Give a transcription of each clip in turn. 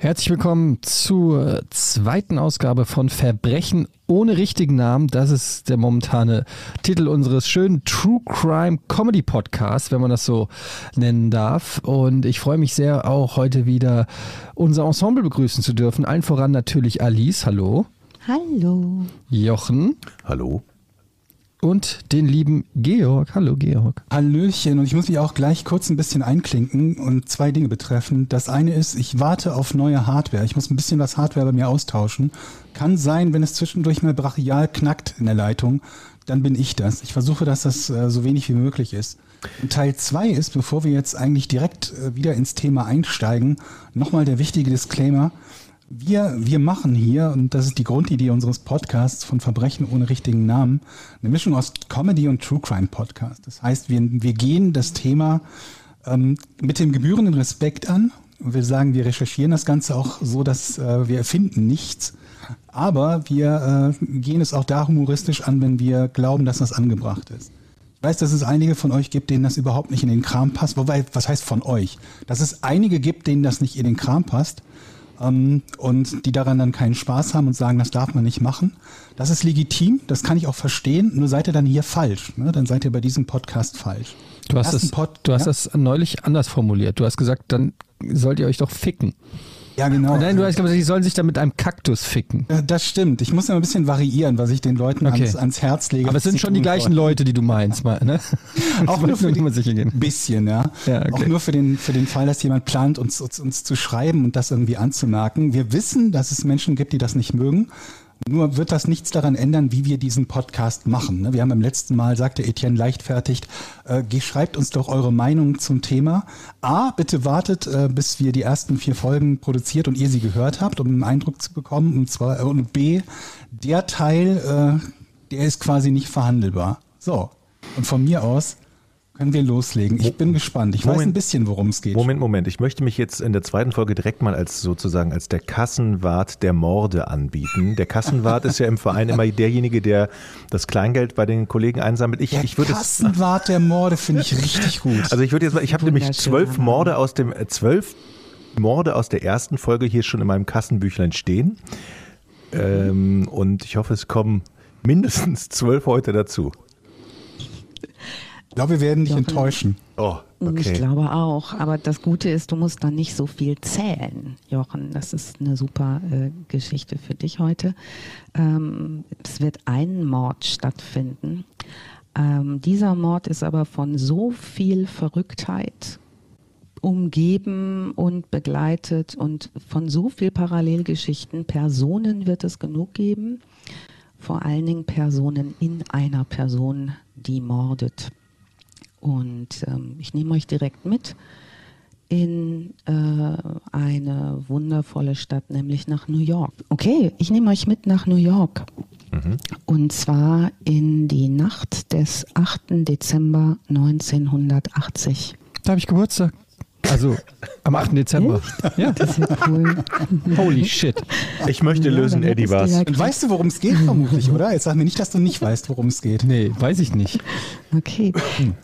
Herzlich willkommen zur zweiten Ausgabe von Verbrechen ohne richtigen Namen. Das ist der momentane Titel unseres schönen True Crime Comedy Podcasts, wenn man das so nennen darf. Und ich freue mich sehr, auch heute wieder unser Ensemble begrüßen zu dürfen. Allen voran natürlich Alice. Hallo. Hallo. Jochen. Hallo und den lieben Georg. Hallo Georg. Hallöchen und ich muss mich auch gleich kurz ein bisschen einklinken und zwei Dinge betreffen. Das eine ist, ich warte auf neue Hardware. Ich muss ein bisschen was Hardware bei mir austauschen. Kann sein, wenn es zwischendurch mal brachial knackt in der Leitung, dann bin ich das. Ich versuche, dass das äh, so wenig wie möglich ist. Und Teil zwei ist, bevor wir jetzt eigentlich direkt äh, wieder ins Thema einsteigen, nochmal der wichtige Disclaimer. Wir, wir machen hier, und das ist die Grundidee unseres Podcasts von Verbrechen ohne richtigen Namen, eine Mischung aus Comedy und True Crime Podcast. Das heißt, wir, wir gehen das Thema ähm, mit dem gebührenden Respekt an. Und wir sagen, wir recherchieren das Ganze auch so, dass äh, wir erfinden nichts. Aber wir äh, gehen es auch da humoristisch an, wenn wir glauben, dass das angebracht ist. Ich weiß, dass es einige von euch gibt, denen das überhaupt nicht in den Kram passt. Wobei, was heißt von euch? Dass es einige gibt, denen das nicht in den Kram passt ähm, und die daran dann keinen Spaß haben und sagen, das darf man nicht machen. Das ist legitim, das kann ich auch verstehen, nur seid ihr dann hier falsch. Ne? Dann seid ihr bei diesem Podcast falsch. Du hast, das, Pod, du hast ja? das neulich anders formuliert. Du hast gesagt, dann sollt ihr euch doch ficken. Ja, genau. Nein, du hast gesagt, die sollen sich dann mit einem Kaktus ficken. Das stimmt. Ich muss immer ein bisschen variieren, was ich den Leuten okay. ans, ans, Herz lege. Aber es sind schon die gleichen Leute, die du meinst, mal, ne? Auch nur für den, sicher gehen. bisschen, ja. ja okay. Auch nur für den, für den Fall, dass jemand plant, uns, uns, uns zu schreiben und das irgendwie anzumerken. Wir wissen, dass es Menschen gibt, die das nicht mögen. Nur wird das nichts daran ändern, wie wir diesen Podcast machen. Ne? Wir haben beim letzten Mal, sagte Etienne leichtfertig, äh, schreibt uns doch eure Meinung zum Thema. A, bitte wartet, äh, bis wir die ersten vier Folgen produziert und ihr sie gehört habt, um einen Eindruck zu bekommen. Und, zwar, äh, und B, der Teil, der ist quasi nicht verhandelbar. So, und von mir aus können wir loslegen? Ich bin gespannt. Ich Moment, weiß ein bisschen, worum es geht. Moment, Moment. Ich möchte mich jetzt in der zweiten Folge direkt mal als sozusagen als der Kassenwart der Morde anbieten. Der Kassenwart ist ja im Verein immer derjenige, der das Kleingeld bei den Kollegen einsammelt. Ich, der ich würde Kassenwart der Morde finde ich richtig gut. Also ich würde jetzt mal, ich habe nämlich zwölf Morde aus dem äh, zwölf Morde aus der ersten Folge hier schon in meinem Kassenbüchlein stehen. Ähm, und ich hoffe, es kommen mindestens zwölf heute dazu. Ich glaube, wir werden dich Jochen. enttäuschen. Oh, okay. Ich glaube auch. Aber das Gute ist, du musst dann nicht so viel zählen, Jochen. Das ist eine super äh, Geschichte für dich heute. Ähm, es wird ein Mord stattfinden. Ähm, dieser Mord ist aber von so viel Verrücktheit umgeben und begleitet und von so viel Parallelgeschichten. Personen wird es genug geben. Vor allen Dingen Personen in einer Person, die mordet. Und ähm, ich nehme euch direkt mit in äh, eine wundervolle Stadt, nämlich nach New York. Okay, ich nehme euch mit nach New York. Mhm. Und zwar in die Nacht des 8. Dezember 1980. Da habe ich Geburtstag. Also am 8. Dezember. Ja. Das wird cool. Holy shit. Ich möchte ja, lösen, Eddie, was. Und weißt du, worum es geht, vermutlich, oder? Jetzt sag mir nicht, dass du nicht weißt, worum es geht. Nee, weiß ich nicht. Okay.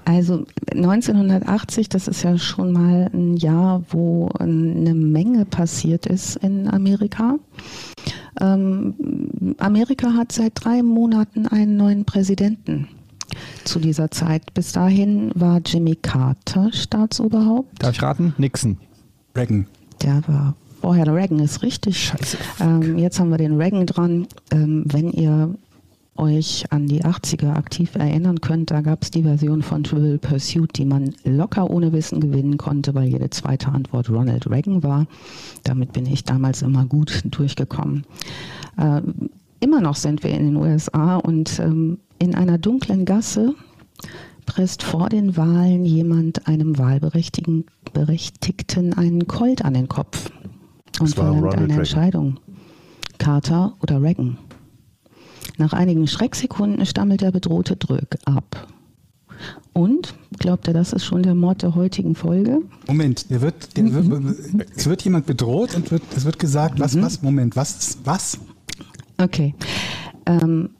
Also 1980, das ist ja schon mal ein Jahr, wo eine Menge passiert ist in Amerika. Ähm, Amerika hat seit drei Monaten einen neuen Präsidenten zu dieser Zeit. Bis dahin war Jimmy Carter Staatsoberhaupt. Darf ich raten? Nixon. Reagan. Der war vorher der Reagan, ist richtig. Scheiße. Ähm, jetzt haben wir den Reagan dran. Ähm, wenn ihr euch an die 80er aktiv erinnern könnt, da gab es die Version von Trivial Pursuit, die man locker ohne Wissen gewinnen konnte, weil jede zweite Antwort Ronald Reagan war. Damit bin ich damals immer gut durchgekommen. Äh, immer noch sind wir in den USA und ähm, in einer dunklen Gasse presst vor den Wahlen jemand einem Wahlberechtigten einen Colt an den Kopf und verlangt eine Entscheidung. Carter oder Reagan. Nach einigen Schrecksekunden stammelt der bedrohte Drück ab. Und glaubt er, das ist schon der Mord der heutigen Folge? Moment, der wird, der wird, es wird jemand bedroht und wird, es wird gesagt, was, mhm. was, Moment, was, was? Okay. Ähm,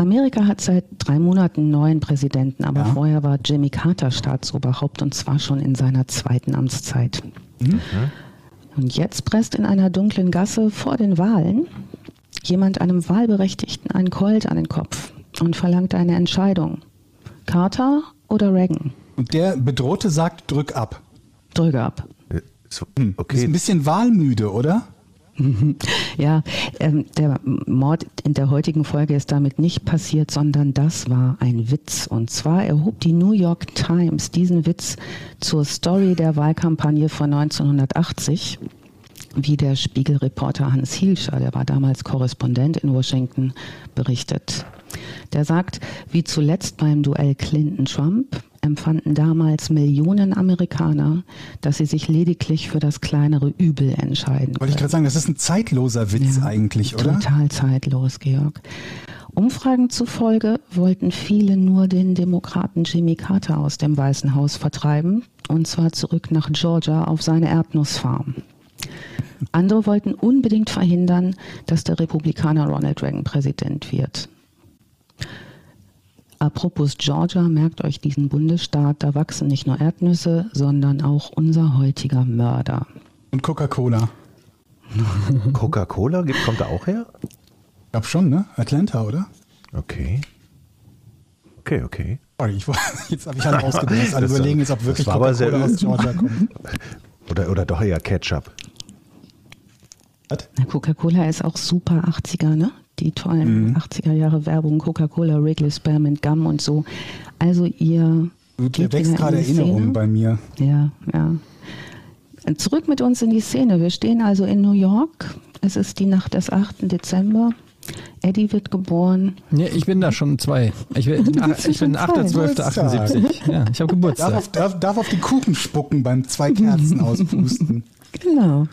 Amerika hat seit drei Monaten einen neuen Präsidenten, aber ja. vorher war Jimmy Carter Staatsoberhaupt und zwar schon in seiner zweiten Amtszeit. Mhm. Und jetzt presst in einer dunklen Gasse vor den Wahlen jemand einem Wahlberechtigten einen Colt an den Kopf und verlangt eine Entscheidung. Carter oder Reagan? Und der Bedrohte sagt, drück ab. Drücke ab. Äh, So, Hm. okay. Ist ein bisschen wahlmüde, oder? Ja, ähm, der Mord in der heutigen Folge ist damit nicht passiert, sondern das war ein Witz. Und zwar erhob die New York Times diesen Witz zur Story der Wahlkampagne von 1980, wie der Spiegelreporter Hans Hielscher, der war damals Korrespondent in Washington, berichtet. Der sagt, wie zuletzt beim Duell Clinton-Trump empfanden damals Millionen Amerikaner, dass sie sich lediglich für das kleinere Übel entscheiden Wollte ich gerade sagen, das ist ein zeitloser Witz Ja, eigentlich, oder? Total zeitlos, Georg. Umfragen zufolge wollten viele nur den Demokraten Jimmy Carter aus dem Weißen Haus vertreiben, und zwar zurück nach Georgia auf seine Erdnussfarm. Andere wollten unbedingt verhindern, dass der Republikaner Ronald Reagan Präsident wird. Apropos Georgia, merkt euch diesen Bundesstaat, da wachsen nicht nur Erdnüsse, sondern auch unser heutiger Mörder. Und Coca-Cola. Coca-Cola gibt- kommt da auch her? Ich glaube schon, ne? Atlanta, oder? Okay. Okay, okay. Sorry, ich, wollte- jetzt habe ich alle ausgedacht. Alle überlegen jetzt, ob wirklich war Coca-Cola aus Georgia kommt. Oder, oder doch eher Ketchup. Coca-Cola ist auch super 80er, ne? Die tollen 80er Jahre Werbung, Coca-Cola, Wrigley Spearmint Gum und so. Also ihr geht wächst gerade in die Erinnerung Szene. bei mir. Ja, ja. Zurück mit uns in die Szene. Wir stehen also in New York. Es ist die Nacht des 8. Dezember. Eddie wird geboren. Nee, ich bin da schon zwei. Ich bin, ich bin schon zwei. 8.12.78. Ja, ich habe Darf Geburtstag. auf, darf, darf auf die Kuchen spucken beim zwei Kerzen auspusten. Genau.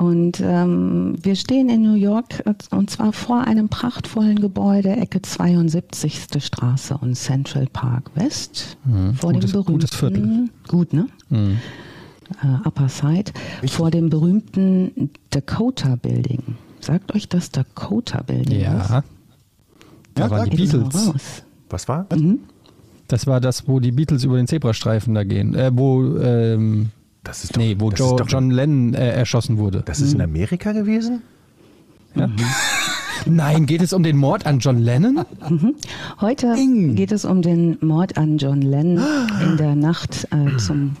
Und ähm, wir stehen in New York äh, und zwar vor einem prachtvollen Gebäude, Ecke 72. Straße und Central Park West. vor gutes- dem berühmten, gutes Viertel. Gut, ne? Äh, Upper Side. Vor dem berühmten Dakota Building. Sagt euch das Dakota Building was? Ja. Da Ja, waren die Beatles. Was war? Das war das, wo die Beatles über den Zebrastreifen da gehen. Äh, wo, ähm, Das ist doch, nee, wo das Joe, ist doch, John Lennon äh, erschossen wurde. Das ist in Amerika gewesen? Nein, geht es um den Mord an John Lennon? Heute Ding. geht es um den Mord an John Lennon in der Nacht äh, zum,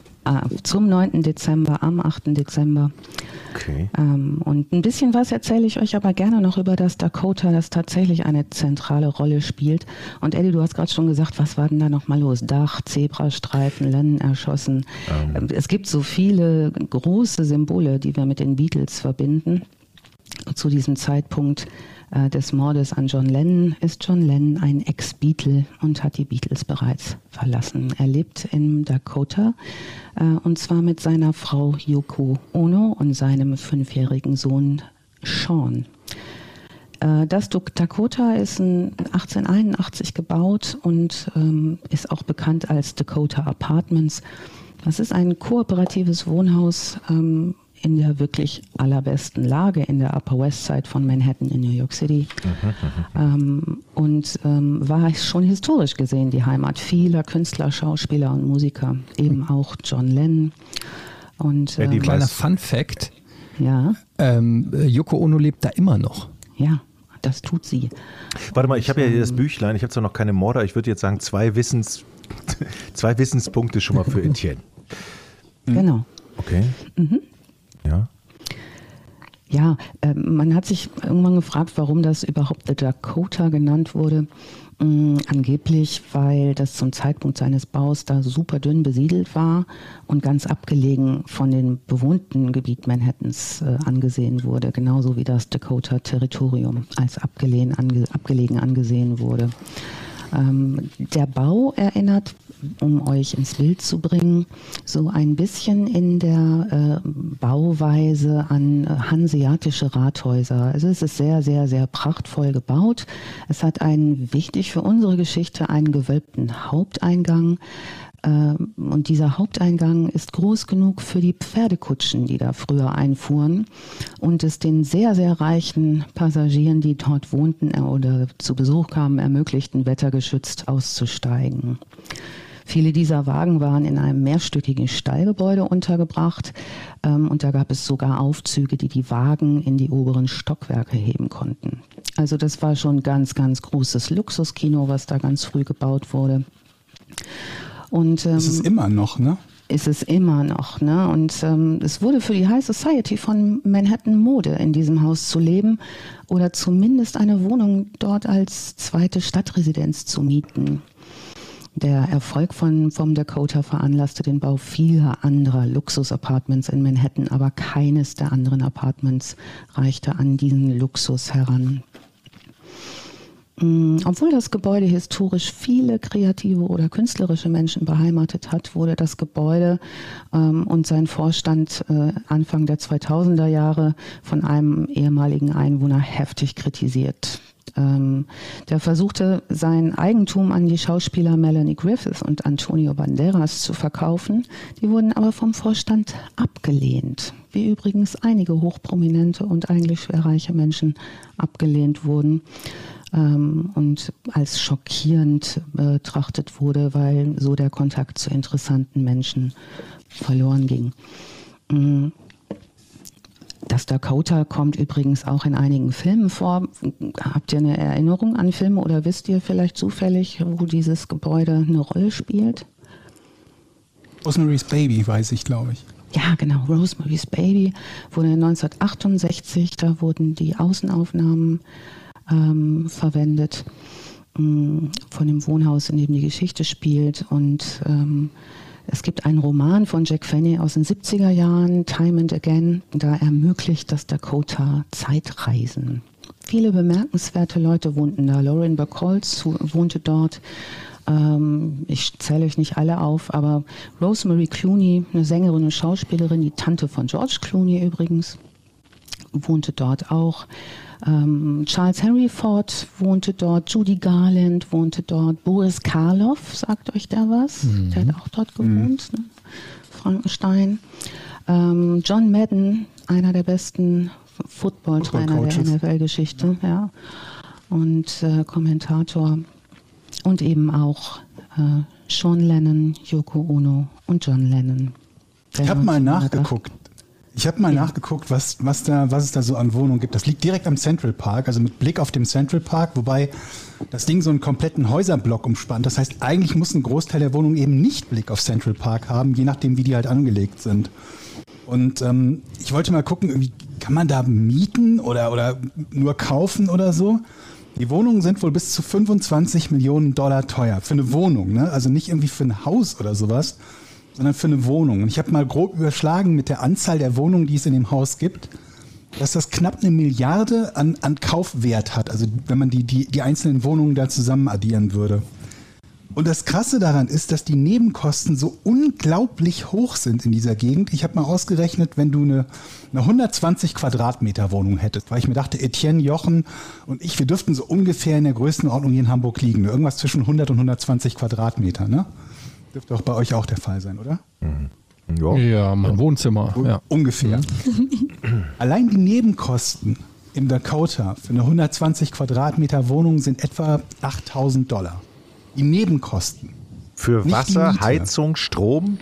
zum 9. Dezember, am 8. Dezember. Okay. Ähm, und ein bisschen was erzähle ich euch aber gerne noch über das Dakota, das tatsächlich eine zentrale Rolle spielt. Und Eddie, du hast gerade schon gesagt, was war denn da nochmal los? Dach, Zebrastreifen, Lennon erschossen. Ähm, Es gibt so viele große Symbole, die wir mit den Beatles verbinden. Zu diesem Zeitpunkt äh, des Mordes an John Lennon ist John Lennon ein Ex-Beatle und hat die Beatles bereits verlassen. Er lebt in Dakota äh, und zwar mit seiner Frau Yoko Ono und seinem fünfjährigen Sohn Sean. Äh, Das Dakota ist ein 1881 gebaut und ähm, ist auch bekannt als Dakota Apartments. Das ist ein kooperatives Wohnhaus ähm, in der wirklich allerbesten Lage in der Upper West Side von Manhattan in New York City. Ähm, und ähm, war schon historisch gesehen die Heimat vieler Künstler, Schauspieler und Musiker, eben auch John Lennon. Und Ja, die ähm, Kleiner Fun Fact. ja, Ähm, Yoko Ono lebt da immer noch. ja, das tut sie. Warte mal, ich habe ja hier das Büchlein, ich habe zwar noch keine Morde, ich würde jetzt sagen, zwei, Wissens, zwei Wissenspunkte schon mal für Etienne. Genau. Okay. Ja. Ja, äh, man hat sich irgendwann gefragt, warum das überhaupt The Dakota genannt wurde. Mm, angeblich, weil das zum Zeitpunkt seines Baus da super dünn besiedelt war und ganz abgelegen von den bewohnten Gebiet Manhattans äh, angesehen wurde, genauso wie das Dakota-Territorium als abgelegen angesehen wurde. Ähm, der Bau erinnert, um euch ins Bild zu bringen, so ein bisschen in der äh, Bauweise an äh, hanseatische Rathäuser. Also es ist sehr, sehr, sehr prachtvoll gebaut. Es hat einen, wichtig für unsere Geschichte, einen gewölbten Haupteingang. Ähm, Und dieser Haupteingang ist groß genug für die Pferdekutschen, die da früher einfuhren und es den sehr, sehr reichen Passagieren, die dort wohnten äh, oder zu Besuch kamen, ermöglichten, wettergeschützt auszusteigen. Viele dieser Wagen waren in einem mehrstöckigen Stallgebäude untergebracht ähm, und da gab es sogar Aufzüge, die die Wagen in die oberen Stockwerke heben konnten. Also das war schon ganz, ganz großes Luxuskino, was da ganz früh gebaut wurde. Und, ähm, das ist immer noch, ne? ist es immer noch. Ne? Und ähm, es wurde für die High Society von Manhattan Mode, in diesem Haus zu leben oder zumindest eine Wohnung dort als zweite Stadtresidenz zu mieten. Der Erfolg von vom Dakota veranlasste den Bau vieler anderer Luxus-Apartments in Manhattan, aber keines der anderen Apartments reichte an diesen Luxus heran. Mm, obwohl das Gebäude historisch viele kreative oder künstlerische Menschen beheimatet hat, wurde das Gebäude ähm, und sein Vorstand äh, Anfang der 2000er Jahre von einem ehemaligen Einwohner heftig kritisiert. Ähm, der versuchte, sein Eigentum an die Schauspieler Melanie Griffith und Antonio Banderas zu verkaufen. Die wurden aber vom Vorstand abgelehnt, wie übrigens einige hochprominente und eigentlich schwer reiche Menschen abgelehnt wurden ähm, und als schockierend betrachtet wurde, weil so der Kontakt zu interessanten Menschen verloren ging. Mm. Das Dakota kommt übrigens auch in einigen Filmen vor. Habt ihr eine Erinnerung an Filme oder wisst ihr vielleicht zufällig, wo dieses Gebäude eine Rolle spielt? Rosemary's Baby, weiß ich, glaube ich. Ja, genau. Rosemary's Baby wurde 1968, da wurden die Außenaufnahmen ähm, verwendet ähm, von dem Wohnhaus, in dem die Geschichte spielt. Und ähm, es gibt einen Roman von Jack Fanny aus den 70er Jahren, Time and Again. Da ermöglicht das Dakota Zeitreisen. Viele bemerkenswerte Leute wohnten da. Lauren Bacall wohnte dort. Ähm, ich zähle euch nicht alle auf, aber Rosemary Clooney, eine Sängerin und Schauspielerin, die Tante von George Clooney übrigens, wohnte dort auch. Ähm, Charles Henry Ford wohnte dort, Judy Garland wohnte dort, Boris Karloff, sagt euch der was? Mhm. Der hat auch dort gewohnt, mhm. ne? Frankenstein. Ähm, John Madden, einer der besten Football-Trainer der NFL-Geschichte, ja. ja. Und äh, Kommentator. Und eben auch äh, Sean Lennon, Yoko Ono und John Lennon. Ich habe mal nachgeguckt. Ich habe mal nachgeguckt, was, was, da, was es da so an Wohnungen gibt. Das liegt direkt am Central Park, also mit Blick auf den Central Park, wobei das Ding so einen kompletten Häuserblock umspannt. Das heißt, eigentlich muss ein Großteil der Wohnungen eben nicht Blick auf Central Park haben, je nachdem, wie die halt angelegt sind. Und ähm, ich wollte mal gucken, wie kann man da mieten oder, oder nur kaufen oder so? Die Wohnungen sind wohl bis zu 25 Millionen Dollar teuer. Für eine Wohnung, ne? Also nicht irgendwie für ein Haus oder sowas sondern für eine Wohnung. Und ich habe mal grob überschlagen mit der Anzahl der Wohnungen, die es in dem Haus gibt, dass das knapp eine Milliarde an, an Kaufwert hat. Also wenn man die, die, die einzelnen Wohnungen da zusammen addieren würde. Und das Krasse daran ist, dass die Nebenkosten so unglaublich hoch sind in dieser Gegend. Ich habe mal ausgerechnet, wenn du eine, eine 120 Quadratmeter Wohnung hättest, weil ich mir dachte, Etienne, Jochen und ich, wir dürften so ungefähr in der Größenordnung hier in Hamburg liegen. Irgendwas zwischen 100 und 120 Quadratmeter. Ne? Dürfte auch bei euch auch der Fall sein, oder? Mhm. Ja. ja, mein Wohnzimmer. Ja. Ungefähr. Mhm. Allein die Nebenkosten im Dakota für eine 120 Quadratmeter Wohnung sind etwa 8000 Dollar. Die Nebenkosten. Für Wasser, Heizung, Strom?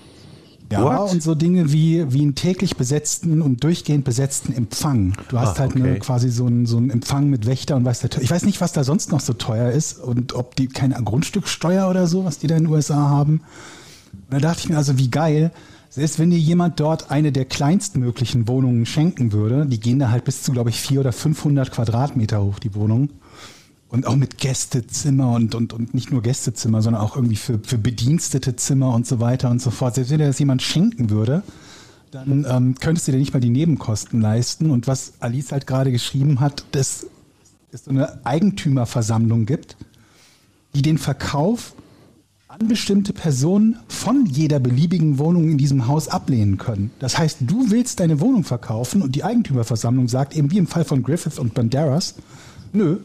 Ja, What? und so Dinge wie, wie einen täglich besetzten und durchgehend besetzten Empfang. Du hast ah, halt okay. eine, quasi so einen, so einen Empfang mit Wächter und weißt ich weiß nicht, was da sonst noch so teuer ist und ob die keine Grundstücksteuer oder so, was die da in den USA haben. Und da dachte ich mir also, wie geil, selbst wenn dir jemand dort eine der kleinstmöglichen Wohnungen schenken würde, die gehen da halt bis zu, glaube ich, 400 oder 500 Quadratmeter hoch, die Wohnung. Und auch mit Gästezimmer und, und, und nicht nur Gästezimmer, sondern auch irgendwie für, für bedienstete Zimmer und so weiter und so fort. Selbst wenn dir das jemand schenken würde, dann ähm, könntest du dir nicht mal die Nebenkosten leisten. Und was Alice halt gerade geschrieben hat, dass es so eine Eigentümerversammlung gibt, die den Verkauf an bestimmte Personen von jeder beliebigen Wohnung in diesem Haus ablehnen können. Das heißt, du willst deine Wohnung verkaufen und die Eigentümerversammlung sagt eben wie im Fall von Griffith und Banderas, nö,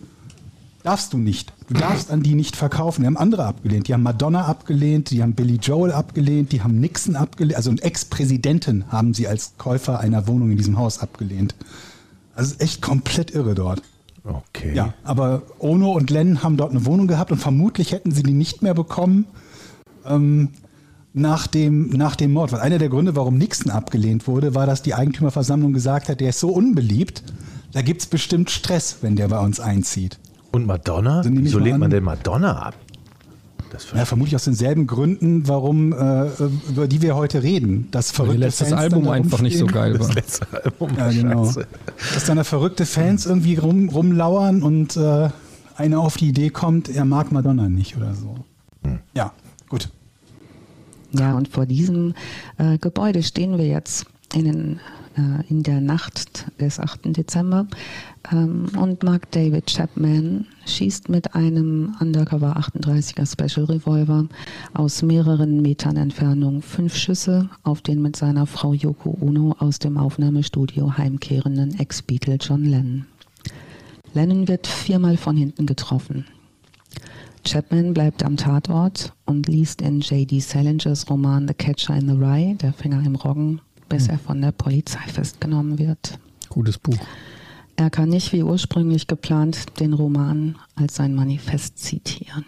Darfst du nicht. Du darfst an die nicht verkaufen. Die haben andere abgelehnt. Die haben Madonna abgelehnt, die haben Billy Joel abgelehnt, die haben Nixon abgelehnt. Also einen Ex-Präsidenten haben sie als Käufer einer Wohnung in diesem Haus abgelehnt. Also echt komplett irre dort. Okay. Ja, aber Ono und Len haben dort eine Wohnung gehabt und vermutlich hätten sie die nicht mehr bekommen, ähm, nach dem, nach dem Mord. Weil einer der Gründe, warum Nixon abgelehnt wurde, war, dass die Eigentümerversammlung gesagt hat, der ist so unbeliebt, da gibt es bestimmt Stress, wenn der bei uns einzieht. Und Madonna? Also Wieso lehnt man denn Madonna ab? ja, vermutlich aus denselben Gründen, warum, äh, über die wir heute reden. Das verrückte Weil letztes Fans Album einfach nicht so geil war. Das letzte Album ja, genau. Dass dann da verrückte Fans irgendwie rum, rumlauern und äh, einer auf die Idee kommt, er mag Madonna nicht oder so. Hm. Ja, gut. Ja, und vor diesem äh, Gebäude stehen wir jetzt in, den, in der Nacht des 8. Dezember. Ähm, und Mark David Chapman schießt mit einem Undercover 38er Special Revolver aus mehreren Metern Entfernung fünf Schüsse auf den mit seiner Frau Yoko Ono aus dem Aufnahmestudio heimkehrenden Ex-Beatle John Lennon. Lennon wird viermal von hinten getroffen. Chapman bleibt am Tatort und liest in J.D. Salingers Roman The Catcher in the Rye, Der Finger im Roggen, bis er von der Polizei festgenommen wird. Gutes Buch. Er kann nicht wie ursprünglich geplant den Roman als sein Manifest zitieren.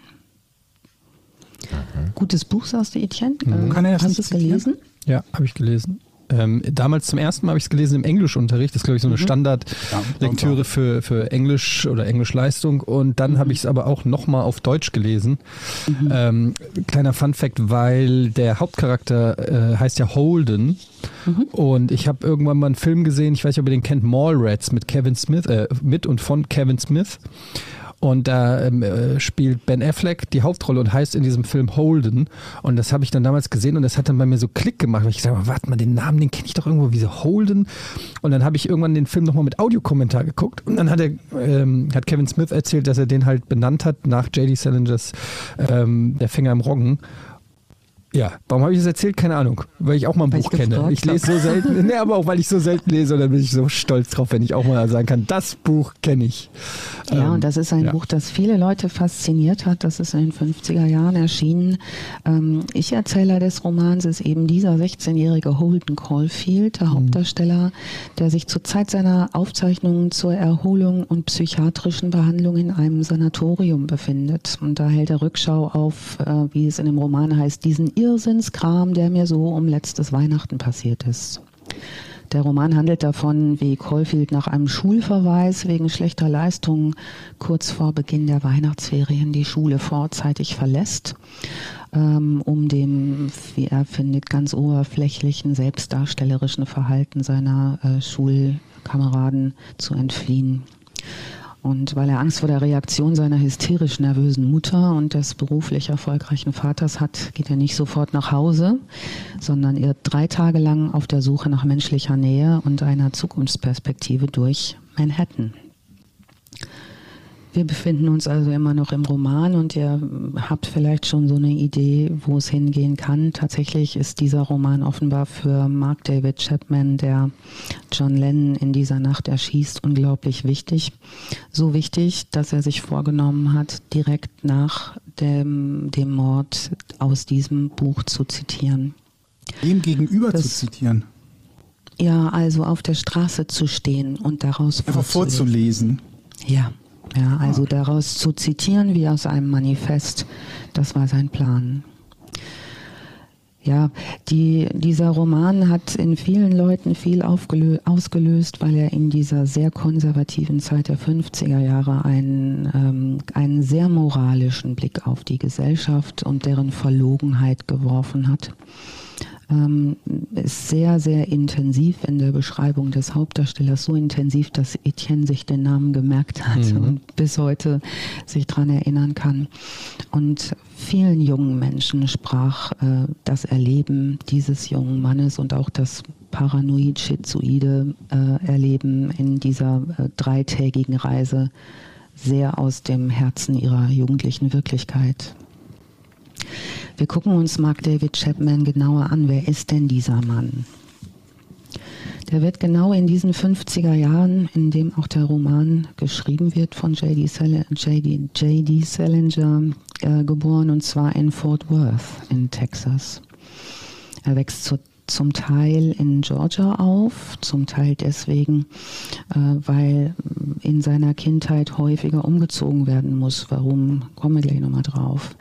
Mhm. Gutes Buch, sagst du, Etienne. Mhm. Kann er das Hast du es gelesen? Ja, habe ich gelesen. Ähm, damals zum ersten Mal habe ich es gelesen im Englischunterricht. Das ist, glaube ich, so eine mhm. Standardlektüre für, für Englisch oder Englischleistung. Und dann mhm. habe ich es aber auch nochmal auf Deutsch gelesen. Mhm. Ähm, kleiner Fun-Fact, weil der Hauptcharakter äh, heißt ja Holden. Mhm. Und ich habe irgendwann mal einen Film gesehen, ich weiß nicht, ob ihr den kennt, Mallrats mit Kevin Smith, äh, mit und von Kevin Smith. Und da ähm, äh, spielt Ben Affleck die Hauptrolle und heißt in diesem Film Holden. Und das habe ich dann damals gesehen und das hat dann bei mir so Klick gemacht. Ich sage, warte mal, den Namen, den kenne ich doch irgendwo, wie so Holden. Und dann habe ich irgendwann den Film nochmal mit Audiokommentar geguckt. Und dann hat, er, ähm, hat Kevin Smith erzählt, dass er den halt benannt hat nach J.D. Salingers ähm, Der Finger im Roggen. Ja, warum habe ich das erzählt? Keine Ahnung. Weil ich auch mal ein weil Buch ich kenne. Ich lese so selten, nee, aber auch weil ich so selten lese und dann bin ich so stolz drauf, wenn ich auch mal sagen kann, das Buch kenne ich. Ja, ähm, und das ist ein ja. Buch, das viele Leute fasziniert hat. Das ist in den 50er Jahren erschienen. Ähm, Ich-Erzähler des Romans ist eben dieser 16-jährige Holden Caulfield, der mhm. Hauptdarsteller, der sich zur Zeit seiner Aufzeichnungen zur Erholung und psychiatrischen Behandlung in einem Sanatorium befindet. Und da hält er Rückschau auf, äh, wie es in dem Roman heißt, diesen Irrsinnskram, der mir so um letztes Weihnachten passiert ist. Der Roman handelt davon, wie Caulfield nach einem Schulverweis wegen schlechter Leistungen kurz vor Beginn der Weihnachtsferien die Schule vorzeitig verlässt, ähm, um dem, wie er findet, ganz oberflächlichen, selbstdarstellerischen Verhalten seiner äh, Schulkameraden zu entfliehen. Und weil er Angst vor der Reaktion seiner hysterisch nervösen Mutter und des beruflich erfolgreichen Vaters hat, geht er nicht sofort nach Hause, sondern irrt drei Tage lang auf der Suche nach menschlicher Nähe und einer Zukunftsperspektive durch Manhattan. Wir befinden uns also immer noch im Roman und ihr habt vielleicht schon so eine Idee, wo es hingehen kann. Tatsächlich ist dieser Roman offenbar für Mark David Chapman, der John Lennon in dieser Nacht erschießt, unglaublich wichtig. So wichtig, dass er sich vorgenommen hat, direkt nach dem, dem Mord aus diesem Buch zu zitieren. Dem gegenüber das, zu zitieren? Ja, also auf der Straße zu stehen und daraus Einfach vorzulesen. Ja. Ja, also ah. daraus zu zitieren wie aus einem Manifest, das war sein Plan. Ja, die, dieser Roman hat in vielen Leuten viel ausgelöst, weil er in dieser sehr konservativen Zeit der 50er Jahre einen, ähm, einen sehr moralischen Blick auf die Gesellschaft und deren Verlogenheit geworfen hat ähm, ist sehr, sehr intensiv in der Beschreibung des Hauptdarstellers, so intensiv, dass Etienne sich den Namen gemerkt hat mhm. und bis heute sich daran erinnern kann. Und vielen jungen Menschen sprach äh, das Erleben dieses jungen Mannes und auch das paranoid-schizoide äh, Erleben in dieser äh, dreitägigen Reise sehr aus dem Herzen ihrer jugendlichen Wirklichkeit. Wir gucken uns Mark David Chapman genauer an. Wer ist denn dieser Mann? Der wird genau in diesen 50er Jahren, in dem auch der Roman geschrieben wird, von J.D. Salinger äh, geboren, und zwar in Fort Worth in Texas. Er wächst zu, zum Teil in Georgia auf, zum Teil deswegen, äh, weil in seiner Kindheit häufiger umgezogen werden muss. Warum? Kommen wir gleich nochmal drauf.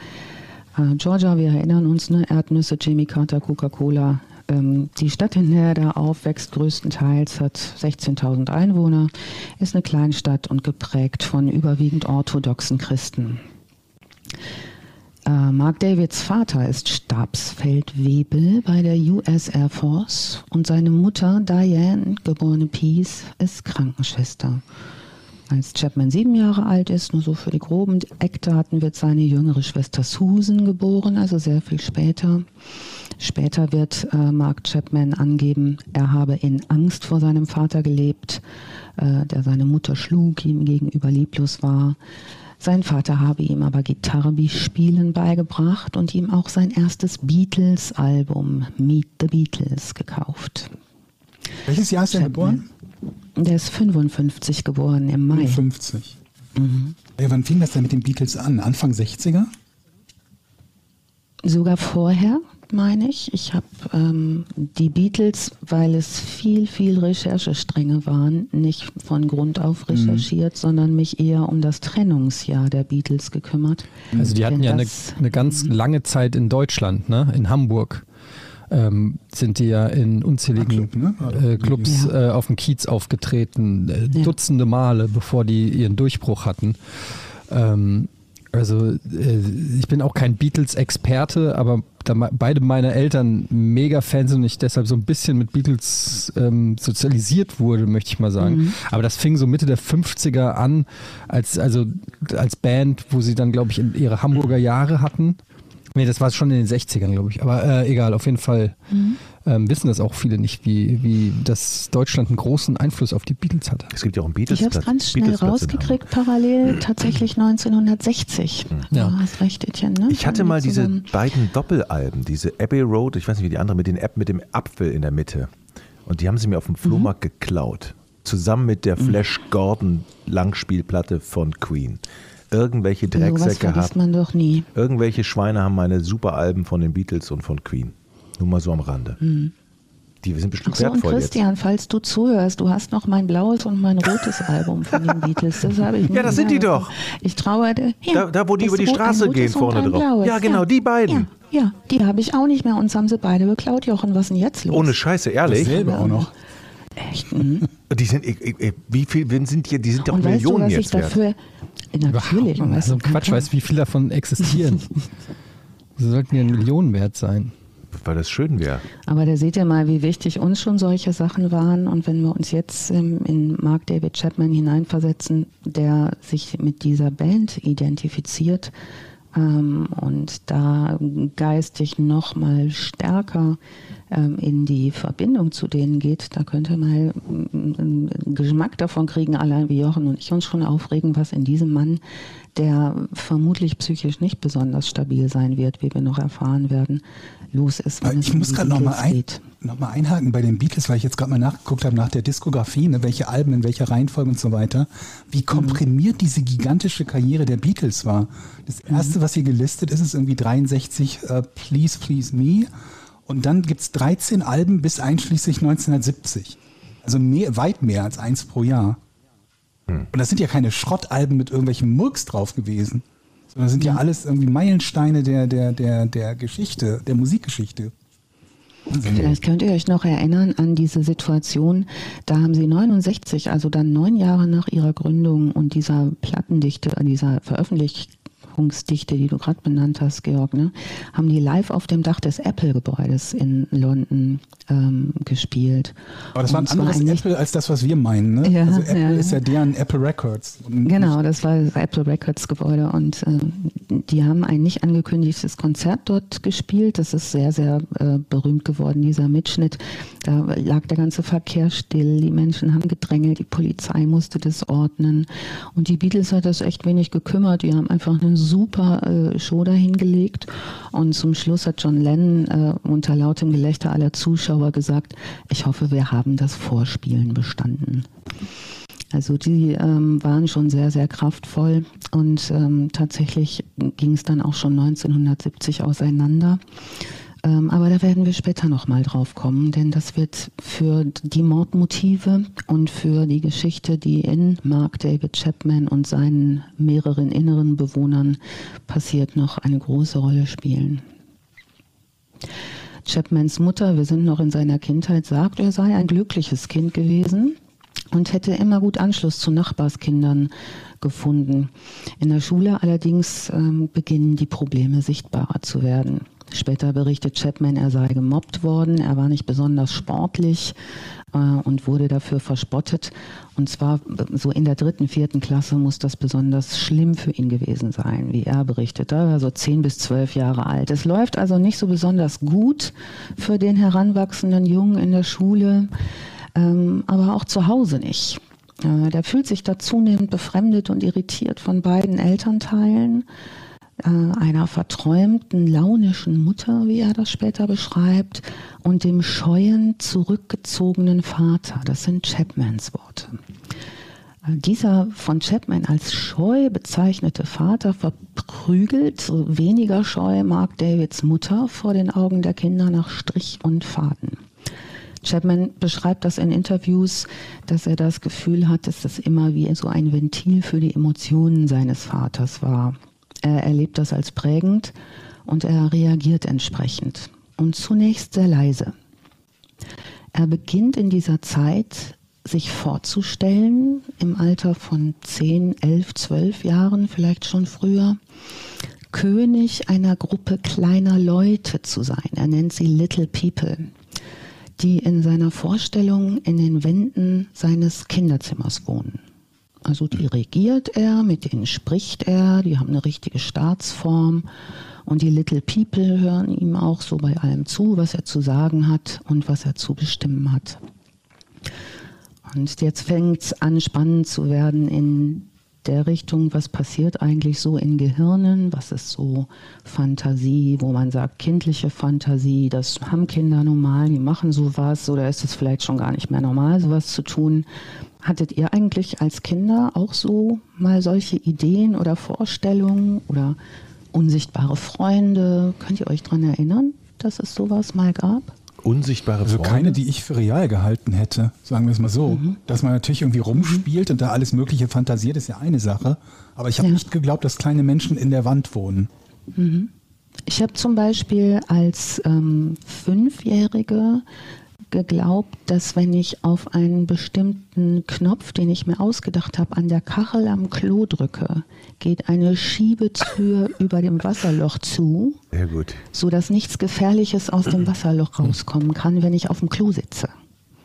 Äh, Georgia, wir erinnern uns, ne? Erdnüsse, Jimmy Carter, Coca-Cola. Ähm, die Stadt, in der er da aufwächst, größtenteils hat 16.000 Einwohner, ist eine Kleinstadt und geprägt von überwiegend orthodoxen Christen. Äh, Mark Davids Vater ist Stabsfeldwebel bei der US Air Force und seine Mutter Diane, geborene Peace, ist Krankenschwester. Als Chapman sieben Jahre alt ist, nur so für die groben Eckdaten, wird seine jüngere Schwester Susan geboren, also sehr viel später. Später wird äh, Mark Chapman angeben, er habe in Angst vor seinem Vater gelebt, äh, der seine Mutter schlug, ihm gegenüber lieblos war. Sein Vater habe ihm aber Gitarrespielen beigebracht und ihm auch sein erstes Beatles-Album Meet the Beatles gekauft. Welches Jahr ist er geboren? Der ist 55 geboren im Mai. 55. Mhm. Ja, wann fing das denn mit den Beatles an? Anfang 60er? Sogar vorher meine ich. Ich habe ähm, die Beatles, weil es viel, viel Recherchestränge waren, nicht von Grund auf mhm. recherchiert, mhm. sondern mich eher um das Trennungsjahr der Beatles gekümmert. Also die hatten Denn ja eine, eine ganz lange Zeit in Deutschland, ne? in Hamburg. Ähm, sind die ja in unzähligen Club, ne? äh, Clubs ja. äh, auf dem Kiez aufgetreten, äh, ja. Dutzende Male, bevor die ihren Durchbruch hatten. Ähm, also äh, ich bin auch kein Beatles-Experte, aber da beide meine Eltern mega Fans sind und ich deshalb so ein bisschen mit Beatles ähm, sozialisiert wurde, möchte ich mal sagen. Mhm. Aber das fing so Mitte der 50er an, als, also als Band, wo sie dann, glaube ich, ihre Hamburger Jahre hatten. Nee, das war schon in den 60ern, glaube ich. Aber äh, egal, auf jeden Fall mhm. ähm, wissen das auch viele nicht, wie, wie das Deutschland einen großen Einfluss auf die Beatles hatte. Es gibt ja auch einen Beatles. Ich habe es ganz schnell rausgekriegt, parallel tatsächlich 1960. Mhm. Ja. Du hast recht, Etienne. Ne? Ich hatte mal diese beiden Doppelalben, diese Abbey Road, ich weiß nicht wie die andere, mit, den App, mit dem Apfel in der Mitte. Und die haben sie mir auf dem Flohmarkt mhm. geklaut. Zusammen mit der mhm. Flash Gordon Langspielplatte von Queen irgendwelche Drecksäcke so haben. man doch nie. Irgendwelche Schweine haben meine super Alben von den Beatles und von Queen. Nur mal so am Rande. Mhm. Die sind bestimmt Ach so, wertvoll und Christian, jetzt. falls du zuhörst, du hast noch mein blaues und mein rotes Album von den Beatles. Das habe ich Ja, das sind die doch. Ich traue, ja, da, da, wo die über die Straße gehen vorne drauf. Blaues. Ja, genau, ja. die beiden. Ja, ja, die habe ich auch nicht mehr. Uns haben sie beide geklaut, Jochen. Was ist denn jetzt los? Ohne Scheiße, ehrlich. Dasselbe auch noch. Echt? Mhm. Die sind, wie viel sind die? Die sind doch Millionen du, was jetzt ich dafür, Natürlich. Überhaupt, also Quatsch, weiß, wie viele davon existieren. Sie sollten ja ein Millionenwert sein. Weil das schön wäre. Aber da seht ihr mal, wie wichtig uns schon solche Sachen waren. Und wenn wir uns jetzt ähm, in Mark David Chapman hineinversetzen, der sich mit dieser Band identifiziert ähm, und da geistig noch mal stärker in die Verbindung zu denen geht, da könnte mal einen Geschmack davon kriegen, allein wie Jochen und ich uns schon aufregen, was in diesem Mann, der vermutlich psychisch nicht besonders stabil sein wird, wie wir noch erfahren werden, los ist. Wenn ich muss gerade nochmal ein, noch einhaken bei den Beatles, weil ich jetzt gerade mal nachgeguckt habe nach der Diskografie, ne, welche Alben in welcher Reihenfolge und so weiter, wie mhm. komprimiert mhm. diese gigantische Karriere der Beatles war. Das erste, mhm. was hier gelistet ist, ist irgendwie 63 uh, Please Please Me und dann gibt es 13 Alben bis einschließlich 1970. Also mehr, weit mehr als eins pro Jahr. Hm. Und das sind ja keine Schrottalben mit irgendwelchen Murks drauf gewesen. Sondern das sind ja, ja alles irgendwie Meilensteine der, der, der, der Geschichte, der Musikgeschichte. Vielleicht könnt ihr euch noch erinnern an diese Situation, da haben sie 69, also dann neun Jahre nach ihrer Gründung und dieser Plattendichte, dieser Veröffentlichung Bevölkerungsdichte, die du gerade benannt hast, Georg, ne, haben die live auf dem Dach des Apple-Gebäudes in London ähm, gespielt. Aber das war ein anderes Apple als das, was wir meinen. Ne? Ja, also Apple ja. ist ja deren Apple Records. Genau, das war das Apple Records Gebäude und äh, die haben ein nicht angekündigtes Konzert dort gespielt. Das ist sehr, sehr äh, berühmt geworden, dieser Mitschnitt. Da lag der ganze Verkehr still, die Menschen haben gedrängelt, die Polizei musste das ordnen und die Beatles hat das echt wenig gekümmert. Die haben einfach eine super äh, Show dahingelegt und zum Schluss hat John Lennon äh, unter lautem Gelächter aller Zuschauer gesagt, ich hoffe, wir haben das Vorspielen bestanden. Also die ähm, waren schon sehr, sehr kraftvoll und ähm, tatsächlich ging es dann auch schon 1970 auseinander. Ähm, aber da werden wir später nochmal drauf kommen, denn das wird für die Mordmotive und für die Geschichte, die in Mark David Chapman und seinen mehreren inneren Bewohnern passiert, noch eine große Rolle spielen. Chapmans Mutter, wir sind noch in seiner Kindheit, sagt, er sei ein glückliches Kind gewesen und hätte immer gut Anschluss zu Nachbarskindern gefunden. In der Schule allerdings ähm, beginnen die Probleme sichtbarer zu werden. Später berichtet Chapman, er sei gemobbt worden, er war nicht besonders sportlich äh, und wurde dafür verspottet. Und zwar äh, so in der dritten, vierten Klasse muss das besonders schlimm für ihn gewesen sein, wie er berichtet. Er war so zehn bis zwölf Jahre alt. Es läuft also nicht so besonders gut für den heranwachsenden Jungen in der Schule, ähm, aber auch zu Hause nicht. Äh, der fühlt sich da zunehmend befremdet und irritiert von beiden Elternteilen einer verträumten, launischen Mutter, wie er das später beschreibt, und dem scheuen, zurückgezogenen Vater. Das sind Chapmans Worte. Äh, dieser von Chapman als scheu bezeichnete Vater verprügelt, weniger scheu Mark Davids Mutter vor den Augen der Kinder nach Strich und Faden. Chapman beschreibt das in Interviews, dass er das Gefühl hat, dass das immer wie so ein Ventil für die Emotionen seines Vaters war. Er erlebt das als prägend und er reagiert entsprechend. Und zunächst sehr leise. Er beginnt in dieser Zeit sich vorzustellen, im Alter von 10, 11, 12 Jahren, vielleicht schon früher, König einer Gruppe kleiner Leute zu sein. Er nennt sie Little People, die in seiner Vorstellung in den Wänden seines Kinderzimmers wohnen. Also die regiert er, mit denen spricht er, die haben eine richtige Staatsform und die Little People hören ihm auch so bei allem zu, was er zu sagen hat und was er zu bestimmen hat. Und jetzt fängt es an, spannend zu werden in der Richtung, was passiert eigentlich so in Gehirnen, was ist so Fantasie, wo man sagt, kindliche Fantasie, das haben Kinder normal, die machen sowas oder ist es vielleicht schon gar nicht mehr normal, sowas zu tun. Hattet ihr eigentlich als Kinder auch so mal solche Ideen oder Vorstellungen oder unsichtbare Freunde? Könnt ihr euch daran erinnern, dass es sowas mal gab? Unsichtbare also Freunde? Also keine, die ich für real gehalten hätte, sagen wir es mal so. Mhm. Dass man natürlich irgendwie rumspielt und da alles Mögliche fantasiert, ist ja eine Sache. Aber ich habe ja. nicht geglaubt, dass kleine Menschen in der Wand wohnen. Mhm. Ich habe zum Beispiel als ähm, Fünfjährige geglaubt, dass wenn ich auf einen bestimmten Knopf, den ich mir ausgedacht habe, an der Kachel am Klo drücke, geht eine Schiebetür über dem Wasserloch zu, Sehr gut. sodass nichts Gefährliches aus dem Wasserloch rauskommen kann, wenn ich auf dem Klo sitze.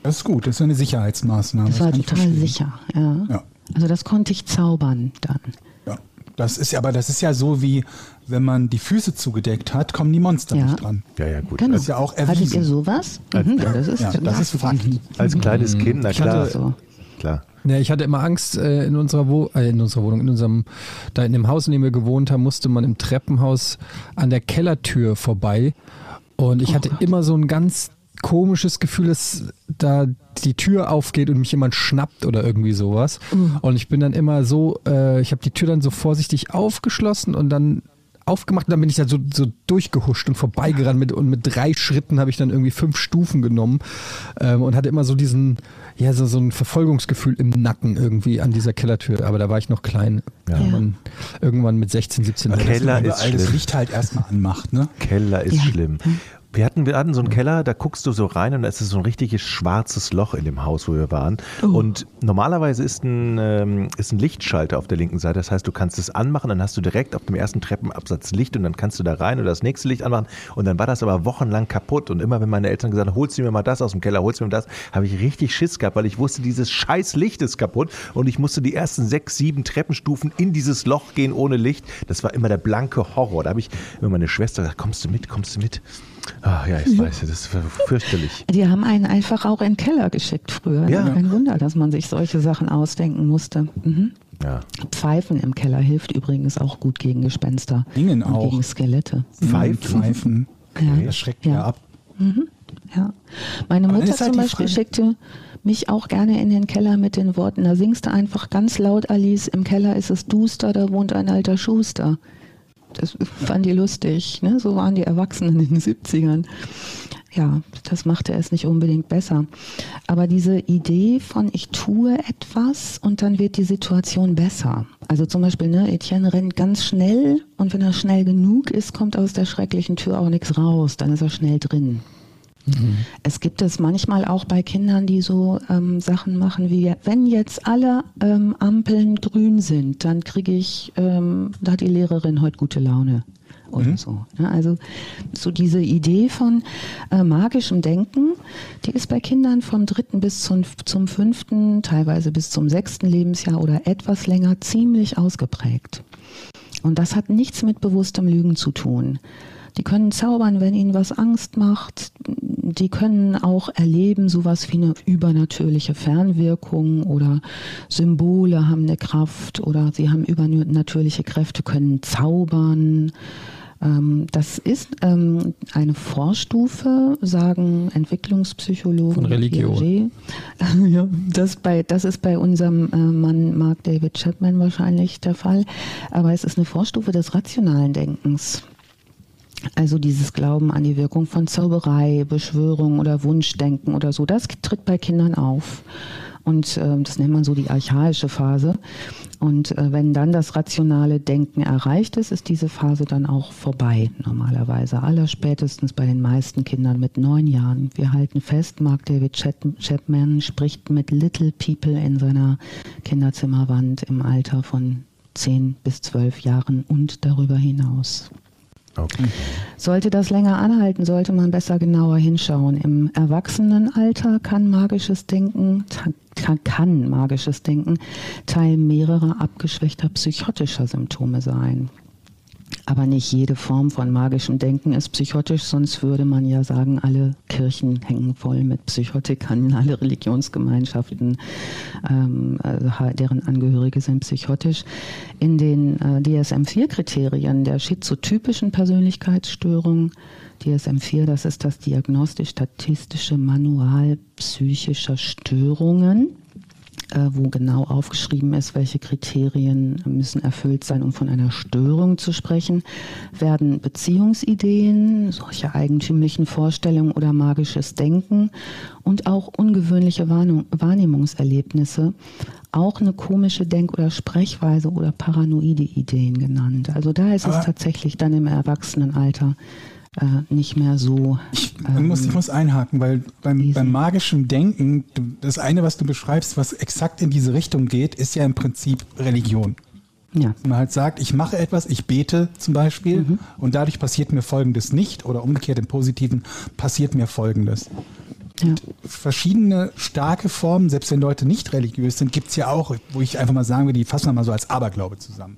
Das ist gut, das ist eine Sicherheitsmaßnahme. Das war total sicher, ja. ja. Also das konnte ich zaubern dann. Das ist aber das ist ja so wie wenn man die Füße zugedeckt hat, kommen die Monster ja. nicht dran. Ja, ja, gut. Genau. Das ist ja auch erwiesen. Hattet ihr sowas? Mhm. Ja, das ist, ja, das ist Fakt. Als kleines mhm. Kind, na klar. So. Klar. Ja, ich hatte immer Angst äh, in unserer Wo äh, in unserer Wohnung, in unserem, da in dem Haus, in dem wir gewohnt haben, musste man im Treppenhaus an der Kellertür vorbei. Und ich oh hatte Gott. immer so ein ganz komisches Gefühl, dass da die Tür aufgeht und mich jemand schnappt oder irgendwie sowas. Mhm. Und ich bin dann immer so, äh, ich habe die Tür dann so vorsichtig aufgeschlossen und dann aufgemacht und dann bin ich da so, so durchgehuscht und vorbeigerannt mit, und mit drei Schritten habe ich dann irgendwie fünf Stufen genommen ähm, und hatte immer so diesen, ja, so, so ein Verfolgungsgefühl im Nacken irgendwie an dieser Kellertür. Aber da war ich noch klein. Ja. Irgendwann, irgendwann mit 16, 17 Jahren. Keller ist schlimm. das Licht halt erstmal anmacht, ne? Keller ist ja. schlimm. Wir hatten, wir hatten so einen Keller, da guckst du so rein und da ist so ein richtiges schwarzes Loch in dem Haus, wo wir waren. Oh. Und normalerweise ist ein, ähm, ist ein Lichtschalter auf der linken Seite. Das heißt, du kannst es anmachen, dann hast du direkt auf dem ersten Treppenabsatz Licht und dann kannst du da rein oder das nächste Licht anmachen. Und dann war das aber wochenlang kaputt. Und immer wenn meine Eltern gesagt haben, holst du mir mal das aus dem Keller, holst du mir das, habe ich richtig Schiss gehabt, weil ich wusste, dieses scheiß Licht ist kaputt. Und ich musste die ersten sechs, sieben Treppenstufen in dieses Loch gehen ohne Licht. Das war immer der blanke Horror. Da habe ich immer meine Schwester gesagt, kommst du mit, kommst du mit? Ach ja, ich weiß, das ist fürchterlich. Die haben einen einfach auch in den Keller geschickt früher. Ja. Kein Wunder, dass man sich solche Sachen ausdenken musste. Mhm. Ja. Pfeifen im Keller hilft übrigens auch gut gegen Gespenster. Dingen und auch. Gegen Skelette. Pfeifen? Pfeifen. Okay. Das schreckt ja ab. Mhm. Ja. Meine Mutter halt zum Beispiel Frage. schickte mich auch gerne in den Keller mit den Worten, da singst du einfach ganz laut, Alice, im Keller ist es duster, da wohnt ein alter Schuster. Das fand die lustig. Ne? So waren die Erwachsenen in den 70ern. Ja, das machte es nicht unbedingt besser. Aber diese Idee von ich tue etwas und dann wird die Situation besser. Also zum Beispiel, ne, Etienne rennt ganz schnell und wenn er schnell genug ist, kommt aus der schrecklichen Tür auch nichts raus. Dann ist er schnell drin. Mhm. Es gibt es manchmal auch bei Kindern, die so ähm, Sachen machen wie, wenn jetzt alle ähm, Ampeln grün sind, dann kriege ich, ähm, da hat die Lehrerin heute gute Laune oder mhm. so. Ne? Also so diese Idee von äh, magischem Denken, die ist bei Kindern vom dritten bis zum, zum fünften, teilweise bis zum sechsten Lebensjahr oder etwas länger ziemlich ausgeprägt. Und das hat nichts mit bewusstem Lügen zu tun. Die können zaubern, wenn ihnen was Angst macht. Die können auch erleben, sowas wie eine übernatürliche Fernwirkung oder Symbole haben eine Kraft oder sie haben übernatürliche Kräfte, können zaubern. Ähm, das ist ähm, eine Vorstufe, sagen Entwicklungspsychologen. Von Religion. ja, das, bei, das ist bei unserem äh, Mann Mark David Chapman wahrscheinlich der Fall. Aber es ist eine Vorstufe des rationalen Denkens. Also dieses Glauben an die Wirkung von Zauberei, Beschwörung oder Wunschdenken oder so, das tritt bei Kindern auf. Und äh, das nennt man so die archaische Phase. Und äh, wenn dann das rationale Denken erreicht ist, ist diese Phase dann auch vorbei, normalerweise. Allerspätestens bei den meisten Kindern mit neun Jahren. Wir halten fest, Mark David Chapman spricht mit Little People in seiner Kinderzimmerwand im Alter von zehn bis zwölf Jahren und darüber hinaus. Okay. Sollte das länger anhalten, sollte man besser genauer hinschauen. Im Erwachsenenalter kann magisches Denken, kann magisches Denken Teil mehrerer abgeschwächter psychotischer Symptome sein. Aber nicht jede Form von magischem Denken ist psychotisch, sonst würde man ja sagen, alle Kirchen hängen voll mit Psychotikern, alle Religionsgemeinschaften, ähm, also deren Angehörige sind psychotisch. In den äh, DSM-4-Kriterien der schizotypischen Persönlichkeitsstörung, DSM-4, das ist das diagnostisch-statistische Manual psychischer Störungen, wo genau aufgeschrieben ist, welche Kriterien müssen erfüllt sein, um von einer Störung zu sprechen, werden Beziehungsideen, solche eigentümlichen Vorstellungen oder magisches Denken und auch ungewöhnliche Wahrnehmungserlebnisse auch eine komische Denk- oder Sprechweise oder paranoide Ideen genannt. Also da ist Aber es tatsächlich dann im Erwachsenenalter äh, nicht mehr so. Ich, ähm, muss, ich muss einhaken, weil beim, beim magischen Denken, das eine, was du beschreibst, was exakt in diese Richtung geht, ist ja im Prinzip Religion. Ja. Man halt sagt, ich mache etwas, ich bete zum Beispiel mhm. und dadurch passiert mir Folgendes nicht oder umgekehrt im Positiven passiert mir Folgendes. Ja. Verschiedene starke Formen, selbst wenn Leute nicht religiös sind, gibt es ja auch, wo ich einfach mal sagen würde, die fassen wir mal so als Aberglaube zusammen.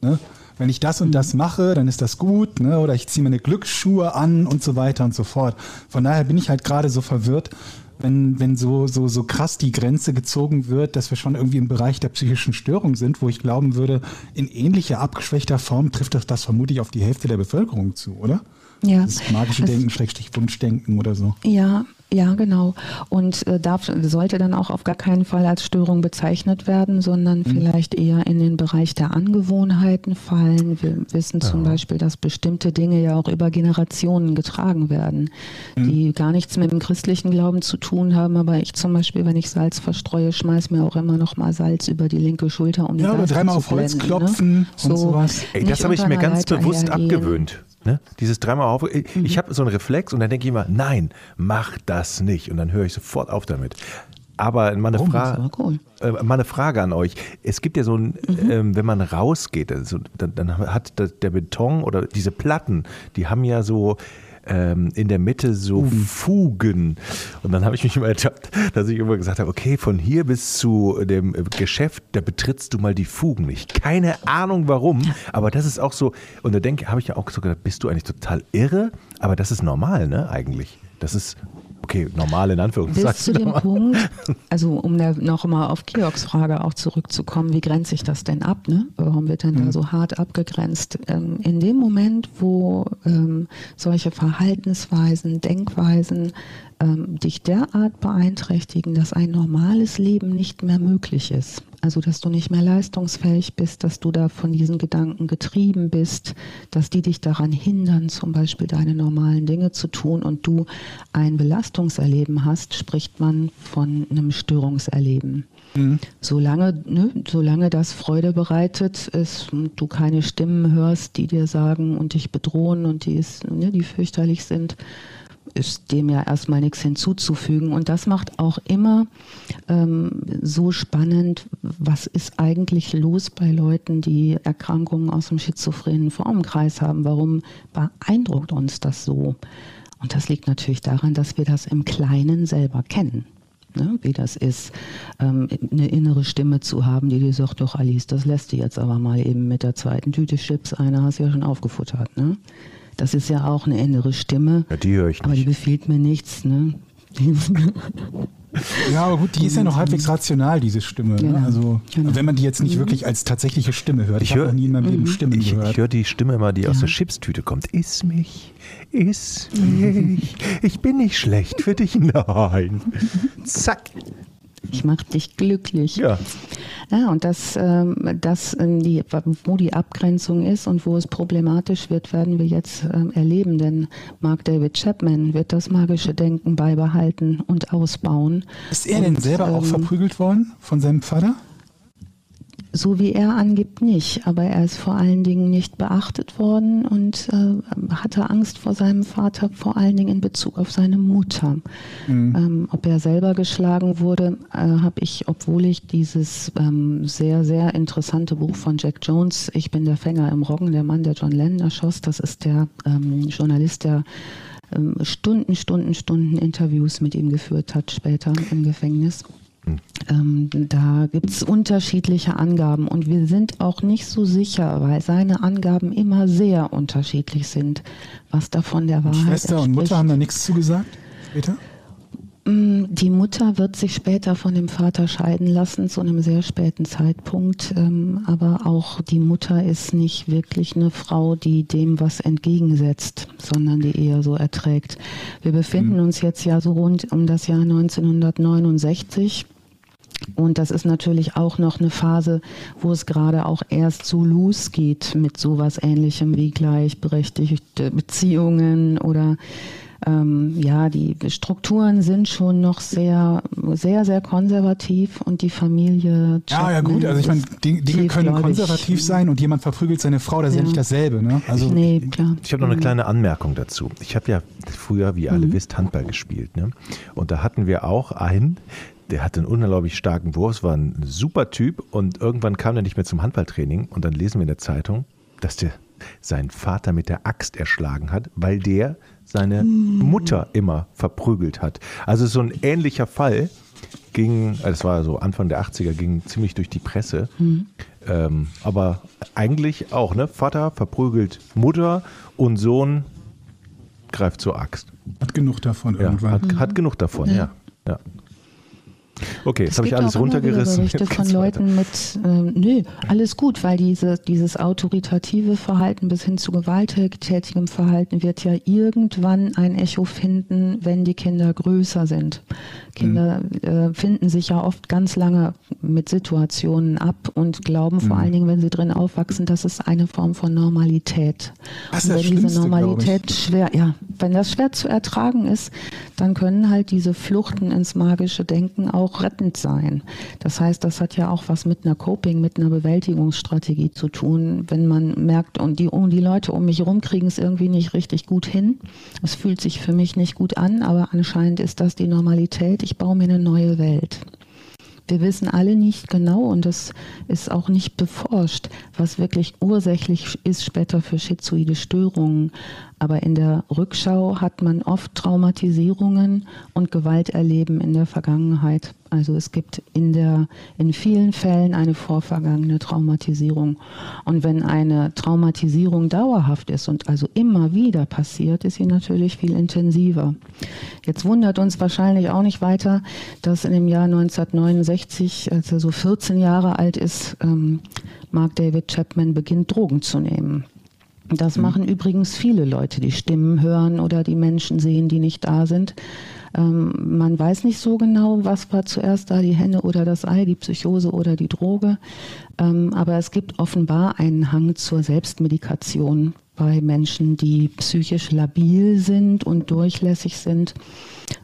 Ne? Wenn ich das und das mache, dann ist das gut, ne? oder ich ziehe meine Glücksschuhe an und so weiter und so fort. Von daher bin ich halt gerade so verwirrt, wenn, wenn so, so, so krass die Grenze gezogen wird, dass wir schon irgendwie im Bereich der psychischen Störung sind, wo ich glauben würde, in ähnlicher abgeschwächter Form trifft das, das vermutlich auf die Hälfte der Bevölkerung zu, oder? Ja. Das magische Denken, Schrägstrich Wunschdenken oder so. Ja, ja, genau. Und äh, darf, sollte dann auch auf gar keinen Fall als Störung bezeichnet werden, sondern mhm. vielleicht eher in den Bereich der Angewohnheiten fallen. Wir wissen ja. zum Beispiel, dass bestimmte Dinge ja auch über Generationen getragen werden, mhm. die gar nichts mit dem christlichen Glauben zu tun haben. Aber ich zum Beispiel, wenn ich Salz verstreue, schmeiß mir auch immer noch mal Salz über die linke Schulter, um die Ja, oder dreimal auf Holz ne? klopfen ne? und so, sowas. Ey, das habe ich mir ganz bewusst abgewöhnt. Ne? Dieses dreimal auf. Ich, mhm. habe so einen Reflex und dann denke ich immer, nein, mach das nicht. Und dann höre ich sofort auf damit. Aber mal eine, oh, Fra cool. äh, mal eine Frage an euch. Es gibt ja so ein, mhm. ähm, wenn man rausgeht, also, dann, dann, hat der Beton oder diese Platten, die haben ja so ähm, in der Mitte so Fugen. Fugen. Und dann habe ich mich immer ertappt, dass ich immer gesagt habe, okay, von hier bis zu dem Geschäft, da betrittst du mal die Fugen nicht. Keine Ahnung warum, aber das ist auch so, und da denke, habe ich ja auch so gedacht, bist du eigentlich total irre? Aber das ist normal, ne, eigentlich. Das ist okay, normal in Anführungszeichen. Bis zu dem Punkt, also um da noch mal auf Georgs Frage auch zurückzukommen, wie grenze ich das denn ab? Ne? Warum wird denn mhm. da so hart abgegrenzt? Ähm, in dem Moment, wo ähm, solche Verhaltensweisen, Denkweisen ähm, dich derart beeinträchtigen, dass ein normales Leben nicht mehr möglich ist. Also, dass du nicht mehr leistungsfähig bist, dass du da von diesen Gedanken getrieben bist, dass die dich daran hindern, zum Beispiel deine normalen Dinge zu tun und du ein Belastungserleben hast, spricht man von einem Störungserleben. Mhm. Solange, ne, solange das Freude bereitet ist und du keine Stimmen hörst, die dir sagen und dich bedrohen und die, ist, ne, die fürchterlich sind, ist dem ja erstmal nichts hinzuzufügen. Und das macht auch immer ähm, so spannend, was ist eigentlich los bei Leuten, die Erkrankungen aus dem schizophrenen Formenkreis haben? Warum beeindruckt uns das so? Und das liegt natürlich daran, dass wir das im Kleinen selber kennen. Ne, wie das ist, ähm, eine innere Stimme zu haben, die dir sagt, doch Alice, das lässt du jetzt aber mal eben mit der zweiten Tüte Chips, einer hast du ja schon aufgefuttert. Ne? Das ist ja auch eine innere Stimme. Ja, die höre ich nicht. Aber die befiehlt mir nichts. Ne? Ja, aber gut, die ist ja noch halbwegs rational, diese Stimme. Ne? Also, genau. wenn man die jetzt nicht wirklich als tatsächliche Stimme hört. Ich, ich höre nie in meinem Leben mhm. Stimmen ich, gehört. Ich höre die Stimme immer, die ja. aus der Chipstüte kommt. Iss mich, iss mich. Ich bin nicht schlecht für dich. Nein. Zack. Ich mache dich glücklich. Ja. Ja, und das, ähm, das ähm, die, wo die Abgrenzung ist und wo es problematisch wird, werden wir jetzt ähm, erleben. Denn Mark David Chapman wird das magische Denken beibehalten und ausbauen. Ist er denn selber auch verprügelt worden von seinem Vater? So wie er angibt, nicht. Aber er ist vor allen Dingen nicht beachtet worden und äh, hatte Angst vor seinem Vater, vor allen Dingen in Bezug auf seine Mutter. Mhm. Ähm, ob er selber geschlagen wurde, äh, habe ich, obwohl ich dieses ähm, sehr, sehr interessante Buch von Jack Jones, Ich bin der Fänger im Roggen, der Mann, der John Lennon erschoss, das ist der ähm, Journalist, der ähm, Stunden, Stunden, Stunden Interviews mit ihm geführt hat, später im Gefängnis. Ähm, da gibt es unterschiedliche Angaben und wir sind auch nicht so sicher, weil seine Angaben immer sehr unterschiedlich sind, was davon der Wahrheit ist. Schwester entspricht. und Mutter haben da nichts zugesagt später? Mm, die Mutter wird sich später von dem Vater scheiden lassen, zu einem sehr späten Zeitpunkt. Ähm, aber auch die Mutter ist nicht wirklich eine Frau, die dem was entgegensetzt, sondern die eher so erträgt. Wir befinden mhm. uns jetzt ja so rund um das Jahr 1969. Und das ist natürlich auch noch eine Phase, wo es gerade auch erst so losgeht mit sowas ähnlichem wie gleichberechtigte Beziehungen oder ähm, ja, die Strukturen sind schon noch sehr, sehr, sehr konservativ und die Familie. Ja, ja, gut. Also ich meine, Dinge können konservativ sein und jemand verprügelt seine Frau, das ist ja, ja nicht dasselbe. Ne? Also, nee, klar. Ich habe noch eine mhm. kleine Anmerkung dazu. Ich habe ja früher, wie ihr alle mhm. wisst, Handball gespielt. Ne? Und da hatten wir auch einen, der hatte einen unglaublich starken Wurf, war ein super Typ und irgendwann kam er nicht mehr zum Handballtraining und dann lesen wir in der Zeitung, dass der seinen Vater mit der Axt erschlagen hat, weil der seine hm. Mutter immer verprügelt hat. Also so ein ähnlicher Fall ging, das war so Anfang der 80er, ging ziemlich durch die Presse. Mhm. Ähm, aber eigentlich auch, ne? Vater verprügelt Mutter und Sohn greift zur Axt. Hat genug davon ja, irgendwann. Hat, mhm. hat genug davon, ja. ja. ja. Okay, jetzt habe ich alles runtergerissen. Berichte von Leuten mit, ähm, nö, alles gut, weil diese, dieses autoritative Verhalten bis hin zu gewalttätigem Verhalten wird ja irgendwann ein Echo finden, wenn die Kinder größer sind. Kinder mhm. äh, finden sich ja oft ganz lange mit Situationen ab und glauben vor mhm. allen Dingen, wenn sie drin aufwachsen, das ist eine Form von Normalität. Das ist und wenn diese Normalität schwer, ja, wenn das schwer zu ertragen ist, dann können halt diese Fluchten ins magische Denken auch rettend sein. Das heißt, das hat ja auch was mit einer Coping, mit einer Bewältigungsstrategie zu tun, wenn man merkt, und die, und die Leute um mich herum kriegen es irgendwie nicht richtig gut hin. Es fühlt sich für mich nicht gut an, aber anscheinend ist das die Normalität. Ich baue mir eine neue Welt. Wir wissen alle nicht genau und das ist auch nicht beforscht, was wirklich ursächlich ist später für schizoide Störungen. Aber in der Rückschau hat man oft Traumatisierungen und Gewalterleben in der Vergangenheit. Also es gibt in, der, in vielen Fällen eine vorvergangene Traumatisierung. Und wenn eine Traumatisierung dauerhaft ist und also immer wieder passiert, ist sie natürlich viel intensiver. Jetzt wundert uns wahrscheinlich auch nicht weiter, dass in dem Jahr 1969, als er so 14 Jahre alt ist, ähm, Mark David Chapman beginnt, Drogen zu nehmen. Das mhm. machen übrigens viele Leute, die Stimmen hören oder die Menschen sehen, die nicht da sind. Ähm, man weiß nicht so genau, was war zuerst da, die Henne oder das Ei, die Psychose oder die Droge. Ähm, aber es gibt offenbar einen Hang zur Selbstmedikation bei Menschen, die psychisch labil sind und durchlässig sind.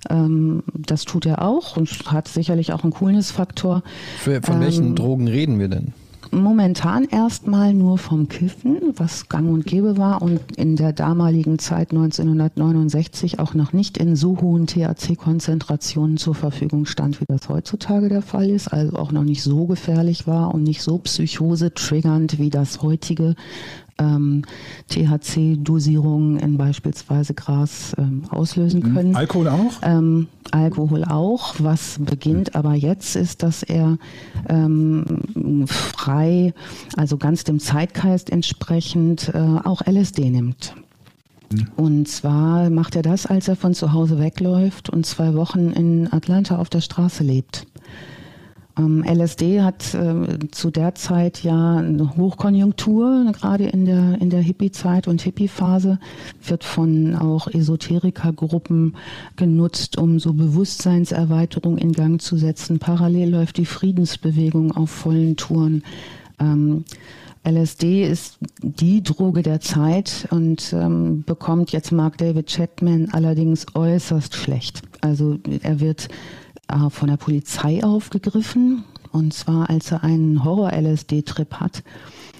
Ähm, das tut er auch und hat sicherlich auch einen Coolness-Faktor. Von welchen ähm, Drogen reden wir denn? Momentan erstmal nur vom Kiffen, was gang und gäbe war und in der damaligen Zeit 1969 auch noch nicht in so hohen THC-Konzentrationen zur Verfügung stand, wie das heutzutage der Fall ist, also auch noch nicht so gefährlich war und nicht so psychose-triggernd wie das heutige ähm, THC-Dosierungen in beispielsweise Gras ähm, auslösen mhm. können. Alkohol auch? Ähm, Alkohol auch. Was beginnt aber jetzt ist, dass er ähm, frei, also ganz dem Zeitgeist entsprechend, äh, auch LSD nimmt. Mhm. Und zwar macht er das, als er von zu Hause wegläuft und zwei Wochen in Atlanta auf der Straße lebt. Ähm, LSD hat äh, zu der Zeit ja eine Hochkonjunktur, gerade in der, in der Hippie-Zeit und Hippie-Phase, wird von auch Esoterikergruppen genutzt, um so Bewusstseinserweiterung in Gang zu setzen. Parallel läuft die Friedensbewegung auf vollen Touren. Ähm, LSD ist die Droge der Zeit und ähm, bekommt jetzt Mark David Chapman allerdings äußerst schlecht. Also er wird von der Polizei aufgegriffen. Und zwar, als er einen Horror-LSD-Trip hat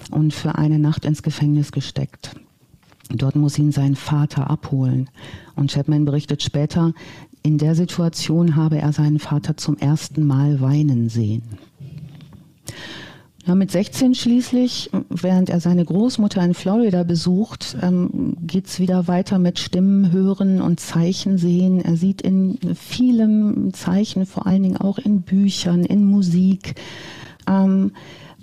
und für eine Nacht ins Gefängnis gesteckt. Dort muss ihn sein Vater abholen. Und Chapman berichtet später, in der Situation habe er seinen Vater zum ersten Mal weinen sehen. Ja, mit 16 schließlich, während er seine Großmutter in Florida besucht, ähm, es wieder weiter mit Stimmen hören und Zeichen sehen. Er sieht in vielen Zeichen, vor allen Dingen auch in Büchern, in Musik, ähm,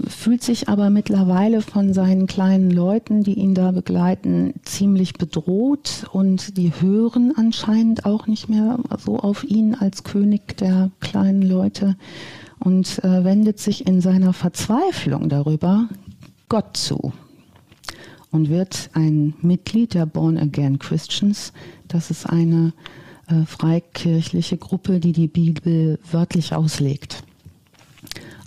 fühlt sich aber mittlerweile von seinen kleinen Leuten, die ihn da begleiten, ziemlich bedroht und die hören anscheinend auch nicht mehr so auf ihn als König der kleinen Leute und äh, wendet sich in seiner Verzweiflung darüber Gott zu und wird ein Mitglied der Born Again Christians. Das ist eine äh, freikirchliche Gruppe, die die Bibel wörtlich auslegt,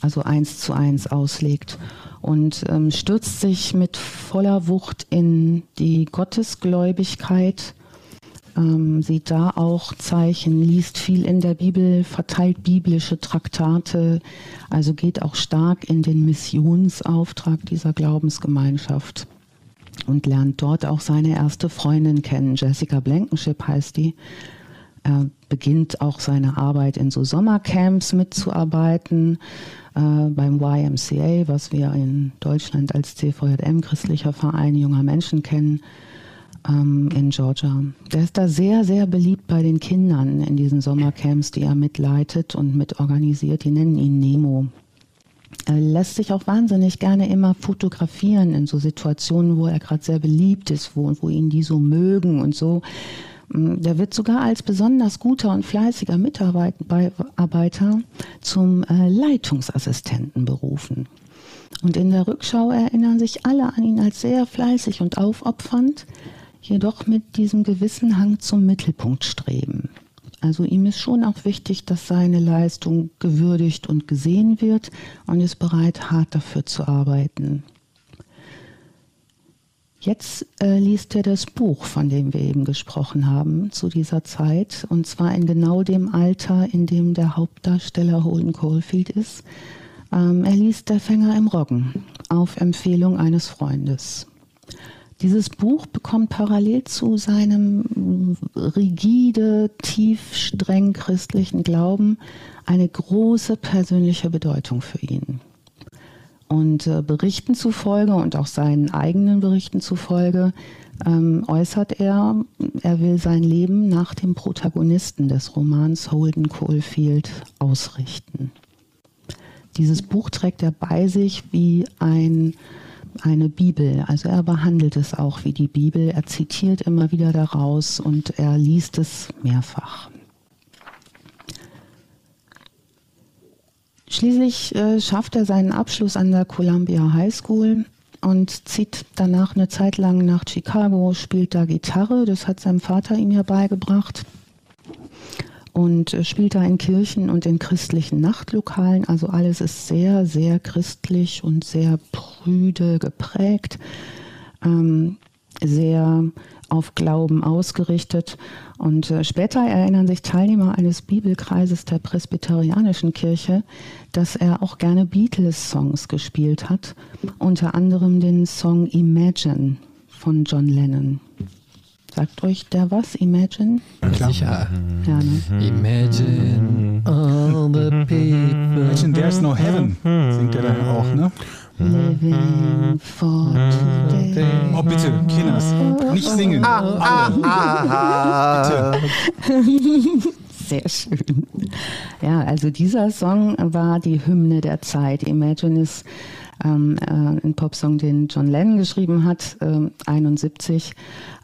also eins zu eins auslegt und ähm, stürzt sich mit voller Wucht in die Gottesgläubigkeit ähm, sieht da auch Zeichen, liest viel in der Bibel, verteilt biblische Traktate, also geht auch stark in den Missionsauftrag dieser Glaubensgemeinschaft und lernt dort auch seine erste Freundin kennen. Jessica Blankenship heißt die. Er beginnt auch seine Arbeit in so Sommercamps mitzuarbeiten, äh, beim YMCA, was wir in Deutschland als CVJM, christlicher Verein junger Menschen kennen ähm, in Georgia. Der ist da sehr, sehr beliebt bei den Kindern in diesen Sommercamps, die er mitleitet und mitorganisiert. Die nennen ihn Nemo. Er lässt sich auch wahnsinnig gerne immer fotografieren in so Situationen, wo er gerade sehr beliebt ist, wo, wo ihn die so mögen und so. Mm, der wird sogar als besonders guter und fleißiger Mitarbeiter zum äh, Leitungsassistenten berufen. Und in der Rückschau erinnern sich alle an ihn als sehr fleißig und aufopfernd jedoch mit diesem gewissen Hang zum Mittelpunkt streben. Also ihm ist schon auch wichtig, dass seine Leistung gewürdigt und gesehen wird und ist bereit, hart dafür zu arbeiten. Jetzt äh, liest er das Buch, von dem wir eben gesprochen haben, zu dieser Zeit, und zwar in genau dem Alter, in dem der Hauptdarsteller Holden Caulfield ist. Ähm, er liest Der Fänger im Roggen auf Empfehlung eines Freundes. Dieses Buch bekommt parallel zu seinem rigide, tief, streng christlichen Glauben eine große persönliche Bedeutung für ihn. Und äh, Berichten zufolge und auch seinen eigenen Berichten zufolge ähm, äußert er, er will sein Leben nach dem Protagonisten des Romans Holden Caulfield ausrichten. Dieses Buch trägt er bei sich wie ein eine Bibel. Also er behandelt es auch wie die Bibel. Er zitiert immer wieder daraus und er liest es mehrfach. Schließlich äh, schafft er seinen Abschluss an der Columbia High School und zieht danach eine Zeit lang nach Chicago, spielt da Gitarre. Das hat sein Vater ihm ja beigebracht. Und äh, spielt da in Kirchen und in christlichen Nachtlokalen. Also alles ist sehr, sehr christlich und sehr prüde geprägt. Ähm, sehr auf Glauben ausgerichtet. Und äh, später erinnern sich Teilnehmer eines Bibelkreises der Presbyterianischen Kirche, dass er auch gerne Beatles-Songs gespielt hat, unter anderem den Song Imagine von John Lennon. Sagt euch der was? Imagine? Klar. Sicher. Ja, ne? Imagine all the people. Imagine there's no heaven, singt er dann auch, ne? Living for today. Oh, bitte, Kinders, nicht singen. Ah, ah, ah, bitte. Sehr schön. Ja, also dieser Song war die Hymne der Zeit. Imagine ist ähm, äh, ein Popsong, den John Lennon geschrieben hat, äh, 71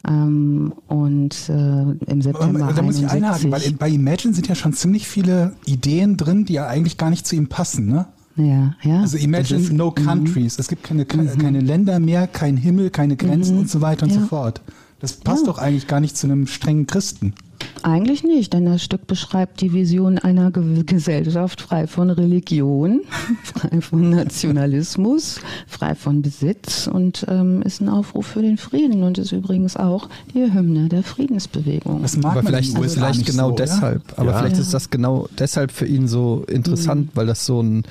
ähm, und äh, im September. Da muss ich einhaken, weil bei Imagine sind ja schon ziemlich viele Ideen drin, die ja eigentlich gar nicht zu ihm passen, ne? Ja, ja. Also imagine ist, no mhm. countries. Mhm. Es gibt keine, keine, mhm. keine, Länder mehr, kein Himmel, keine Grenzen mhm. und so weiter und ja. so fort. Das passt ja. doch eigentlich gar nicht zu einem strengen Christen. Eigentlich nicht, denn das Stück beschreibt die Vision einer Gesellschaft frei von Religion, frei von Nationalismus, frei von Besitz und ähm, ist ein Aufruf für den Frieden und ist übrigens auch die Hymne der Friedensbewegung. Das mag aber vielleicht, also vielleicht genau so, deshalb. Ja? Aber ja. vielleicht ist das genau deshalb für ihn so interessant, mhm. weil das so ein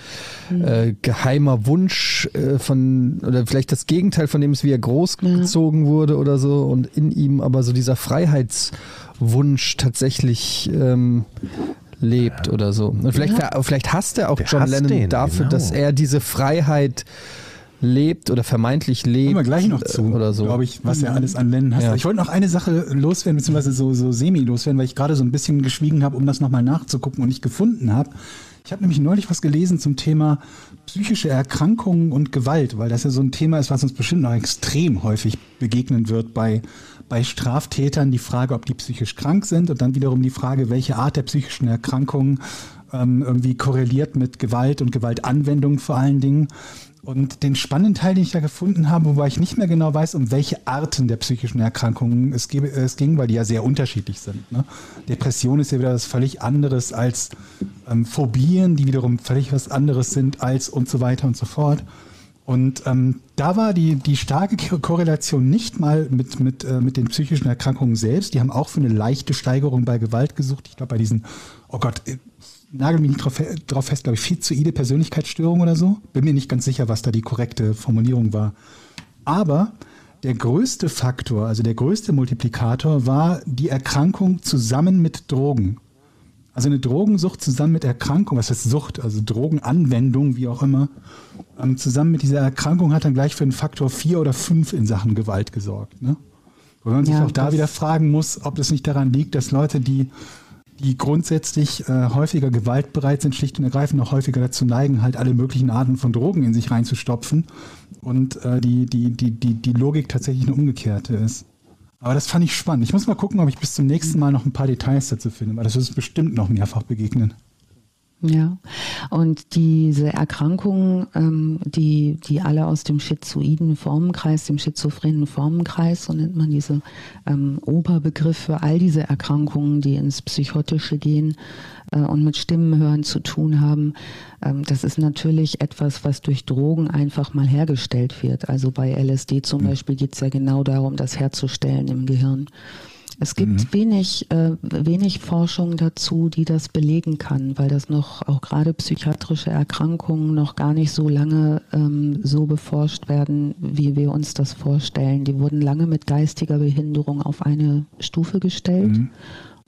mhm. äh, geheimer Wunsch äh, von oder vielleicht das Gegenteil von dem ist, wie er großgezogen ja. wurde oder so und in ihm aber so dieser Freiheits Wunsch tatsächlich ähm, lebt oder so. Und vielleicht, ja. vielleicht hasst er auch Der John Lennon den, dafür, genau. dass er diese Freiheit lebt oder vermeintlich lebt. Kommen wir gleich noch zu, oder so. glaube ich, was er alles an Lennon hasst. Ja. Ich wollte noch eine Sache loswerden, beziehungsweise so, so semi loswerden, weil ich gerade so ein bisschen geschwiegen habe, um das nochmal nachzugucken und nicht gefunden habe. Ich habe nämlich neulich was gelesen zum Thema psychische Erkrankungen und Gewalt, weil das ja so ein Thema ist, was uns bestimmt noch extrem häufig begegnen wird bei bei Straftätern die Frage, ob die psychisch krank sind und dann wiederum die Frage, welche Art der psychischen Erkrankung ähm, irgendwie korreliert mit Gewalt und Gewaltanwendung vor allen Dingen. Und den spannenden Teil, den ich da gefunden habe, wobei ich nicht mehr genau weiß, um welche Arten der psychischen Erkrankungen es, gebe, es ging, weil die ja sehr unterschiedlich sind. Ne? Depression ist ja wieder was völlig anderes als ähm, Phobien, die wiederum völlig was anderes sind als und so weiter und so fort. Und ähm, da war die, die starke Korrelation nicht mal mit, mit, äh, mit den psychischen Erkrankungen selbst. Die haben auch für eine leichte Steigerung bei Gewalt gesucht. Ich glaube, bei diesen, oh Gott, äh, nagel mich nicht drauf, drauf fest, glaube ich, schizoide Persönlichkeitsstörung oder so. Bin mir nicht ganz sicher, was da die korrekte Formulierung war. Aber der größte Faktor, also der größte Multiplikator war die Erkrankung zusammen mit Drogen. Also eine Drogensucht zusammen mit Erkrankung, was heißt Sucht, also Drogenanwendung, wie auch immer, ähm, zusammen mit dieser Erkrankung hat dann gleich für einen Faktor vier oder fünf in Sachen Gewalt gesorgt. Ne? Wo man sich ja, auch da wieder fragen muss, ob es nicht daran liegt, dass Leute, die, die grundsätzlich äh, häufiger gewaltbereit sind, schlicht und ergreifend auch häufiger dazu neigen, halt alle möglichen Arten von Drogen in sich reinzustopfen und äh, die, die, die, die, die Logik tatsächlich eine umgekehrte ist. Aber das fand ich spannend. Ich muss mal gucken, ob ich bis zum nächsten Mal noch ein paar Details dazu finde, weil das wird bestimmt noch mehrfach begegnen. Ja, und diese Erkrankungen, ähm, die, die alle aus dem schizoiden Formenkreis, dem schizophrenen Formenkreis, so nennt man diese ähm, Oberbegriff für all diese Erkrankungen, die ins Psychotische gehen äh, und mit Stimmenhören zu tun haben, ähm, das ist natürlich etwas, was durch Drogen einfach mal hergestellt wird. Also bei LSD zum mhm. Beispiel geht es ja genau darum, das herzustellen im Gehirn. Es gibt mhm. wenig, äh, wenig Forschung dazu, die das belegen kann, weil das noch auch gerade psychiatrische Erkrankungen noch gar nicht so lange ähm, so beforscht werden, wie wir uns das vorstellen. Die wurden lange mit geistiger Behinderung auf eine Stufe gestellt. Mhm.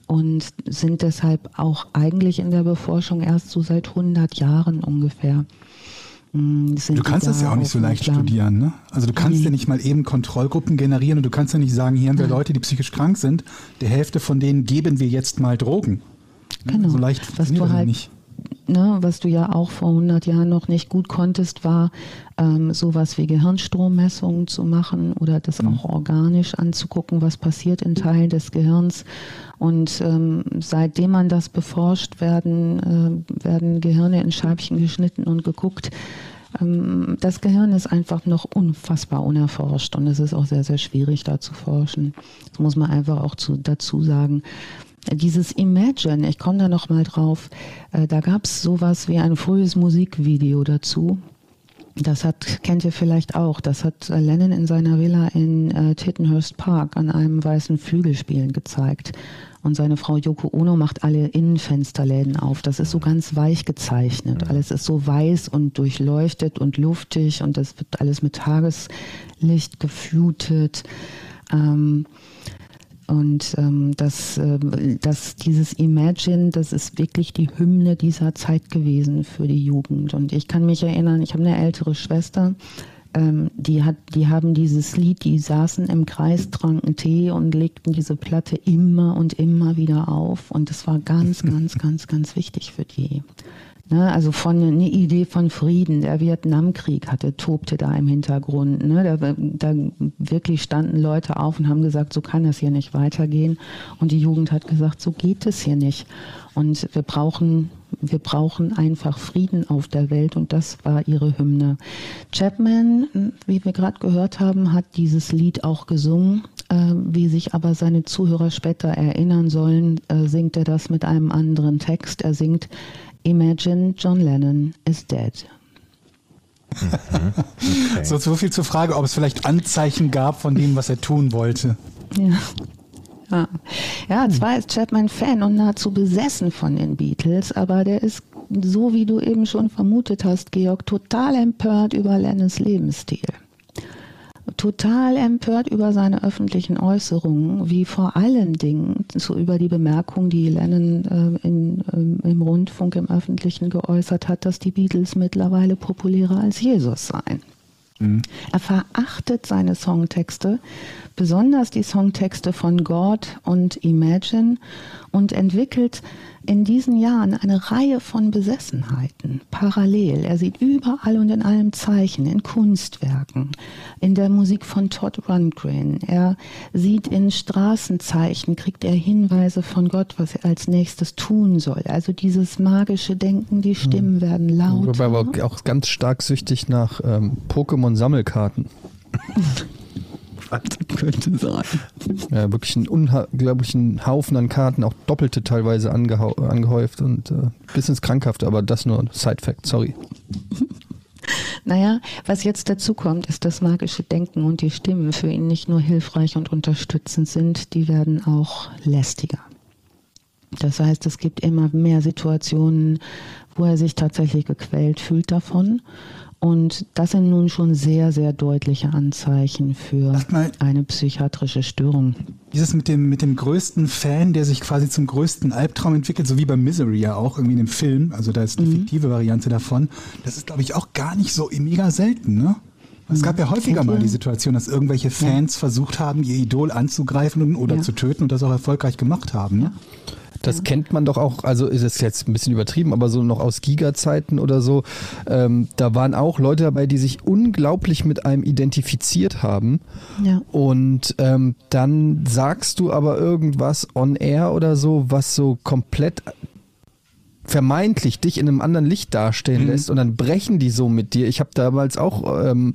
Und sind deshalb auch eigentlich in der Beforschung erst so seit 100 Jahren ungefähr. Hm, du kannst das ja auch nicht so leicht studieren. Ne? Also du kannst nee. ja nicht mal eben Kontrollgruppen generieren und du kannst ja nicht sagen, hier haben wir Leute, die psychisch krank sind, der Hälfte von denen geben wir jetzt mal Drogen. Ne? Genau. So leicht funktioniert das halt, nicht. Ne, was du ja auch vor 100 Jahren noch nicht gut konntest, war ähm, sowas wie Gehirnstrommessungen zu machen oder das mhm. auch organisch anzugucken, was passiert in Teilen des Gehirns. Und ähm, seitdem man das beforscht, werden, äh, werden Gehirne in Scheibchen geschnitten und geguckt, ähm, das Gehirn ist einfach noch unfassbar unerforscht und es ist auch sehr, sehr schwierig da zu forschen. Das muss man einfach auch zu, dazu sagen. Dieses Imagine, ich komme da noch mal drauf, äh, da gab es sowas wie ein frühes Musikvideo dazu. Das hat, kennt ihr vielleicht auch, das hat Lennon in seiner Villa in äh, Tittenhurst Park an einem weißen Flügelspielen gezeigt. Und seine Frau Yoko Ono macht alle Innenfensterläden auf. Das ist so ganz weich gezeichnet. Alles ist so weiß und durchleuchtet und luftig und das wird alles mit Tageslicht geflutet. Ähm, und ähm, das, äh, das, dieses Imagine, das ist wirklich die Hymne dieser Zeit gewesen für die Jugend. Und ich kann mich erinnern, ich habe eine ältere Schwester, ähm, die, hat, die haben dieses Lied, die saßen im Kreis, tranken Tee und legten diese Platte immer und immer wieder auf. Und das war ganz, ganz, ganz, ganz wichtig für die. Ne, also von eine Idee von Frieden. Der Vietnamkrieg hatte, tobte da im Hintergrund. Ne, da, da wirklich standen Leute auf und haben gesagt, so kann das hier nicht weitergehen. Und die Jugend hat gesagt, so geht es hier nicht. Und wir brauchen, wir brauchen einfach Frieden auf der Welt. Und das war ihre Hymne. Chapman, wie wir gerade gehört haben, hat dieses Lied auch gesungen. Äh, wie sich aber seine Zuhörer später erinnern sollen, äh, singt er das mit einem anderen Text. Er singt Imagine John Lennon is dead. Mhm. Okay. So, so viel zur Frage, ob es vielleicht Anzeichen gab von dem, was er tun wollte. Ja. Ja, ja zwar ist Chapman Fan und nahezu besessen von den Beatles, aber der ist, so wie du eben schon vermutet hast, Georg, total empört über Lennons Lebensstil total empört über seine öffentlichen Äußerungen, wie vor allen Dingen so über die Bemerkung, die Lennon äh, in, äh, im Rundfunk im Öffentlichen geäußert hat, dass die Beatles mittlerweile populärer als Jesus seien. Mhm. Er verachtet seine Songtexte, besonders die Songtexte von God und Imagine und entwickelt in diesen Jahren eine Reihe von Besessenheiten parallel. Er sieht überall und in allem Zeichen, in Kunstwerken, in der Musik von Todd Rundgren. Er sieht in Straßenzeichen, kriegt er Hinweise von Gott, was er als nächstes tun soll. Also dieses magische Denken, die Stimmen hm. werden laut. Wobei aber auch ganz stark süchtig nach ähm, Pokémon-Sammelkarten. Könnte sein? Ja, wirklich ein unglaublichen Haufen an Karten, auch doppelte teilweise angehäuft und äh, bis ins Krankhafte, aber das nur Side-Fact, sorry. Naja, was jetzt dazu kommt, ist das magische Denken und die Stimmen für ihn nicht nur hilfreich und unterstützend sind, die werden auch lästiger. Das heißt, es gibt immer mehr Situationen, wo er sich tatsächlich gequält fühlt davon und das sind nun schon sehr, sehr deutliche Anzeichen für mal, eine psychiatrische Störung. Dieses mit dem, mit dem größten Fan, der sich quasi zum größten Albtraum entwickelt, so wie bei Misery ja auch irgendwie in dem Film, also da ist die mhm. fiktive Variante davon, das ist, glaube ich, auch gar nicht so mega selten, ne? Es gab ja häufiger mal die Situation, dass irgendwelche Fans ja. versucht haben, ihr Idol anzugreifen oder ja. zu töten und das auch erfolgreich gemacht haben. Ne? Ja. Das ja. kennt man doch auch, also ist es jetzt ein bisschen übertrieben, aber so noch aus Giga-Zeiten oder so. Ähm, da waren auch Leute dabei, die sich unglaublich mit einem identifiziert haben. Ja. Und ähm, dann sagst du aber irgendwas on air oder so, was so komplett vermeintlich dich in einem anderen Licht dastehen mhm. lässt und dann brechen die so mit dir. Ich habe damals auch ähm,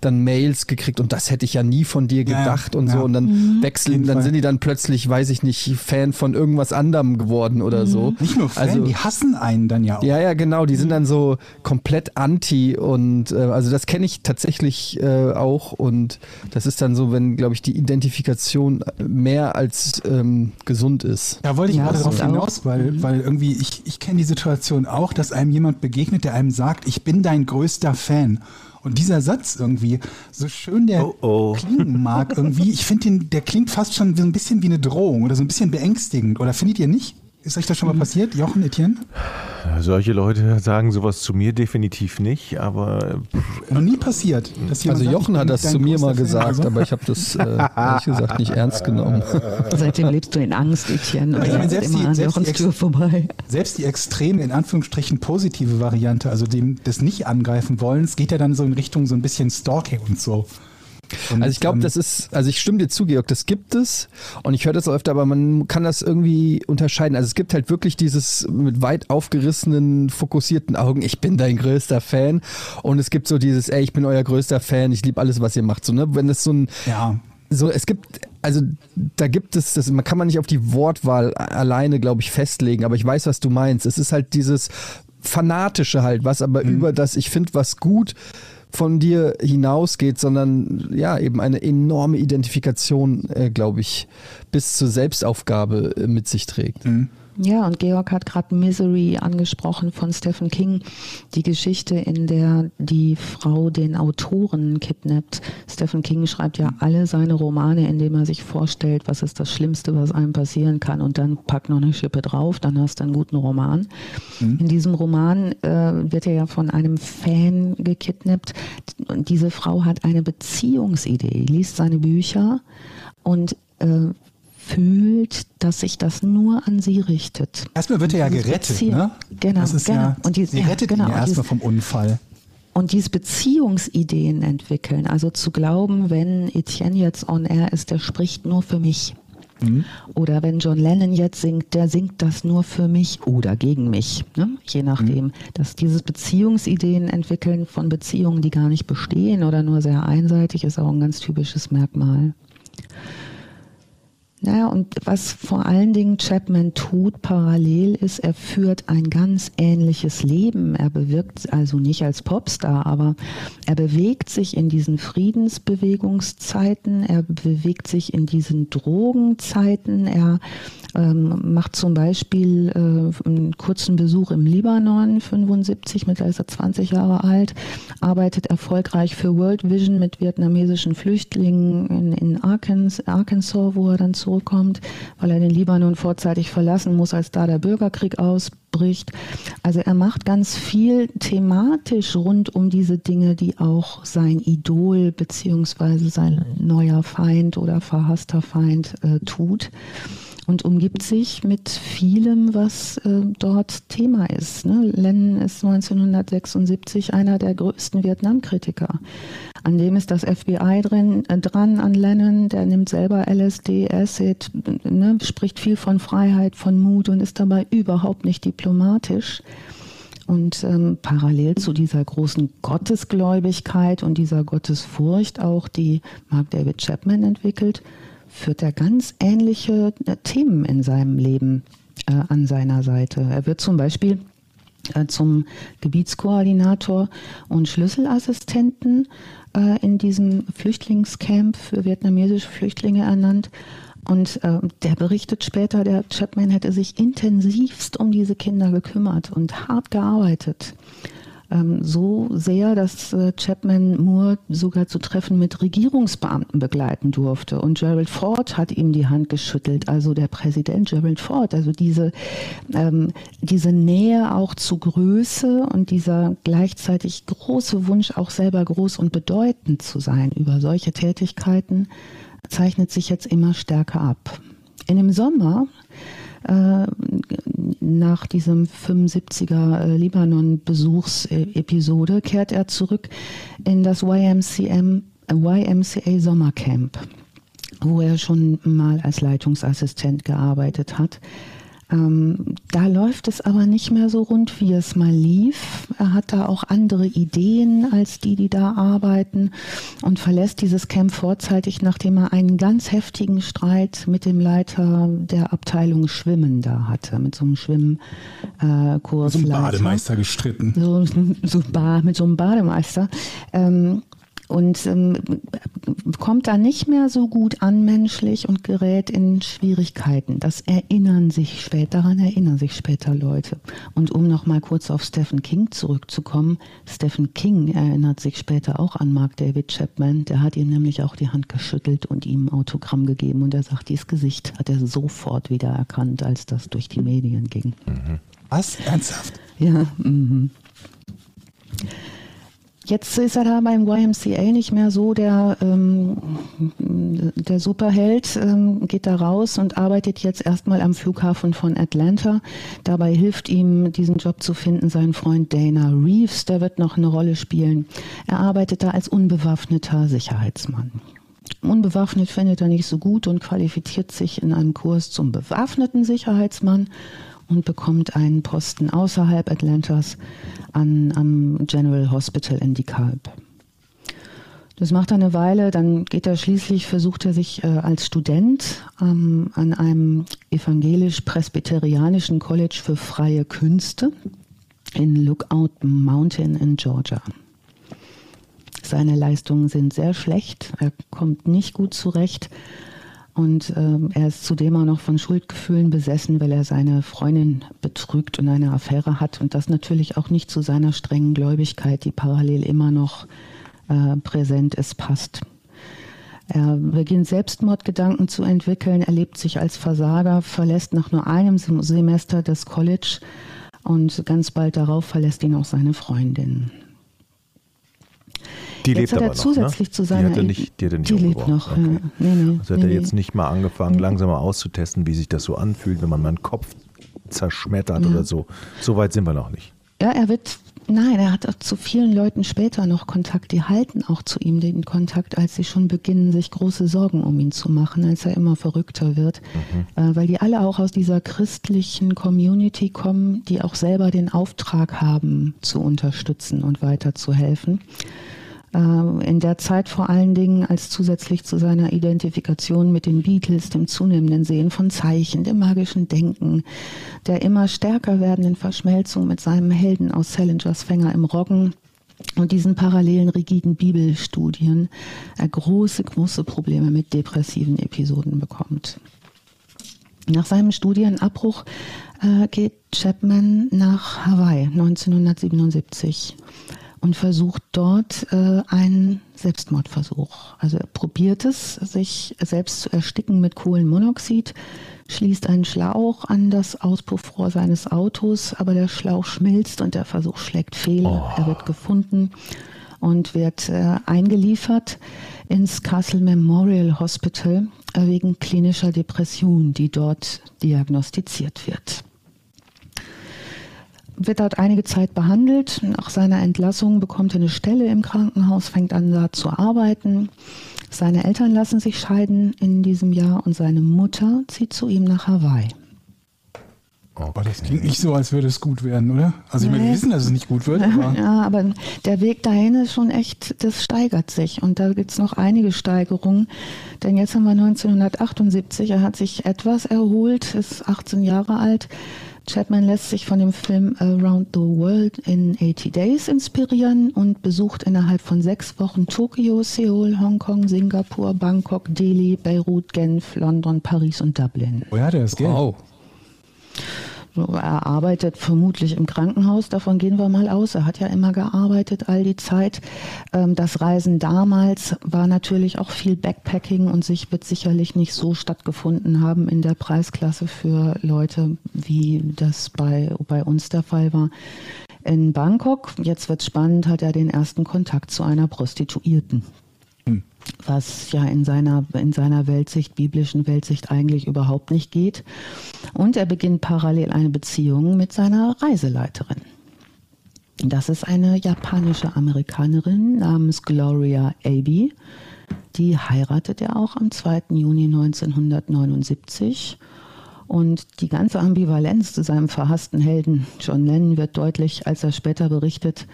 dann Mails gekriegt und das hätte ich ja nie von dir gedacht ja, und ja. so und dann mhm. wechseln, dann Fall. sind die dann plötzlich, weiß ich nicht, Fan von irgendwas anderem geworden oder mhm. so. Nicht nur Fan, also, die hassen einen dann ja auch. Ja, ja, genau, die sind dann so komplett anti und äh, also das kenne ich tatsächlich äh, auch und das ist dann so, wenn, glaube ich, die Identifikation mehr als ähm, gesund ist. Da wollte ich ja, gerade darauf hinaus, weil, mhm. weil irgendwie ich, ich kenne die Situation auch, dass einem jemand begegnet, der einem sagt, ich bin dein größter Fan. Und dieser Satz irgendwie, so schön der oh oh. klingen mag, irgendwie, ich finde der klingt fast schon so ein bisschen wie eine Drohung oder so ein bisschen beängstigend. Oder findet ihr nicht? Ist euch das schon mal passiert, Jochen, Etienne? Solche Leute sagen sowas zu mir definitiv nicht, aber. Noch nie passiert. also Jochen hat das zu mir mal gesagt, also? aber ich habe das äh, ehrlich gesagt nicht ernst genommen. Seitdem lebst du in Angst, Etienne. Und ja, selbst, die, selbst, die Tür vorbei. selbst die extreme, in Anführungsstrichen positive Variante, also dem des Nicht-Angreifen wollens, geht ja dann so in Richtung so ein bisschen Stalking und so. Und, also ich glaube, ähm, das ist, also ich stimme dir zu, Georg, das gibt es und ich höre das auch öfter, aber man kann das irgendwie unterscheiden. Also es gibt halt wirklich dieses mit weit aufgerissenen, fokussierten Augen, ich bin dein größter Fan und es gibt so dieses, ey, ich bin euer größter Fan, ich liebe alles, was ihr macht. So, ne? Wenn das so ein ja. so, es gibt, also da gibt es, das, man kann man nicht auf die Wortwahl alleine, glaube ich, festlegen, aber ich weiß, was du meinst. Es ist halt dieses Fanatische halt, was aber mhm. über das, ich finde was gut, von dir hinausgeht, sondern ja, eben eine enorme Identifikation, äh, glaube ich, bis zur Selbstaufgabe äh, mit sich trägt. Mhm. Ja, und Georg hat gerade Misery angesprochen von Stephen King, die Geschichte, in der die Frau den Autoren kidnappt. Stephen King schreibt ja alle seine Romane, indem er sich vorstellt, was ist das Schlimmste, was einem passieren kann und dann packt noch eine Schippe drauf, dann hast du einen guten Roman. Mhm. In diesem Roman äh, wird er ja von einem Fan gekidnappt und diese Frau hat eine Beziehungsidee, liest seine Bücher und äh, fühlt, dass sich das nur an sie richtet. Erstmal wird er ja gerettet, ne? Genau, genau. Ja, und die, sie rettet ja, genau. ihn ja erstmal vom Unfall. Und diese Beziehungsideen entwickeln, also zu glauben, wenn Etienne jetzt on air ist, der spricht nur für mich. Mhm. Oder wenn John Lennon jetzt singt, der singt das nur für mich oder gegen mich, ne? je nachdem. Mhm. Dass dieses Beziehungsideen entwickeln von Beziehungen, die gar nicht bestehen oder nur sehr einseitig, ist auch ein ganz typisches Merkmal. Naja, und was vor allen Dingen Chapman tut parallel ist, er führt ein ganz ähnliches Leben. Er bewirkt also nicht als Popstar, aber er bewegt sich in diesen Friedensbewegungszeiten, er bewegt sich in diesen Drogenzeiten, er ähm, macht zum Beispiel äh, einen kurzen Besuch im Libanon, 75, mit ist er 20 Jahre alt, arbeitet erfolgreich für World Vision mit vietnamesischen Flüchtlingen in, in Arkansas, wo er dann zurück zurückkommt, weil er den Libanon vorzeitig verlassen muss, als da der Bürgerkrieg ausbricht. Also er macht ganz viel thematisch rund um diese Dinge, die auch sein Idol beziehungsweise sein neuer Feind oder verhasster Feind äh, tut und umgibt sich mit vielem, was äh, dort Thema ist. Ne? Lennon ist 1976 einer der größten Vietnamkritiker. An dem ist das FBI drin, äh, dran an Lennon, der nimmt selber LSD, Acid, ne? spricht viel von Freiheit, von Mut und ist dabei überhaupt nicht diplomatisch. Und ähm, parallel zu dieser großen Gottesgläubigkeit und dieser Gottesfurcht auch, die Mark David Chapman entwickelt, führt er ganz ähnliche äh, Themen in seinem Leben äh, an seiner Seite. Er wird zum Beispiel äh, zum Gebietskoordinator und Schlüsselassistenten äh, in diesem Flüchtlingscamp für vietnamesische Flüchtlinge ernannt. Und äh, der berichtet später, der Chapman hätte sich intensivst um diese Kinder gekümmert und hart gearbeitet so sehr, dass äh, Chapman Moore sogar zu Treffen mit Regierungsbeamten begleiten durfte. Und Gerald Ford hat ihm die Hand geschüttelt, also der Präsident Gerald Ford. Also diese, ähm, diese Nähe auch zu Größe und dieser gleichzeitig große Wunsch, auch selber groß und bedeutend zu sein über solche Tätigkeiten, zeichnet sich jetzt immer stärker ab. In dem Sommer äh, nach diesem 75er äh, Libanon-Besuchsepisode kehrt er zurück in das YMCM, YMCA Sommercamp, wo er schon mal als Leitungsassistent gearbeitet hat. Ähm, da läuft es aber nicht mehr so rund, wie es mal lief. Er hat da auch andere Ideen als die, die da arbeiten und verlässt dieses Camp vorzeitig, nachdem er einen ganz heftigen Streit mit dem Leiter der Abteilung Schwimmen da hatte, mit so einem Schwimmkurs. Äh, so einem Bademeister gestritten. So, so, mit so einem Bademeister. Ähm, und ähm, kommt da nicht mehr so gut an menschlich und gerät in Schwierigkeiten. Das erinnern sich später, daran erinnern sich später Leute. Und um noch mal kurz auf Stephen King zurückzukommen, Stephen King erinnert sich später auch an Mark David Chapman. Der hat ihm nämlich auch die Hand geschüttelt und ihm ein Autogramm gegeben. Und er sagt, dieses Gesicht hat er sofort wieder erkannt, als das durch die Medien ging. Mhm. Was? Ernsthaft? Ja. Mhm. Jetzt ist er da beim YMCA nicht mehr so der, ähm, der Superheld, ähm, geht da raus und arbeitet jetzt erstmal am Flughafen von Atlanta. Dabei hilft ihm, diesen Job zu finden, sein Freund Dana Reeves, der wird noch eine Rolle spielen. Er arbeitet da als unbewaffneter Sicherheitsmann. Unbewaffnet findet er nicht so gut und qualifiziert sich in einem Kurs zum bewaffneten Sicherheitsmann und bekommt einen Posten außerhalb Atlantas an, am General Hospital in DeKalb. Das macht er eine Weile, dann geht er schließlich, versucht er sich äh, als Student ähm, an einem evangelisch-presbyterianischen College für freie Künste in Lookout Mountain in Georgia. Seine Leistungen sind sehr schlecht, er kommt nicht gut zurecht und ähm, er ist zudem auch noch von Schuldgefühlen besessen, weil er seine Freundin betrügt und eine Affäre hat. Und das natürlich auch nicht zu seiner strengen Gläubigkeit, die parallel immer noch äh, präsent ist, passt. Er beginnt Selbstmordgedanken zu entwickeln, erlebt sich als Versager, verlässt nach nur einem Semester das College und ganz bald darauf verlässt ihn auch seine Freundin. Die jetzt lebt hat er aber zusätzlich noch, ne? zu seiner die hatte nicht, die, hatte nicht die lebt noch. Okay. Ja. Nee, nee, also hat nee, er jetzt nicht mal angefangen, langsam mal auszutesten, wie sich das so anfühlt, wenn man meinen Kopf zerschmettert ja. oder so. So weit sind wir noch nicht. Ja, er wird Nein, er hat auch zu vielen Leuten später noch Kontakt. Die halten auch zu ihm den Kontakt, als sie schon beginnen, sich große Sorgen um ihn zu machen, als er immer verrückter wird. Mhm. Äh, weil die alle auch aus dieser christlichen Community kommen, die auch selber den Auftrag haben, zu unterstützen und weiterzuhelfen. Äh, in der Zeit vor allen Dingen als zusätzlich zu seiner Identifikation mit den Beatles, dem zunehmenden Sehen von Zeichen, dem magischen Denken, der immer stärker werdenden Verschmelzung mit seinem Helden aus Salingers Fänger im Roggen und diesen parallelen rigiden Bibelstudien er große, große Probleme mit depressiven Episoden bekommt. Nach seinem Studienabbruch äh, geht Chapman nach Hawaii 1977 und versucht dort äh, einen Selbstmordversuch. Also er probiert es, sich selbst zu ersticken mit Kohlenmonoxid, schließt einen Schlauch an das Auspuffrohr seines Autos, aber der Schlauch schmilzt und der Versuch schlägt fehl. Oh. Er wird gefunden und wird äh, eingeliefert ins Castle Memorial Hospital äh, wegen klinischer Depression, die dort diagnostiziert wird wird dort einige Zeit behandelt. Nach seiner Entlassung bekommt er eine Stelle im Krankenhaus, fängt an da zu arbeiten. Seine Eltern lassen sich scheiden in diesem Jahr und seine Mutter zieht zu ihm nach Hawaii. Aber das klingt nicht so, als würde es gut werden, oder? Also ich meine, wir wissen, dass es nicht gut wird. Aber ja, aber der Weg dahin ist schon echt, das steigert sich. Und da gibt es noch einige Steigerungen. Denn jetzt haben wir 1978, er hat sich etwas erholt, ist 18 Jahre alt. Chapman lässt sich von dem Film Around the World in 80 Days inspirieren und besucht innerhalb von sechs Wochen Tokio, Seoul, Hongkong, Singapur, Bangkok, Delhi, Beirut, Genf, London, Paris und Dublin. Oh ja, der ist Wow. Er arbeitet vermutlich im Krankenhaus, davon gehen wir mal aus. Er hat ja immer gearbeitet all die Zeit. Ähm, das Reisen damals war natürlich auch viel Backpacking und sich wird sicherlich nicht so stattgefunden haben in der Preisklasse für Leute, wie das bei, bei uns der Fall war. In Bangkok, jetzt wird spannend, hat er den ersten Kontakt zu einer Prostituierten was ja in seiner, in seiner Weltsicht, biblischen Weltsicht eigentlich überhaupt nicht geht. Und er beginnt parallel eine Beziehung mit seiner Reiseleiterin. Das ist eine japanische Amerikanerin namens Gloria Abe. Die heiratet er auch am 2. Juni 1979. Und die ganze Ambivalenz zu seinem verhassten Helden John Lennon wird deutlich, als er später berichtet,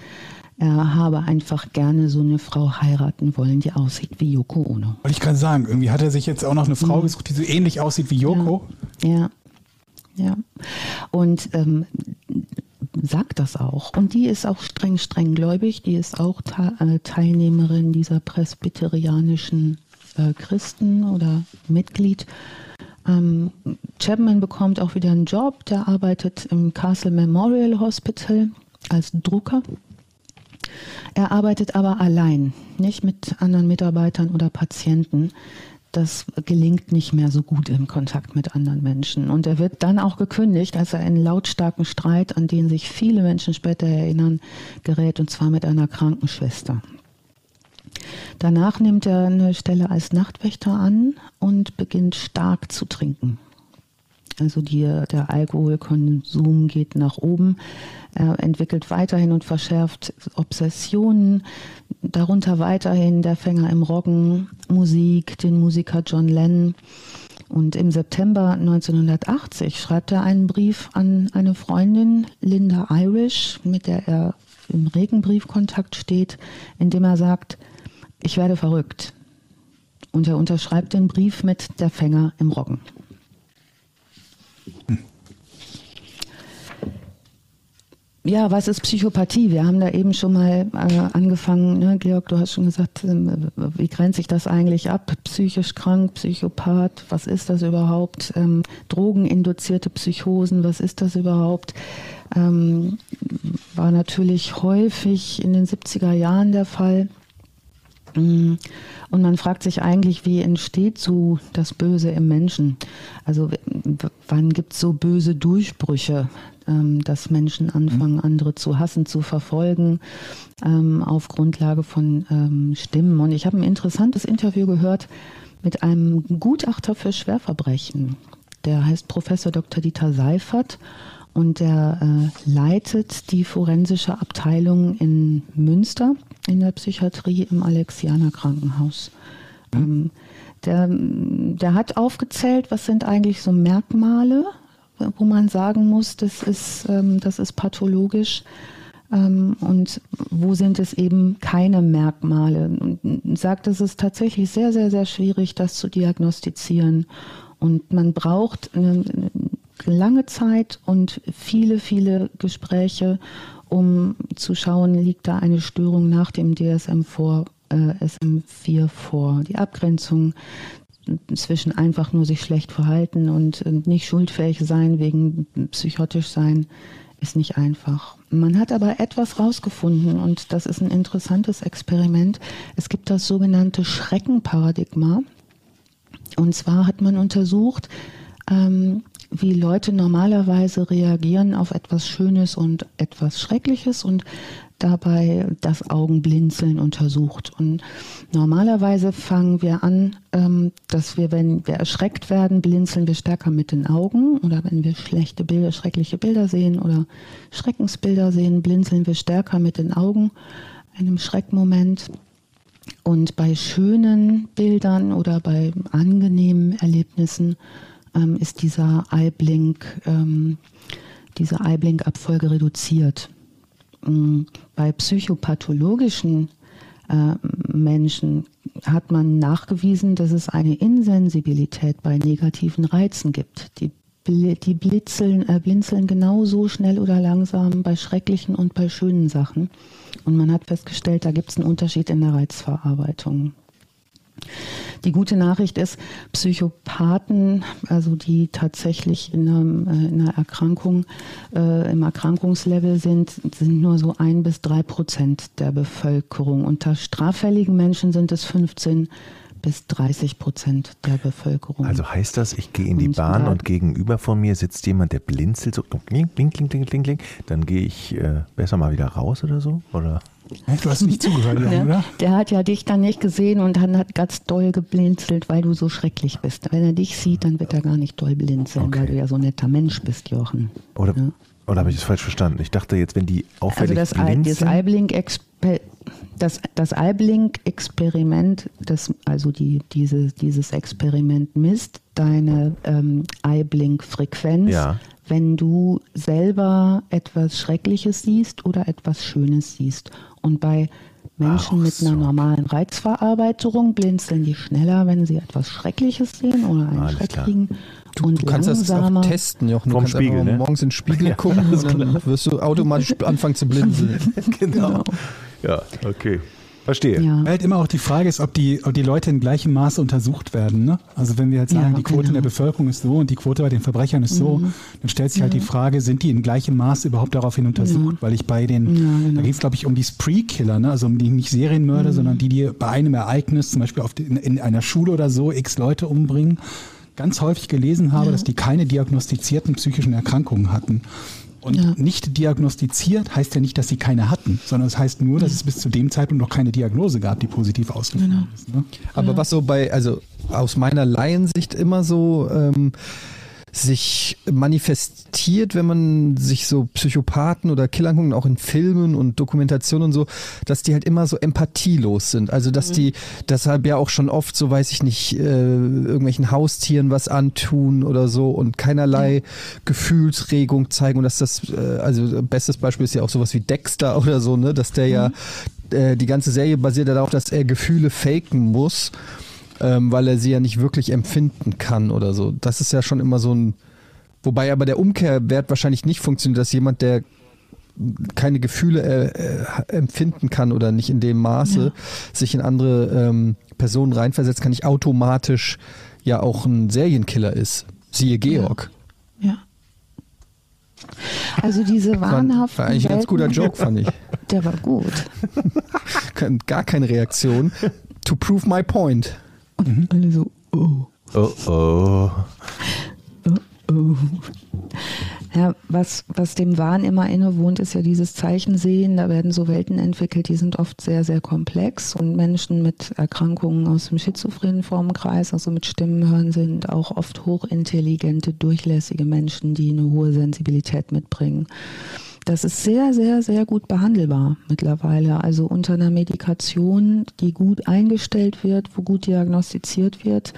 er habe einfach gerne so eine Frau heiraten wollen, die aussieht wie Yoko Ono. Wollte ich gerade sagen, irgendwie hat er sich jetzt auch noch eine Frau mhm. gesucht, die so ähnlich aussieht wie Yoko. Ja, ja. ja. Und ähm, sagt das auch. Und die ist auch streng, streng gläubig. Die ist auch äh, Teilnehmerin dieser presbyterianischen äh, Christen oder Mitglied. Ähm, Chapman bekommt auch wieder einen Job. Der arbeitet im Castle Memorial Hospital als Drucker. Er arbeitet aber allein, nicht mit anderen Mitarbeitern oder Patienten, das gelingt nicht mehr so gut im Kontakt mit anderen Menschen. Und er wird dann auch gekündigt, als er einen lautstarken Streit, an den sich viele Menschen später erinnern, gerät, und zwar mit einer Krankenschwester. Danach nimmt er eine Stelle als Nachtwächter an und beginnt stark zu trinken. Also die, der Alkoholkonsum geht nach oben. Er entwickelt weiterhin und verschärft Obsessionen, darunter weiterhin der Fänger im Roggen, Musik, den Musiker John Lennon. Und im September 1980 schreibt er einen Brief an eine Freundin, Linda Irish, mit der er im Regenbriefkontakt steht, in dem er sagt, ich werde verrückt. Und er unterschreibt den Brief mit der Fänger im Roggen. Ja, was ist Psychopathie? Wir haben da eben schon mal äh, angefangen, ne? Georg, du hast schon gesagt, äh, wie grenzt sich das eigentlich ab? Psychisch krank, Psychopath, was ist das überhaupt? Ähm, drogeninduzierte Psychosen, was ist das überhaupt? Ähm, war natürlich häufig in den 70er Jahren der Fall. Mm. Und man fragt sich eigentlich, wie entsteht so das Böse im Menschen? Also wann gibt es so böse Durchbrüche, ähm, dass Menschen anfangen, mhm. andere zu hassen, zu verfolgen, ähm, auf Grundlage von ähm, Stimmen? Und ich habe ein interessantes Interview gehört mit einem Gutachter für Schwerverbrechen. Der heißt Professor Dr. Dieter Seifert und der äh, leitet die forensische Abteilung in Münster in der Psychiatrie im Alexianer Krankenhaus. Mhm. Ähm, der, der hat aufgezählt, was sind eigentlich so Merkmale, wo man sagen muss, das ist, ähm, das ist pathologisch. Ähm, und wo sind es eben keine Merkmale? Und sagt, es ist tatsächlich sehr, sehr, sehr schwierig, das zu diagnostizieren. Und man braucht eine, eine lange Zeit und viele, viele Gespräche, um zu schauen, liegt da eine Störung nach dem DSM vor, äh, SM4 vor. Die Abgrenzung zwischen einfach nur sich schlecht verhalten und nicht schuldfähig sein wegen psychotisch sein ist nicht einfach. Man hat aber etwas rausgefunden und das ist ein interessantes Experiment. Es gibt das sogenannte Schreckenparadigma. Und zwar hat man untersucht, ähm, wie Leute normalerweise reagieren auf etwas Schönes und etwas Schreckliches und dabei das Augenblinzeln untersucht. Und normalerweise fangen wir an, ähm, dass wir, wenn wir erschreckt werden, blinzeln wir stärker mit den Augen oder wenn wir schlechte Bilder, schreckliche Bilder sehen oder Schreckensbilder sehen, blinzeln wir stärker mit den Augen in einem Schreckmoment. Und bei schönen Bildern oder bei angenehmen Erlebnissen ähm, ist dieser Eyeblink, ähm, diese Eyeblink-Abfolge reduziert. Ähm, bei psychopathologischen äh, Menschen hat man nachgewiesen, dass es eine Insensibilität bei negativen Reizen gibt. Die, die blitzeln, äh, blinzeln genauso schnell oder langsam bei schrecklichen und bei schönen Sachen. Und man hat festgestellt, da gibt es einen Unterschied in der Reizverarbeitung. Die gute Nachricht ist, Psychopathen, also die tatsächlich in, einem, äh, in einer Erkrankung, äh, im Erkrankungslevel sind, sind nur so ein bis drei Prozent der Bevölkerung. Unter straffälligen Menschen sind es 15 bis 30 Prozent der Bevölkerung. Also heißt das, ich gehe in die und Bahn und gegenüber von mir sitzt jemand, der blinzelt so kling, kling, kling, kling, kling, kling, dann gehe ich äh, besser mal wieder raus oder so? Oder? Du hast nicht zugehört, ja, oder? Der hat ja dich dann nicht gesehen und dann hat ganz doll geblinzelt, weil du so schrecklich bist. Wenn er dich sieht, dann wird er gar nicht doll blinzeln, okay. weil du ja so ein netter Mensch bist, Jochen. Oder, ja? oder habe ich das falsch verstanden? Ich dachte jetzt, wenn die auffällig also das, blinzeln... Das Eyeblink-Experiment, das, das Eyeblink-Experiment, das, also die, diese, dieses Experiment misst deine ähm, Eyeblink-Frequenz ja wenn du selber etwas Schreckliches siehst oder etwas Schönes siehst. Und bei Menschen Ach, mit einer normalen Reizverarbeitung blinzeln die schneller, wenn sie etwas Schreckliches sehen oder einen Alles Schreck kriegen. Du, und du kannst langsamer. das auch testen, Jochen. Du Vom kannst Spiegel, ne? morgens in den Spiegel ja, gucken und dann wirst du automatisch anfangen zu blinzeln. genau. Ja, okay. Verstehe. Ja. Weil halt immer auch die Frage ist, ob die, ob die Leute in gleichem Maße untersucht werden. Ne? Also wenn wir jetzt sagen, ja, die Quote genau. in der Bevölkerung ist so und die Quote bei den Verbrechern ist mhm. so, dann stellt sich halt die Frage, sind die in gleichem Maße überhaupt daraufhin untersucht? Weil ich bei den, genau. da geht es glaube ich um die Spree-Killer, ne? also um die nicht Serienmörder, mhm. sondern die, die bei einem Ereignis, zum Beispiel auf die, in, in, einer Schule oder so, x Leute umbringen, ganz häufig gelesen habe, dass die keine diagnostizierten psychischen Erkrankungen hatten. Und ja. nicht diagnostiziert heißt ja nicht, dass sie keine hatten, sondern es heißt nur, dass es bis zu dem Zeitpunkt noch keine Diagnose gab, die positiv ausgefallen genau. ist. Ne? Aber ja. was so bei, also aus meiner Laiensicht immer so ähm, sich manifestiert, wenn man sich so Psychopathen oder Killer anguckt, auch in Filmen und Dokumentationen und so, dass die halt immer so empathielos sind. Also dass mhm. die deshalb ja auch schon oft, so weiß ich nicht, äh, irgendwelchen Haustieren was antun oder so und keinerlei ja. Gefühlsregung zeigen und dass das, äh, also bestes Beispiel ist ja auch sowas wie Dexter oder so, ne, dass der mhm. ja äh, die ganze Serie basiert ja darauf, dass er Gefühle faken muss ähm, weil er sie ja nicht wirklich empfinden kann oder so. Das ist ja schon immer so ein. Wobei aber der Umkehrwert wahrscheinlich nicht funktioniert, dass jemand, der keine Gefühle äh, äh, empfinden kann oder nicht in dem Maße ja. sich in andere ähm, Personen reinversetzt, kann nicht automatisch ja auch ein Serienkiller ist. Siehe Georg. Ja. ja. Also diese wahnhaften. War, war eigentlich ein ganz guter Joke, fand ich. Der war gut. Gar keine Reaktion. To prove my point. Und mhm. alle so, oh. Oh oh. Oh oh. Ja, was, was dem Wahn immer innewohnt, ist ja dieses Zeichen sehen. Da werden so Welten entwickelt, die sind oft sehr, sehr komplex. Und Menschen mit Erkrankungen aus dem schizophrenen Formenkreis, also mit Stimmenhören, sind auch oft hochintelligente, durchlässige Menschen, die eine hohe Sensibilität mitbringen. Das ist sehr, sehr, sehr gut behandelbar mittlerweile. Also unter einer Medikation, die gut eingestellt wird, wo gut diagnostiziert wird,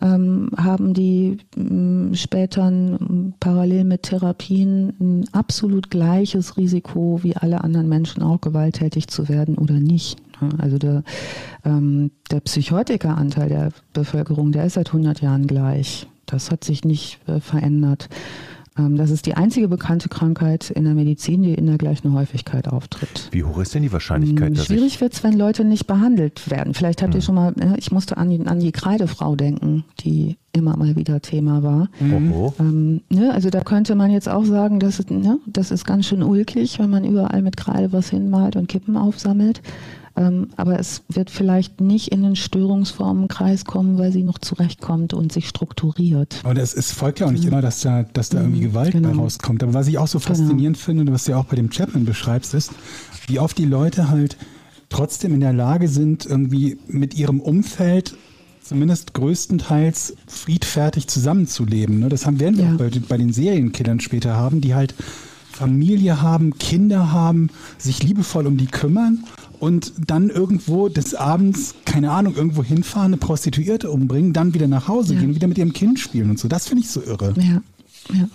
ähm, haben die ähm, später parallel mit Therapien ein absolut gleiches Risiko wie alle anderen Menschen auch gewalttätig zu werden oder nicht. Also der, ähm, der Psychotikeranteil der Bevölkerung, der ist seit 100 Jahren gleich. Das hat sich nicht äh, verändert. Ähm, das ist die einzige bekannte Krankheit in der Medizin, die in der gleichen Häufigkeit auftritt. Wie hoch ist denn die Wahrscheinlichkeit? Dass Schwierig wird es, wenn Leute nicht behandelt werden. Vielleicht habt hm. ihr schon mal, ich musste an die, an die Kreidefrau denken, die immer mal wieder Thema war. Mhm. Ähm, ne, also da könnte man jetzt auch sagen, das ist, ne, das ist ganz schön ulkig, wenn man überall mit Kreide was hinmalt und Kippen aufsammelt. Ähm, aber es wird vielleicht nicht in den Störungsformenkreis kommen, weil sie noch zurechtkommt und sich strukturiert. Aber es, es folgt ja auch nicht mhm. immer, dass da, dass da irgendwie mhm, Gewalt genau. rauskommt. Aber was ich auch so genau. faszinierend genau. finde und was du ja auch bei dem Chapman beschreibst, ist, wie oft die Leute halt trotzdem in der Lage sind, irgendwie mit ihrem Umfeld zumindest größtenteils friedfertig zusammenzuleben. Ne? Das haben, werden wir ja. auch bei, bei den Serienkillern später haben, die halt Familie haben, Kinder haben, sich liebevoll um die kümmern und dann irgendwo des Abends, keine Ahnung, irgendwo hinfahren, eine Prostituierte umbringen, dann wieder nach Hause ja. gehen, wieder mit ihrem Kind spielen und so. Das finde ich so irre. Ja, ja.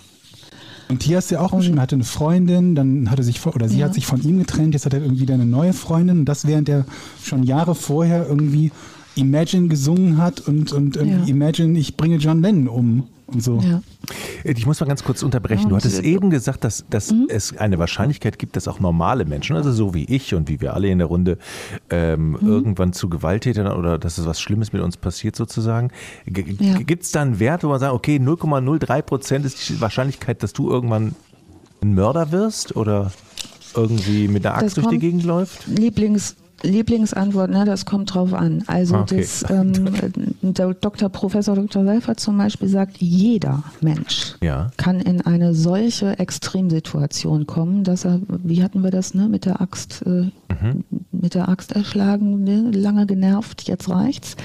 Und hier hast du ja auch beschrieben, er hatte eine Freundin, dann hat er sich, oder sie ja. hat sich von ihm getrennt, jetzt hat er irgendwie wieder eine neue Freundin und das während er schon Jahre vorher irgendwie Imagine gesungen hat und, und ja. Imagine, ich bringe John Lennon um und so. Ja. Ich muss mal ganz kurz unterbrechen. Du hattest eben gesagt, dass, dass mhm. es eine Wahrscheinlichkeit gibt, dass auch normale Menschen, also so wie ich und wie wir alle in der Runde, ähm, mhm. irgendwann zu Gewalttätern oder dass es was Schlimmes mit uns passiert sozusagen. Ja. Gibt es da einen Wert, wo man sagt, okay, 0,03 Prozent ist die Wahrscheinlichkeit, dass du irgendwann ein Mörder wirst oder irgendwie mit der Axt durch die Gegend läuft? Lieblings, Lieblingsantwort, ne, das kommt drauf an. Also okay. das, ähm, der Dr. Professor Dr. Seifert zum Beispiel sagt, jeder Mensch ja. kann in eine solche Extremsituation kommen, dass er, wie hatten wir das, ne, mit der Axt, äh, mhm. mit der Axt erschlagen, ne, lange genervt, jetzt reicht's.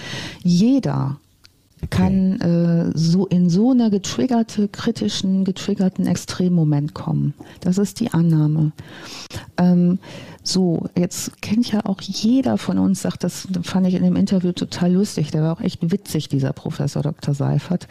Jeder Okay. kann äh, so in so einer getriggerte, kritischen, getriggerten Extremmoment kommen. Das ist die Annahme. Ähm, so, jetzt kennt ja auch jeder von uns, sagt, das fand ich in dem Interview total lustig, der war auch echt witzig, dieser Professor Dr. Seifert.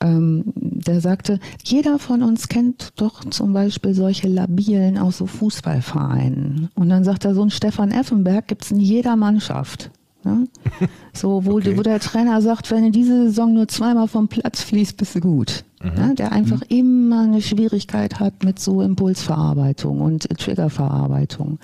Ähm, der sagte, jeder von uns kennt doch zum Beispiel solche Labilen aus so Fußballvereinen. Und dann sagt er, so ein Stefan Effenberg gibt es in jeder Mannschaft. Ne? So, wo, okay. wo, der Trainer sagt, wenn du diese Saison nur zweimal vom Platz fließt, bist du gut. Mhm. Ne? Der einfach mhm. immer eine Schwierigkeit hat mit so Impulsverarbeitung und Triggerverarbeitung.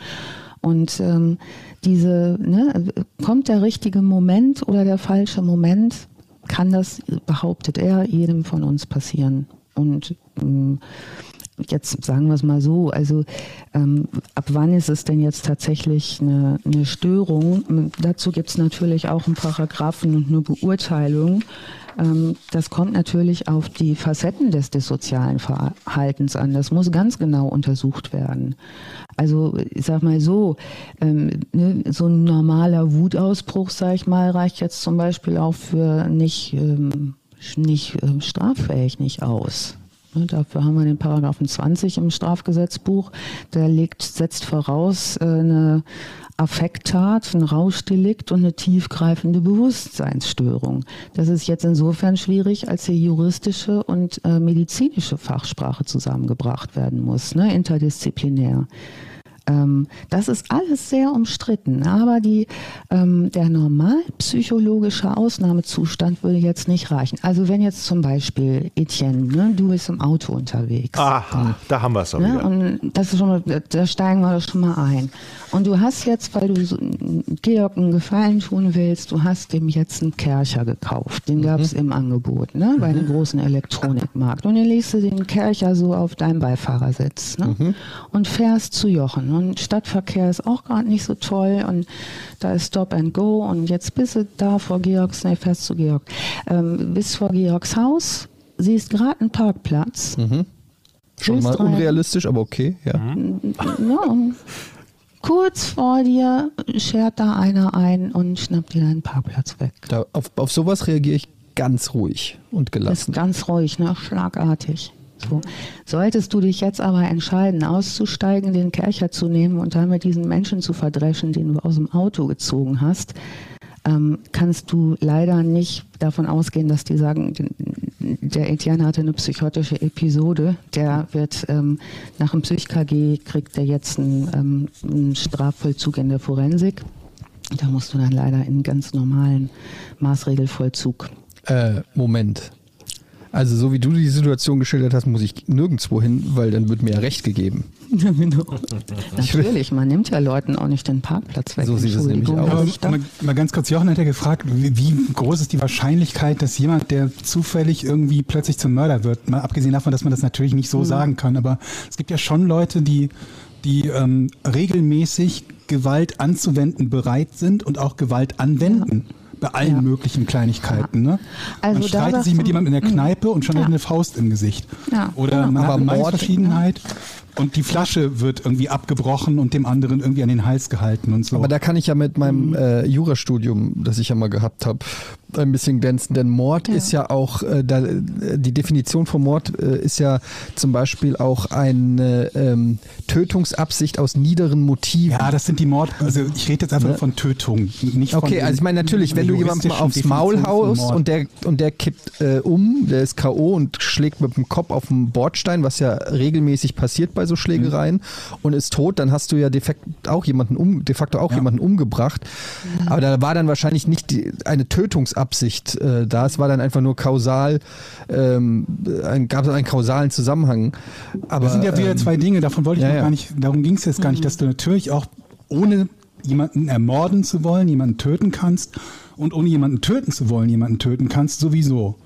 Und ähm, diese, ne, kommt der richtige Moment oder der falsche Moment, kann das, behauptet er, jedem von uns passieren. Und ähm, jetzt sagen wir es mal so, also ähm, ab wann ist es denn jetzt tatsächlich eine, eine Störung? Dazu gibt es natürlich auch einen Paragraphen und eine Beurteilung. Ähm, das kommt natürlich auf die Facetten des dissozialen Verhaltens an. Das muss ganz genau untersucht werden. Also ich sag mal so, ähm, ne, so ein normaler Wutausbruch, sag ich mal, reicht jetzt zum Beispiel auch für nicht, ähm, nicht äh, straffähig nicht aus. Ne, dafür haben wir den Paragraphen 20 im Strafgesetzbuch. Der legt, setzt voraus äh, eine Affekttat, ein Rauschdelikt und eine tiefgreifende Bewusstseinsstörung. Das ist jetzt insofern schwierig, als hier juristische und äh, medizinische Fachsprache zusammengebracht werden muss, ne, interdisziplinär. Ähm, das ist alles sehr umstritten, aber die, ähm, der normalpsychologische Ausnahmezustand würde jetzt nicht reichen. Also wenn jetzt zum Beispiel Etienne, ne, du bist im Auto unterwegs. Aha, da haben wir es ne, Und das ist schon mal, da steigen wir schon mal ein. Und du hast jetzt, weil du so, Georg einen Gefallen tun willst, du hast dem jetzt einen Kercher gekauft. Den gab es mhm. im Angebot, ne, bei einem mhm. großen Elektronikmarkt. Und dann legst du den Kercher so auf deinem Beifahrersitz ne, mhm. und fährst zu Jochen. Und Stadtverkehr ist auch gerade nicht so toll und da ist Stop and Go und jetzt bist du da vor Georgs, ne, fährst zu Georg, ähm, bist vor Georgs Haus, siehst gerade einen Parkplatz. Mhm. Schon mal unrealistisch, aber okay, ja. ja kurz vor dir schert da einer ein und schnappt dir deinen Parkplatz weg. Da, auf, auf sowas reagiere ich ganz ruhig und gelassen. Ist ganz ruhig, ne? schlagartig. So. Solltest du dich jetzt aber entscheiden, auszusteigen, den Kercher zu nehmen und damit diesen Menschen zu verdreschen, den du aus dem Auto gezogen hast, ähm, kannst du leider nicht davon ausgehen, dass die sagen, der Etienne hatte eine psychotische Episode, der wird ähm, nach dem Psych-KG kriegt er jetzt einen, ähm, einen Strafvollzug in der Forensik. Da musst du dann leider in einen ganz normalen Maßregelvollzug. Äh, Moment. Also so wie du die Situation geschildert hast, muss ich nirgendwo hin, weil dann wird mir ja Recht gegeben. Ja, genau. Natürlich, man nimmt ja Leuten auch nicht den Parkplatz weg. So sieht es nämlich aus. Aber mal, mal, ganz kurz, Jochen hat ja gefragt, wie, wie, groß ist die Wahrscheinlichkeit, dass jemand, der zufällig irgendwie plötzlich zum Mörder wird, mal abgesehen davon, dass man das natürlich nicht so mhm. sagen kann, aber es gibt ja schon Leute, die, die ähm, regelmäßig Gewalt anzuwenden bereit sind und auch Gewalt anwenden. Ja bei allen ja. möglichen Kleinigkeiten. Ne? Also man streitet sich mit jemandem in der Kneipe und schon ja. hat eine Faust im Gesicht. Ja. Oder man Aber hat eine Meinungsverschiedenheit. Und die Flasche wird irgendwie abgebrochen und dem anderen irgendwie an den Hals gehalten und so. Aber da kann ich ja mit meinem mhm. äh, Jurastudium, das ich ja mal gehabt habe, ein bisschen glänzen. Denn Mord ja. ist ja auch, äh, da, die Definition von Mord äh, ist ja zum Beispiel auch eine ähm, Tötungsabsicht aus niederen Motiven. Ja, das sind die Mord, also ich rede jetzt einfach ne? von Tötung, nicht von Okay, also ich meine natürlich, wenn du jemanden mal aufs Maul haust und der, und der kippt äh, um, der ist K.O. und schlägt mit dem Kopf auf den Bordstein, was ja regelmäßig passiert bei bei so Schlägereien mhm. und ist tot, dann hast du ja de facto auch jemanden, um, de facto auch ja. jemanden umgebracht. Mhm. Aber da war dann wahrscheinlich nicht die, eine Tötungsabsicht äh, da. Es war dann einfach nur kausal, ähm, ein, gab es einen kausalen Zusammenhang. Aber, das sind ja wieder ähm, zwei Dinge, davon wollte ich ja, gar nicht, darum ging es jetzt gar nicht, mhm. dass du natürlich auch ohne jemanden ermorden zu wollen, jemanden töten kannst und ohne jemanden töten zu wollen, jemanden töten kannst, sowieso.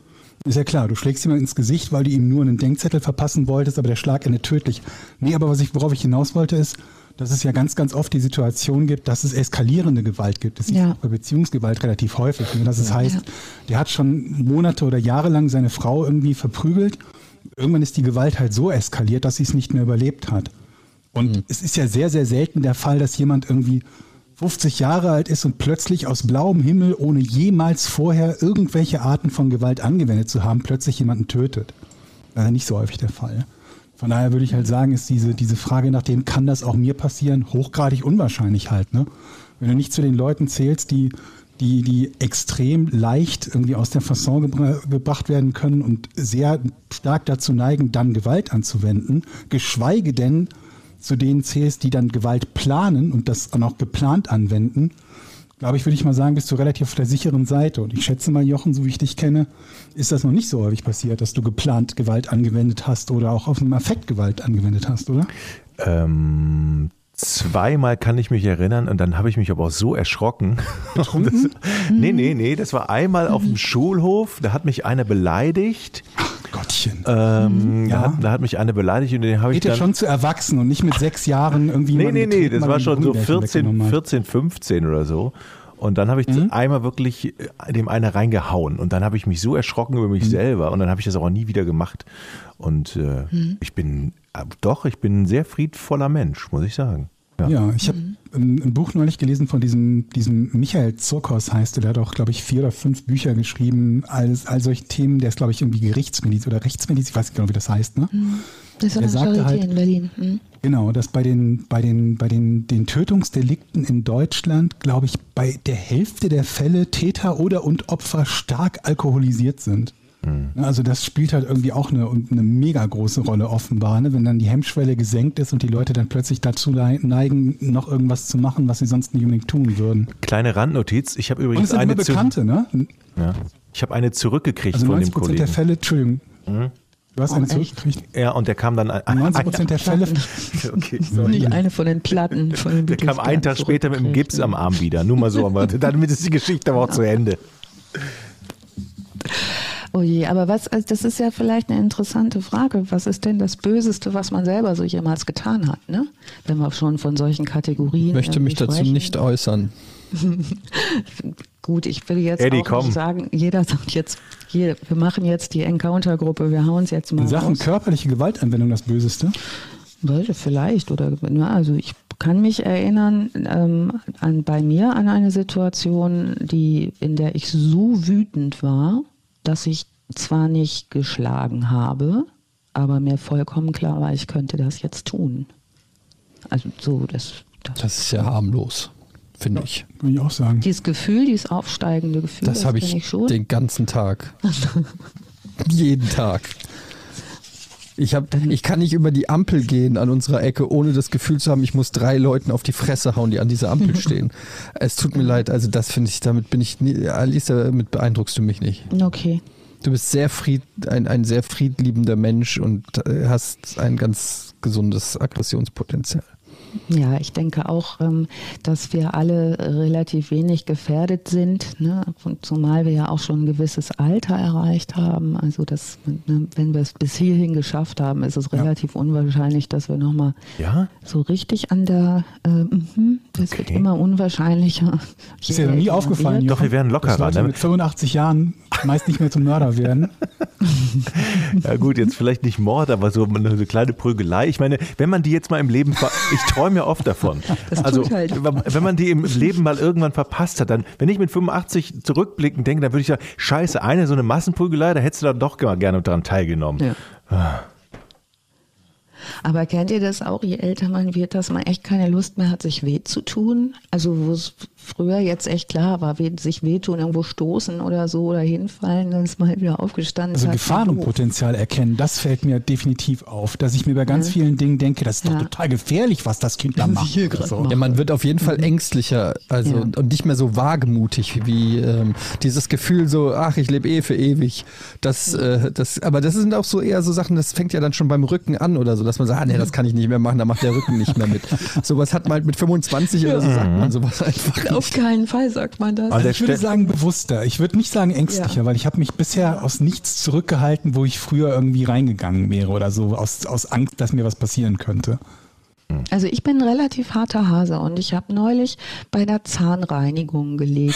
Ist ja klar, du schlägst jemand ins Gesicht, weil du ihm nur einen Denkzettel verpassen wolltest, aber der Schlag endet tödlich. Nee, aber was ich, worauf ich hinaus wollte, ist, dass es ja ganz, ganz oft die Situation gibt, dass es eskalierende Gewalt gibt. Das ist ja. bei Beziehungsgewalt relativ häufig. Ne? Dass es heißt, der hat schon Monate oder Jahre lang seine Frau irgendwie verprügelt. Irgendwann ist die Gewalt halt so eskaliert, dass sie es nicht mehr überlebt hat. Und mhm. es ist ja sehr, sehr selten der Fall, dass jemand irgendwie 50 Jahre alt ist und plötzlich aus blauem Himmel, ohne jemals vorher irgendwelche Arten von Gewalt angewendet zu haben, plötzlich jemanden tötet. Das ist nicht so häufig der Fall. Von daher würde ich halt sagen, ist diese, diese Frage nach dem, kann das auch mir passieren, hochgradig unwahrscheinlich halt. Ne? Wenn du nicht zu den Leuten zählst, die, die, die extrem leicht irgendwie aus der Fasson gebra gebracht werden können und sehr stark dazu neigen, dann Gewalt anzuwenden, geschweige denn zu denen zählst, die dann Gewalt planen und das dann auch geplant anwenden, glaube ich, würde ich mal sagen, bist du relativ auf der sicheren Seite. Und ich schätze mal, Jochen, so wie ich dich kenne, ist das noch nicht so häufig passiert, dass du geplant Gewalt angewendet hast oder auch auf einem Affekt Gewalt angewendet hast, oder? Ähm, zweimal kann ich mich erinnern und dann habe ich mich aber auch so erschrocken. Das, nee, nee, nee, das war einmal auf dem Schulhof, da hat mich einer beleidigt. Gottchen. Ähm, ja. da, hat, da, hat, mich einer beleidigt und den habe ich dann... ja schon zu erwachsen und nicht mit sechs Jahren irgendwie... Nee, nee, nee, das war schon so 14, 14, 15 oder so. Und dann habe ich mhm. einmal wirklich äh, dem einer reingehauen und dann habe ich mich so erschrocken über mich mhm. selber und dann habe ich das auch nie wieder gemacht. Und äh, mhm. ich bin, äh, doch, ich bin ein sehr friedvoller Mensch, muss ich sagen. Ja, ja ich habe mhm. Ein, Buch neulich gelesen von diesem, diesem Michael Zurkos heißt der, der hat auch, glaube ich, vier oder fünf Bücher geschrieben, als all solche Themen, der ist, glaube ich, irgendwie Gerichtsmedizin oder Rechtsmedizin, ich weiß nicht genau, wie das heißt, ne? Mhm. Das ist eine Charité halt, in Berlin. Mhm. Genau, dass bei den, bei den, bei den, den Tötungsdelikten in Deutschland, glaube ich, bei der Hälfte der Fälle Täter oder und Opfer stark alkoholisiert sind. Mhm. Also das spielt halt irgendwie auch eine, eine mega große Rolle offenbar, ne? wenn dann die Hemmschwelle gesenkt ist und die Leute dann plötzlich dazu neigen, noch irgendwas zu machen, was sie sonst nicht unbedingt tun würden. Kleine Randnotiz, ich habe übrigens und eine Bekannte, ne? Ja. Ich habe eine zurückgekriegt also von dem Kollegen. der Fälle, Entschuldigung. Mhm. Du hast oh, eine zurückgekriegt? Ja, und der kam dann. 90 Prozent der Fälle. okay, Nicht eine von den Platten. Von den der kam einen Tag später mit dem Gips am Arm wieder. Nur mal so, aber damit ist die Geschichte aber auch zu Ende. Oh je, aber was, also das ist ja vielleicht eine interessante Frage. Was ist denn das Böseste, was man selber so jemals getan hat, ne? Wenn wir schon von solchen Kategorien. Ich möchte mich dazu nicht äußern. Gut, ich will jetzt Eddie, auch nicht sagen, jeder sagt jetzt, hier, wir machen jetzt die Encounter-Gruppe, wir hauen es jetzt mal In Sachen raus. körperliche Gewaltanwendung das Böseste? Vielleicht, oder ja, also ich kann mich erinnern ähm, an, bei mir an eine Situation, die, in der ich so wütend war, dass ich zwar nicht geschlagen habe, aber mir vollkommen klar war, ich könnte das jetzt tun. Also so, das. Das, das ist ja harmlos, finde ich. Würde ich auch sagen. Dieses Gefühl, dieses aufsteigende Gefühl, das, das habe ich, ich schon. den ganzen Tag. Jeden Tag. Ich, hab, ich kann nicht über die Ampel gehen an unserer Ecke, ohne das Gefühl zu haben, ich muss drei Leuten auf die Fresse hauen, die an dieser Ampel stehen. es tut mir leid, also das finde ich, damit bin ich, nie, Alice, damit beeindruckst du mich nicht. Okay. Du bist sehr fried, ein, ein sehr friedliebender Mensch und äh, hast ein ganz gesundes Aggressionspotenzial. Ja, ich denke auch, ähm, dass wir alle relativ wenig gefährdet sind, ne? zumal wir ja auch schon ein gewisses Alter erreicht haben. Also dass, ne, wenn wir es bis hierhin geschafft haben, ist es relativ ja. unwahrscheinlich, dass wir nochmal ja? so richtig an der, äh, mh, das okay. wird immer unwahrscheinlicher. Ist dir noch nie aufgefallen, Doch, wir werden lockerer. Ne? mit 85 Jahren meist nicht mehr zum Mörder werden. ja gut, jetzt vielleicht nicht Mord, aber so eine kleine Prügelei. Ich meine, wenn man die jetzt mal im Leben, ich träume ja oft davon. Das also halt. wenn man die im Leben mal irgendwann verpasst hat, dann, wenn ich mit 85 zurückblicken denke, dann würde ich sagen, scheiße, eine so eine Massenprügelei, da hättest du dann doch gerne daran teilgenommen. Ja. Ah. Aber kennt ihr das auch, je älter man wird, dass man echt keine Lust mehr hat, sich weh zu tun? Also wo es früher jetzt echt klar war, sich wehtun, irgendwo stoßen oder so oder hinfallen, dann ist man halt wieder aufgestanden. Also Gefahrenpotenzial erkennen, das fällt mir definitiv auf, dass ich mir bei ganz ja. vielen Dingen denke, das ist ja. doch total gefährlich, was das Kind da macht. So. Ja, man wird auf jeden Fall mhm. ängstlicher also ja. und nicht mehr so wagemutig wie ähm, dieses Gefühl so, ach, ich lebe eh für ewig. Das, äh, das, aber das sind auch so eher so Sachen, das fängt ja dann schon beim Rücken an oder so, dass man sagt, ah, nee, das kann ich nicht mehr machen, da macht der Rücken nicht mehr mit. Sowas hat man halt mit 25 oder so, sagt man sowas einfach auf keinen Fall sagt man das. Also ich würde sagen bewusster. Ich würde nicht sagen ängstlicher, ja. weil ich habe mich bisher aus nichts zurückgehalten, wo ich früher irgendwie reingegangen wäre oder so, aus, aus Angst, dass mir was passieren könnte. Also ich bin ein relativ harter Hase und ich habe neulich bei der Zahnreinigung gelegen.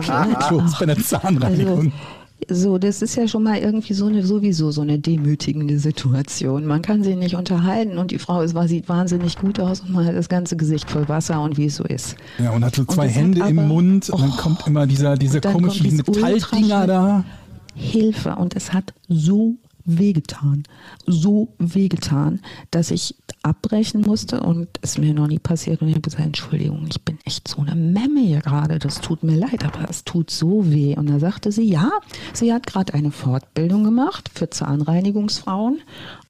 Klos, bei der Zahnreinigung. Also, so, das ist ja schon mal irgendwie so eine, sowieso so eine demütigende Situation. Man kann sich nicht unterhalten und die Frau ist, sieht wahnsinnig gut aus und man hat das ganze Gesicht voll Wasser und wie es so ist. Ja, und hat so zwei Hände aber, im Mund und dann oh, kommt immer dieser, diese komischen Metalldinger da. Hilfe und es hat so wehgetan, so wehgetan, dass ich abbrechen musste und es mir noch nie passiert und ich habe gesagt, Entschuldigung, ich bin echt so eine Memme hier gerade, das tut mir leid, aber es tut so weh. Und da sagte sie, ja, sie hat gerade eine Fortbildung gemacht für Zahnreinigungsfrauen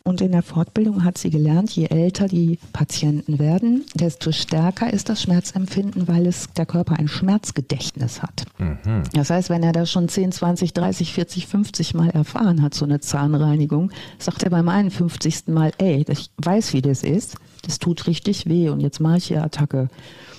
Und in der Fortbildung hat sie gelernt, je älter die Patienten werden, desto stärker ist das Schmerzempfinden, weil es der Körper ein Schmerzgedächtnis hat. Mhm. Das heißt, wenn er das schon 10, 20, 30, 40, 50 Mal erfahren hat, so eine Zahnreinigung, sagt er beim 51. Mal, ey, ich weiß, wie das ist, das tut richtig weh und jetzt mache ich hier Attacke.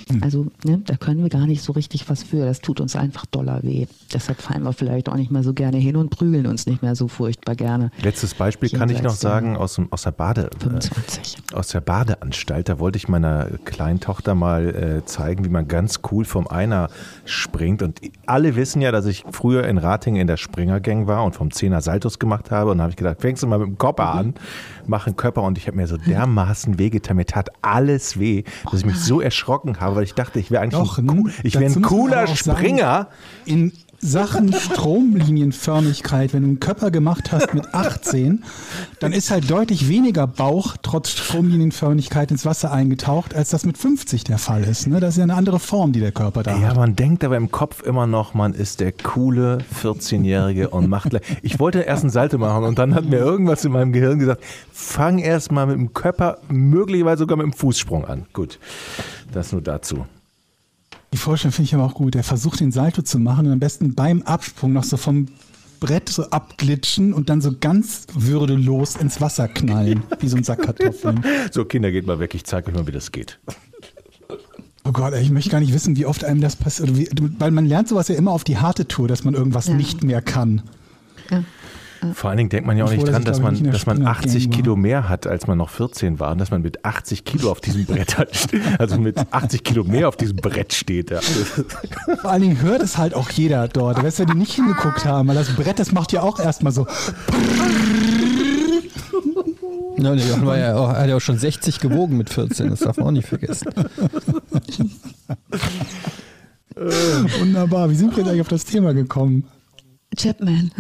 Hm. Also ne, da können wir gar nicht so richtig was für. Das tut uns einfach doller weh. Deshalb fallen wir vielleicht auch nicht mehr so gerne hin und prügeln uns nicht mehr so furchtbar gerne. Letztes Beispiel kann ich noch sagen aus, aus der Bade, 25. Äh, aus der Badeanstalt. Da wollte ich meiner kleinen Tochter mal äh, zeigen, wie man ganz cool vom Einer springt. Und alle wissen ja, dass ich früher in Ratingen in der Springergang war und vom Zehner Saltos gemacht habe. Und da habe ich gedacht, fängst du mal mit dem mhm. an, mach einen Körper. Und ich habe mir so dermaßen wehgetan. Mir tat alles weh, dass ich mich so erschrocken habe, weil ich dachte, ich wäre eigentlich Doch, ein, ich wär ein cooler Springer. Sagen, in Sachen Stromlinienförmigkeit, wenn du einen Körper gemacht hast mit 18, dann ist halt deutlich weniger Bauch trotz Stromlinienförmigkeit ins Wasser eingetaucht, als das mit 50 der Fall ist. Ne? Das ist ja eine andere Form, die der Körper da ja, hat. Ja, man denkt aber im Kopf immer noch, man ist der coole 14-Jährige und macht. Ich wollte erst einen Salto machen und dann hat mir irgendwas in meinem Gehirn gesagt, fang erst mal mit dem Körper, möglicherweise sogar mit dem Fußsprung an. Gut, das nur dazu. Die Vorstellung finde ich aber auch gut. Er versucht den Salto zu machen und am besten beim Absprung noch so vom Brett so abglitschen und dann so ganz würdelos ins Wasser knallen, wie so ein Sack Kartoffeln. So, Kinder, geht mal weg, ich zeige euch mal, wie das geht. Oh Gott, ich möchte gar nicht wissen, wie oft einem das passiert. Weil man lernt sowas ja immer auf die harte Tour, dass man irgendwas ja. nicht mehr kann. Ja. Vor allen Dingen denkt man ja auch nicht dran, dass man, dass man 80 Kilo mehr hat, als man noch 14 war und dass man mit 80 Kilo auf diesem Brett hat, also mit 80 Kilo mehr auf diesem Brett steht. Ja. Vor allen Dingen hört es halt auch jeder dort, weißt du, die nicht hingeguckt haben, weil das Brett, das macht ja auch erstmal so. Ja, der Jochen war ja auch, hat ja auch schon 60 gewogen mit 14, das darf man auch nicht vergessen. Wunderbar, wie sind wir jetzt eigentlich auf das Thema gekommen? Chapman.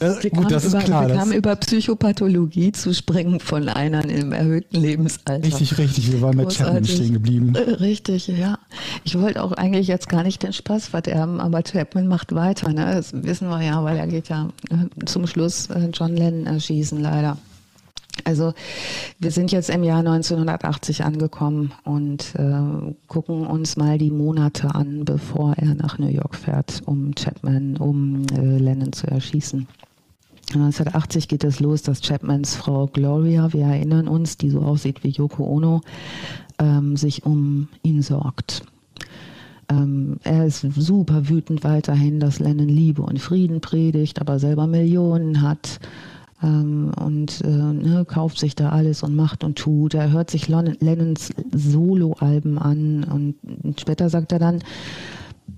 Äh, wir, gut, das über, ist klar, wir kamen über Psychopathologie zu springen von Einern im erhöhten Lebensalter. Richtig, richtig. Wir waren mit Chapman stehen geblieben. Äh, richtig, ja. Ich wollte auch eigentlich jetzt gar nicht den Spaß verderben, aber Chapman macht weiter. Ne? Das wissen wir ja, weil er geht ja äh, zum Schluss John Lennon erschießen, leider. Also wir sind jetzt im Jahr 1980 angekommen und äh, gucken uns mal die Monate an, bevor er nach New York fährt, um Chapman, um äh, Lennon zu erschießen. 1980 geht es los, dass Chapmans Frau Gloria, wir erinnern uns, die so aussieht wie Yoko Ono, ähm, sich um ihn sorgt. Ähm, er ist super wütend weiterhin, dass Lennon Liebe und Frieden predigt, aber selber Millionen hat ähm, und äh, ne, kauft sich da alles und macht und tut. Er hört sich Lennons Soloalben an und später sagt er dann,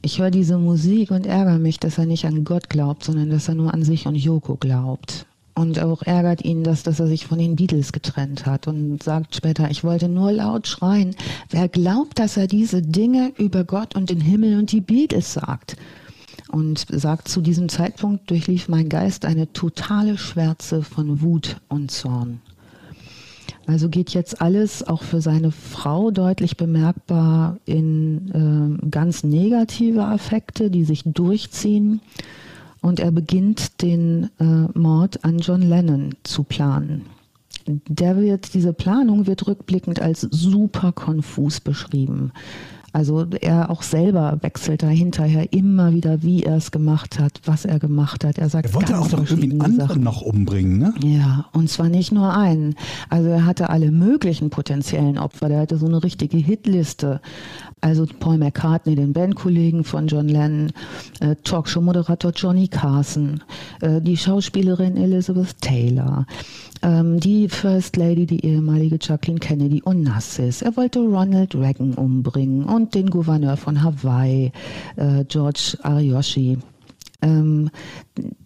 ich höre diese Musik und ärgere mich, dass er nicht an Gott glaubt, sondern dass er nur an sich und Yoko glaubt. Und auch ärgert ihn das, dass er sich von den Beatles getrennt hat und sagt später, ich wollte nur laut schreien. Wer glaubt, dass er diese Dinge über Gott und den Himmel und die Beatles sagt? Und sagt, zu diesem Zeitpunkt durchlief mein Geist eine totale Schwärze von Wut und Zorn. Also geht jetzt alles auch für seine Frau deutlich bemerkbar in äh, ganz negative Affekte, die sich durchziehen. Und er beginnt den äh, Mord an John Lennon zu planen. Der wird, diese Planung wird rückblickend als super konfus beschrieben. Also er auch selber wechselt da hinterher immer wieder, wie er es gemacht hat, was er gemacht hat. Er sagt er wollte auch noch irgendwie einen anderen Sachen. noch umbringen, ne? Ja, und zwar nicht nur einen. Also er hatte alle möglichen potenziellen Opfer. Der hatte so eine richtige Hitliste. Also Paul McCartney, den Bandkollegen von John Lennon, äh, Talkshow-Moderator Johnny Carson, äh, die Schauspielerin Elizabeth Taylor, ähm, die First Lady, die ehemalige Jacqueline Kennedy und Nassis. Er wollte Ronald Reagan umbringen und den Gouverneur von Hawaii, äh, George Ariyoshi. Ähm,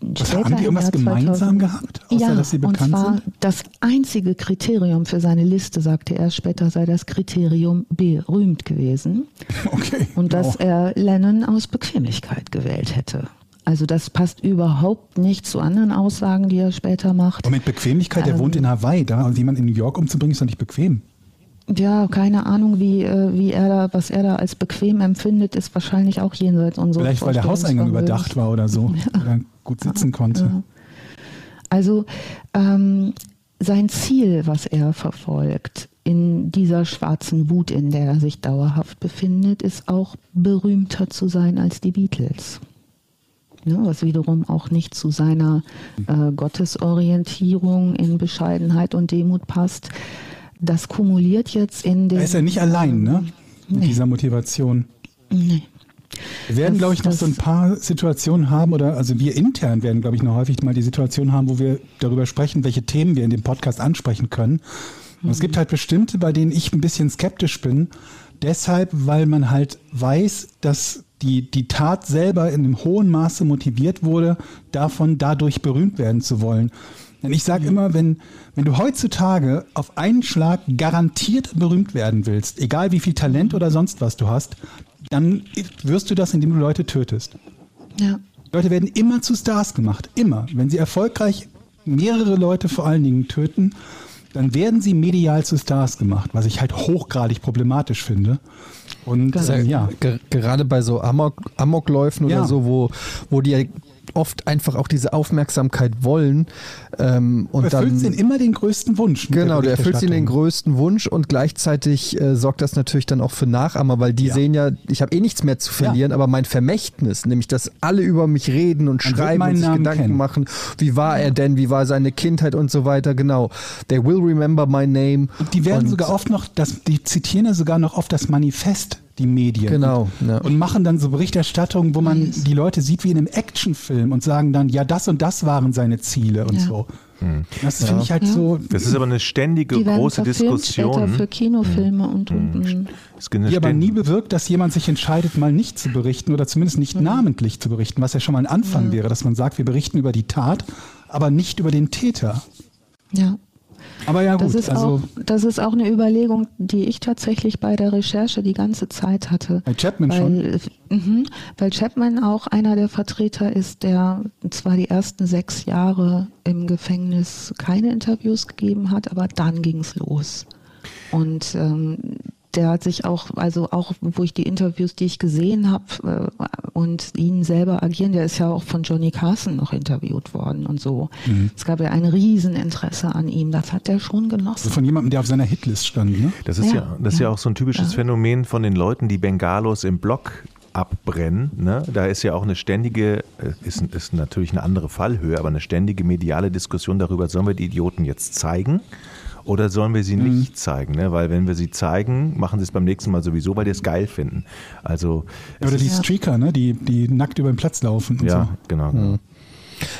Was, haben die irgendwas gemeinsam gehabt, außer ja, dass sie bekannt und zwar sind? Das einzige Kriterium für seine Liste, sagte er später, sei das Kriterium berühmt gewesen. Okay. Und dass er Lennon aus Bequemlichkeit gewählt hätte. Also das passt überhaupt nicht zu anderen Aussagen, die er später macht. Und mit Bequemlichkeit, ähm, er wohnt in Hawaii, da und jemand in New York umzubringen, ist doch nicht bequem. Ja, keine Ahnung, wie, äh, wie er da, was er da als bequem empfindet, ist wahrscheinlich auch jenseits unserer Vielleicht, weil der Hauseingang überdacht war oder so, ja. oder gut sitzen konnte. Ja. Also ähm, sein Ziel, was er verfolgt, in dieser schwarzen Wut, in der er sich dauerhaft befindet, ist auch berühmter zu sein als die Beatles. Ne, was wiederum auch nicht zu seiner äh, Gottesorientierung in Bescheidenheit und Demut passt. Das kumuliert jetzt in den. Da ist er nicht allein, ne? Mit nee. dieser Motivation. Nee. Wir werden, glaube ich, noch so ein paar Situationen haben, oder also wir intern werden, glaube ich, noch häufig mal die Situation haben, wo wir darüber sprechen, welche Themen wir in dem Podcast ansprechen können. Und es gibt halt bestimmte, bei denen ich ein bisschen skeptisch bin. Deshalb, weil man halt weiß, dass die, die Tat selber in einem hohen Maße motiviert wurde, davon dadurch berühmt werden zu wollen. Denn ich sage immer, wenn, wenn du heutzutage auf einen Schlag garantiert berühmt werden willst, egal wie viel Talent oder sonst was du hast, dann wirst du das, indem du Leute tötest. Ja. Leute werden immer zu Stars gemacht. Immer. Wenn sie erfolgreich mehrere Leute vor allen Dingen töten, dann werden sie medial zu Stars gemacht, was ich halt hochgradig problematisch finde. Und äh, ja. Gerade bei so Amok, Amokläufen ja. oder so, wo, wo die oft einfach auch diese Aufmerksamkeit wollen. Ähm, und du erfüllst dann, ihnen immer den größten Wunsch. Genau, du erfüllst ihnen den größten Wunsch und gleichzeitig äh, sorgt das natürlich dann auch für Nachahmer, weil die ja. sehen ja, ich habe eh nichts mehr zu verlieren, ja. aber mein Vermächtnis, nämlich dass alle über mich reden und Man schreiben und sich Namen Gedanken kennen. machen, wie war er denn, wie war seine Kindheit und so weiter, genau. They will remember my name. Und die werden und sogar oft noch, das, die zitieren ja sogar noch oft das Manifest die Medien. Genau. Und, ja. und machen dann so Berichterstattungen, wo man die Leute sieht wie in einem Actionfilm und sagen dann, ja, das und das waren seine Ziele und ja. so. Hm. Das ja. finde ich halt so. Das ist aber eine ständige große Diskussion. für Kinofilme hm. und, und, hm. und. Die aber nie bewirkt, dass jemand sich entscheidet, mal nicht zu berichten oder zumindest nicht hm. namentlich zu berichten, was ja schon mal ein Anfang wäre, dass man sagt, wir berichten über die Tat, aber nicht über den Täter. Ja. Aber ja gut. Das ist, also, auch, das ist auch eine Überlegung, die ich tatsächlich bei der Recherche die ganze Zeit hatte. Bei Chapman weil, schon? Mh, weil Chapman auch einer der Vertreter ist, der zwar die ersten sechs Jahre im Gefängnis keine Interviews gegeben hat, aber dann ging es los. Und ähm, der hat sich auch, also auch, wo ich die Interviews, die ich gesehen habe äh, und ihn selber agieren, der ist ja auch von Johnny Carson noch interviewt worden und so. Mhm. Es gab ja ein Rieseninteresse an ihm, das hat er schon genossen. Also von jemandem, der auf seiner Hitlist stand, ne? Das ist ja, ja das ist ja. ja auch so ein typisches ja. Phänomen von den Leuten, die Bengalos im Block abbrennen. Ne? Da ist ja auch eine ständige, äh, ist, ist natürlich eine andere Fallhöhe, aber eine ständige mediale Diskussion darüber, sollen wir die Idioten jetzt zeigen oder sollen wir sie mhm. nicht zeigen? Ne? Weil wenn wir sie zeigen, machen sie es beim nächsten Mal sowieso, weil die es geil finden. Also oder die Streaker, ne? die, die nackt über den Platz laufen. ja, so. genau. genau. Mhm.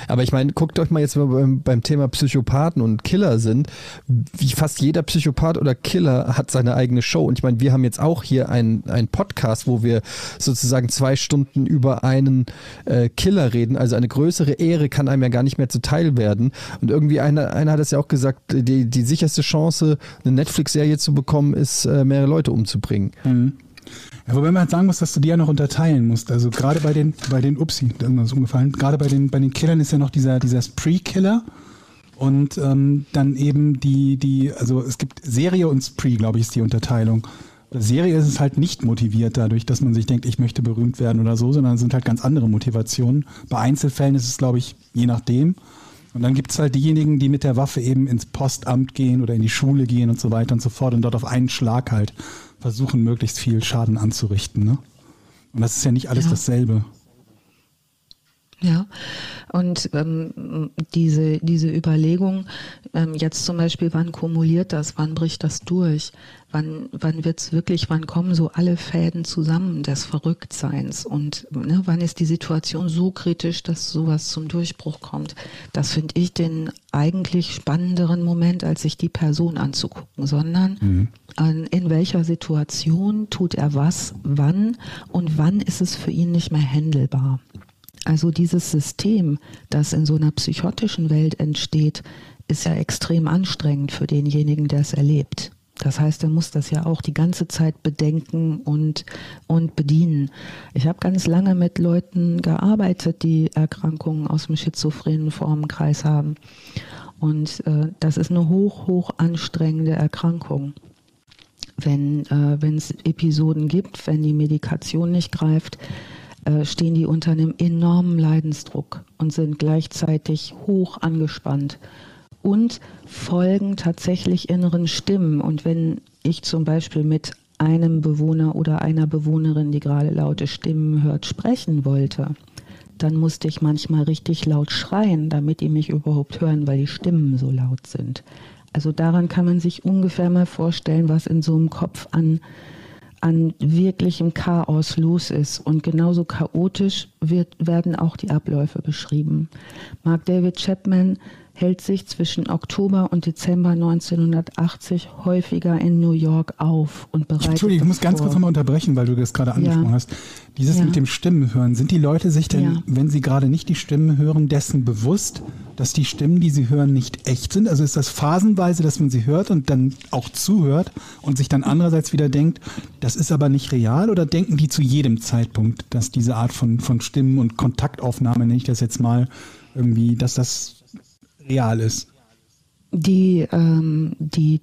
Aber ich meine, guckt euch mal jetzt, wenn wir beim, beim, Thema Psychopathen und Killer sind, wie fast jeder Psychopath oder Killer hat seine eigene Show. Und ich meine, wir haben jetzt auch hier einen Podcast, wo wir sozusagen zwei Stunden über einen äh, Killer reden. Also eine größere Ehre kann einem ja gar nicht mehr zuteil werden. Und irgendwie einer, einer hat es ja auch gesagt, die, die sicherste Chance, eine Netflix-Serie zu bekommen, ist, äh, mehrere Leute umzubringen. Mhm. Ja, wobei man halt sagen muss, dass du die ja noch unterteilen musst. Also gerade bei den, bei den, upsie, da ist umgefallen, gerade bei den, bei den Killern ist ja noch dieser, dieser Spree-Killer und ähm, dann eben die, die, also es gibt Serie und Spree, glaube ich, ist die Unterteilung. Bei Serie ist es halt nicht motiviert dadurch, dass man sich denkt, ich möchte berühmt werden oder so, sondern es sind halt ganz andere Motivationen. Bei Einzelfällen ist es, glaube ich, je nachdem. Und dann gibt es halt diejenigen, die mit der Waffe eben ins Postamt gehen oder in die Schule gehen und so weiter und so fort und dort auf einen Schlag halt versuchen, möglichst viel Schaden anzurichten. Ne? Und das ist ja nicht alles ja. dasselbe. Ja, und ähm, diese, diese Überlegung, ähm, jetzt zum Beispiel, wann kumuliert das, wann bricht das durch, wann, wann wird es wirklich, wann kommen so alle Fäden zusammen des Verrücktseins und ne, wann ist die Situation so kritisch, dass sowas zum Durchbruch kommt, das finde ich den eigentlich spannenderen Moment, als sich die Person anzugucken, sondern mhm. an, in welcher Situation tut er was, wann und wann ist es für ihn nicht mehr händelbar. Also dieses System, das in so einer psychotischen Welt entsteht, ist ja extrem anstrengend für denjenigen, der es erlebt. Das heißt, er muss das ja auch die ganze Zeit bedenken und, und bedienen. Ich habe ganz lange mit Leuten gearbeitet, die Erkrankungen aus dem schizophrenen Formenkreis haben. Und äh, das ist eine hoch, hoch anstrengende Erkrankung. Wenn äh, es Episoden gibt, wenn die Medikation nicht greift, äh, stehen die unter einem enormen Leidensdruck und sind gleichzeitig hoch angespannt und folgen tatsächlich inneren Stimmen. Und wenn ich zum Beispiel mit einem Bewohner oder einer Bewohnerin, die gerade laute Stimmen hört, sprechen wollte, dann musste ich manchmal richtig laut schreien, damit die mich überhaupt hören, weil die Stimmen so laut sind. Also daran kann man sich ungefähr mal vorstellen, was in so einem Kopf an, an wirklichem Chaos los ist. Und genauso chaotisch wird, werden auch die Abläufe beschrieben. Mark David Chapman hält sich zwischen Oktober und Dezember 1980 häufiger in New York auf und bereitet. Entschuldigung, ich muss ganz kurz nochmal unterbrechen, weil du das gerade angesprochen ja. hast. Dieses ja. mit dem Stimmen hören, sind die Leute sich denn, ja. wenn sie gerade nicht die Stimmen hören, dessen bewusst, dass die Stimmen, die sie hören, nicht echt sind? Also ist das phasenweise, dass man sie hört und dann auch zuhört und sich dann andererseits wieder denkt, das ist aber nicht real? Oder denken die zu jedem Zeitpunkt, dass diese Art von, von Stimmen und Kontaktaufnahme, nenne ich das jetzt mal, irgendwie, dass das real ist? Die, ähm, die,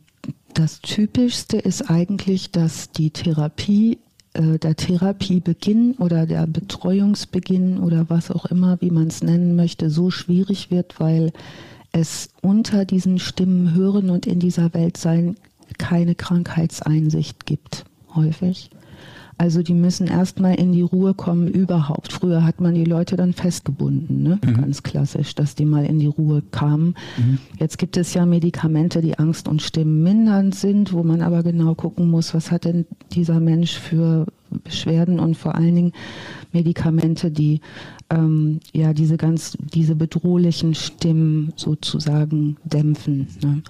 das Typischste ist eigentlich, dass die Therapie, äh, der Therapiebeginn oder der Betreuungsbeginn oder was auch immer, wie man es nennen möchte, so schwierig wird, weil es unter diesen Stimmen hören und in dieser Welt sein keine Krankheitseinsicht gibt, häufig. Also die müssen erstmal in die Ruhe kommen überhaupt. Früher hat man die Leute dann festgebunden, ne? Mhm. ganz klassisch, dass die mal in die Ruhe kamen. Mhm. Jetzt gibt es ja Medikamente, die Angst und Stimmen mindernd sind, wo man aber genau gucken muss, was hat denn dieser Mensch für Beschwerden und vor allen Dingen Medikamente, die ähm, ja diese ganz diese bedrohlichen Stimmen sozusagen dämpfen. Ne?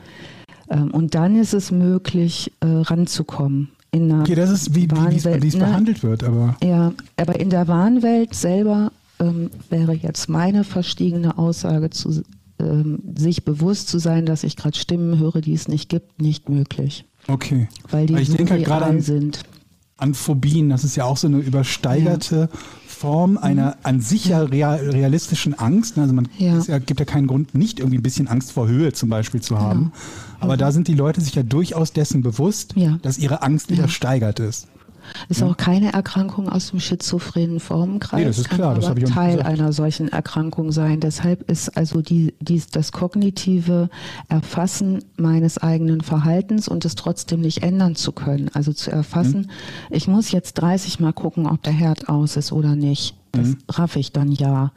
Ähm, und dann ist es möglich, äh, ranzukommen in der okay, das ist wie, wie es ne? behandelt wird, aber. Ja, aber in der Wahnwelt selber ähm, wäre jetzt meine verstiegene Aussage zu ähm, sich bewusst zu sein, dass ich gerade Stimmen höre, die es nicht gibt, nicht möglich. Okay. Weil die ich so denke halt gerade an, sind. An Phobien, das ist ja auch so eine übersteigerte ja. Form einer mhm. an sich ja realistischen Angst. Also man ja. es gibt ja keinen Grund, nicht irgendwie ein bisschen Angst vor Höhe zum Beispiel zu haben. Genau. Aber mhm. da sind die Leute sich ja durchaus dessen bewusst, ja. dass ihre Angst wieder steigert ist. Ist ja. auch keine Erkrankung aus dem schizophrenen Formenkreis. Nee, das ist klar, das habe ich Teil gesagt. einer solchen Erkrankung sein. Deshalb ist also die, die, das kognitive Erfassen meines eigenen Verhaltens und es trotzdem nicht ändern zu können. Also zu erfassen, mhm. ich muss jetzt 30 Mal gucken, ob der Herd aus ist oder nicht. Das mhm. raff ich dann ja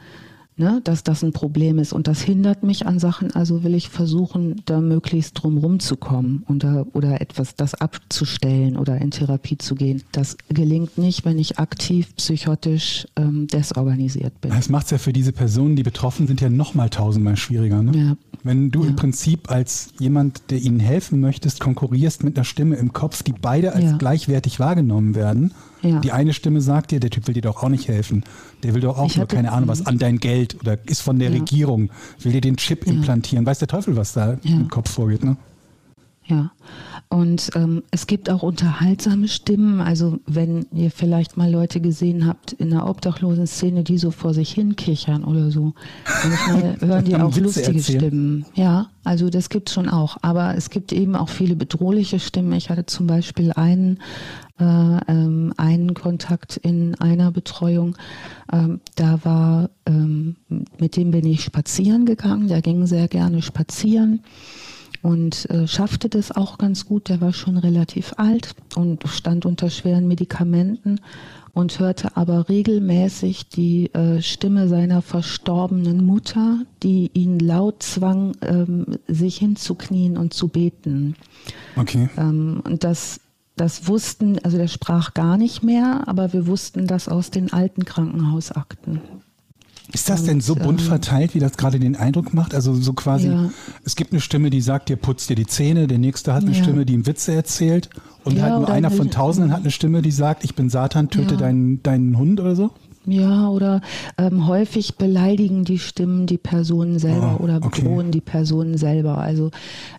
ne, dass das ein Problem ist. Und das hindert mich an Sachen, also will ich versuchen, da möglichst drum rumzukommen und da, oder etwas das abzustellen oder in Therapie zu gehen. Das gelingt nicht, wenn ich aktiv psychotisch ähm, desorganisiert bin. Das macht es ja für diese Personen, die betroffen sind, ja nochmal tausendmal schwieriger. Ne? Ja. Wenn du ja. im Prinzip als jemand, der ihnen helfen möchtest, konkurrierst mit einer Stimme im Kopf, die beide als ja. gleichwertig wahrgenommen werden. Ja. Die eine Stimme sagt dir, der Typ will dir doch auch nicht helfen. Der will doch auch ich nur, keine Ahnung, was an dein Geld oder ist von der Regierung, will dir den Chip implantieren. Weiß der Teufel, was da im Kopf vorgeht, ne? Ja, und ähm, es gibt auch unterhaltsame Stimmen. Also wenn ihr vielleicht mal Leute gesehen habt in der obdachlosen Szene, die so vor sich hin kichern oder so, manchmal hören die auch lustige erzählen. Stimmen. Ja, also das gibt es schon auch. Aber es gibt eben auch viele bedrohliche Stimmen. Ich hatte zum Beispiel einen, äh, ähm, einen Kontakt in einer Betreuung. Ähm, da war, ähm, mit dem bin ich spazieren gegangen. Der ging sehr gerne spazieren und äh, schaffte das auch ganz gut. Der war schon relativ alt und stand unter schweren Medikamenten und hörte aber regelmäßig die äh, Stimme seiner verstorbenen Mutter, die ihn laut zwang, ähm, sich hinzuknien und zu beten. Okay. Ähm, und das, das wussten, also der sprach gar nicht mehr, aber wir wussten das aus den alten Krankenhausakten. Ist das denn so bunt ähm, verteilt, wie das gerade den Eindruck macht? Also so quasi, ja. es gibt eine Stimme, die sagt dir, putz dir die Zähne, der nächste hat eine ja. Stimme, die ihm Witze erzählt und ja, halt nur einer von Tausenden hat eine Stimme, die sagt, ich bin Satan, töte deinen, deinen Hund oder so? Ja, oder ähm, häufig beleidigen die Stimmen die Personen selber oh, oder bedrohen okay. die Personen selber. Also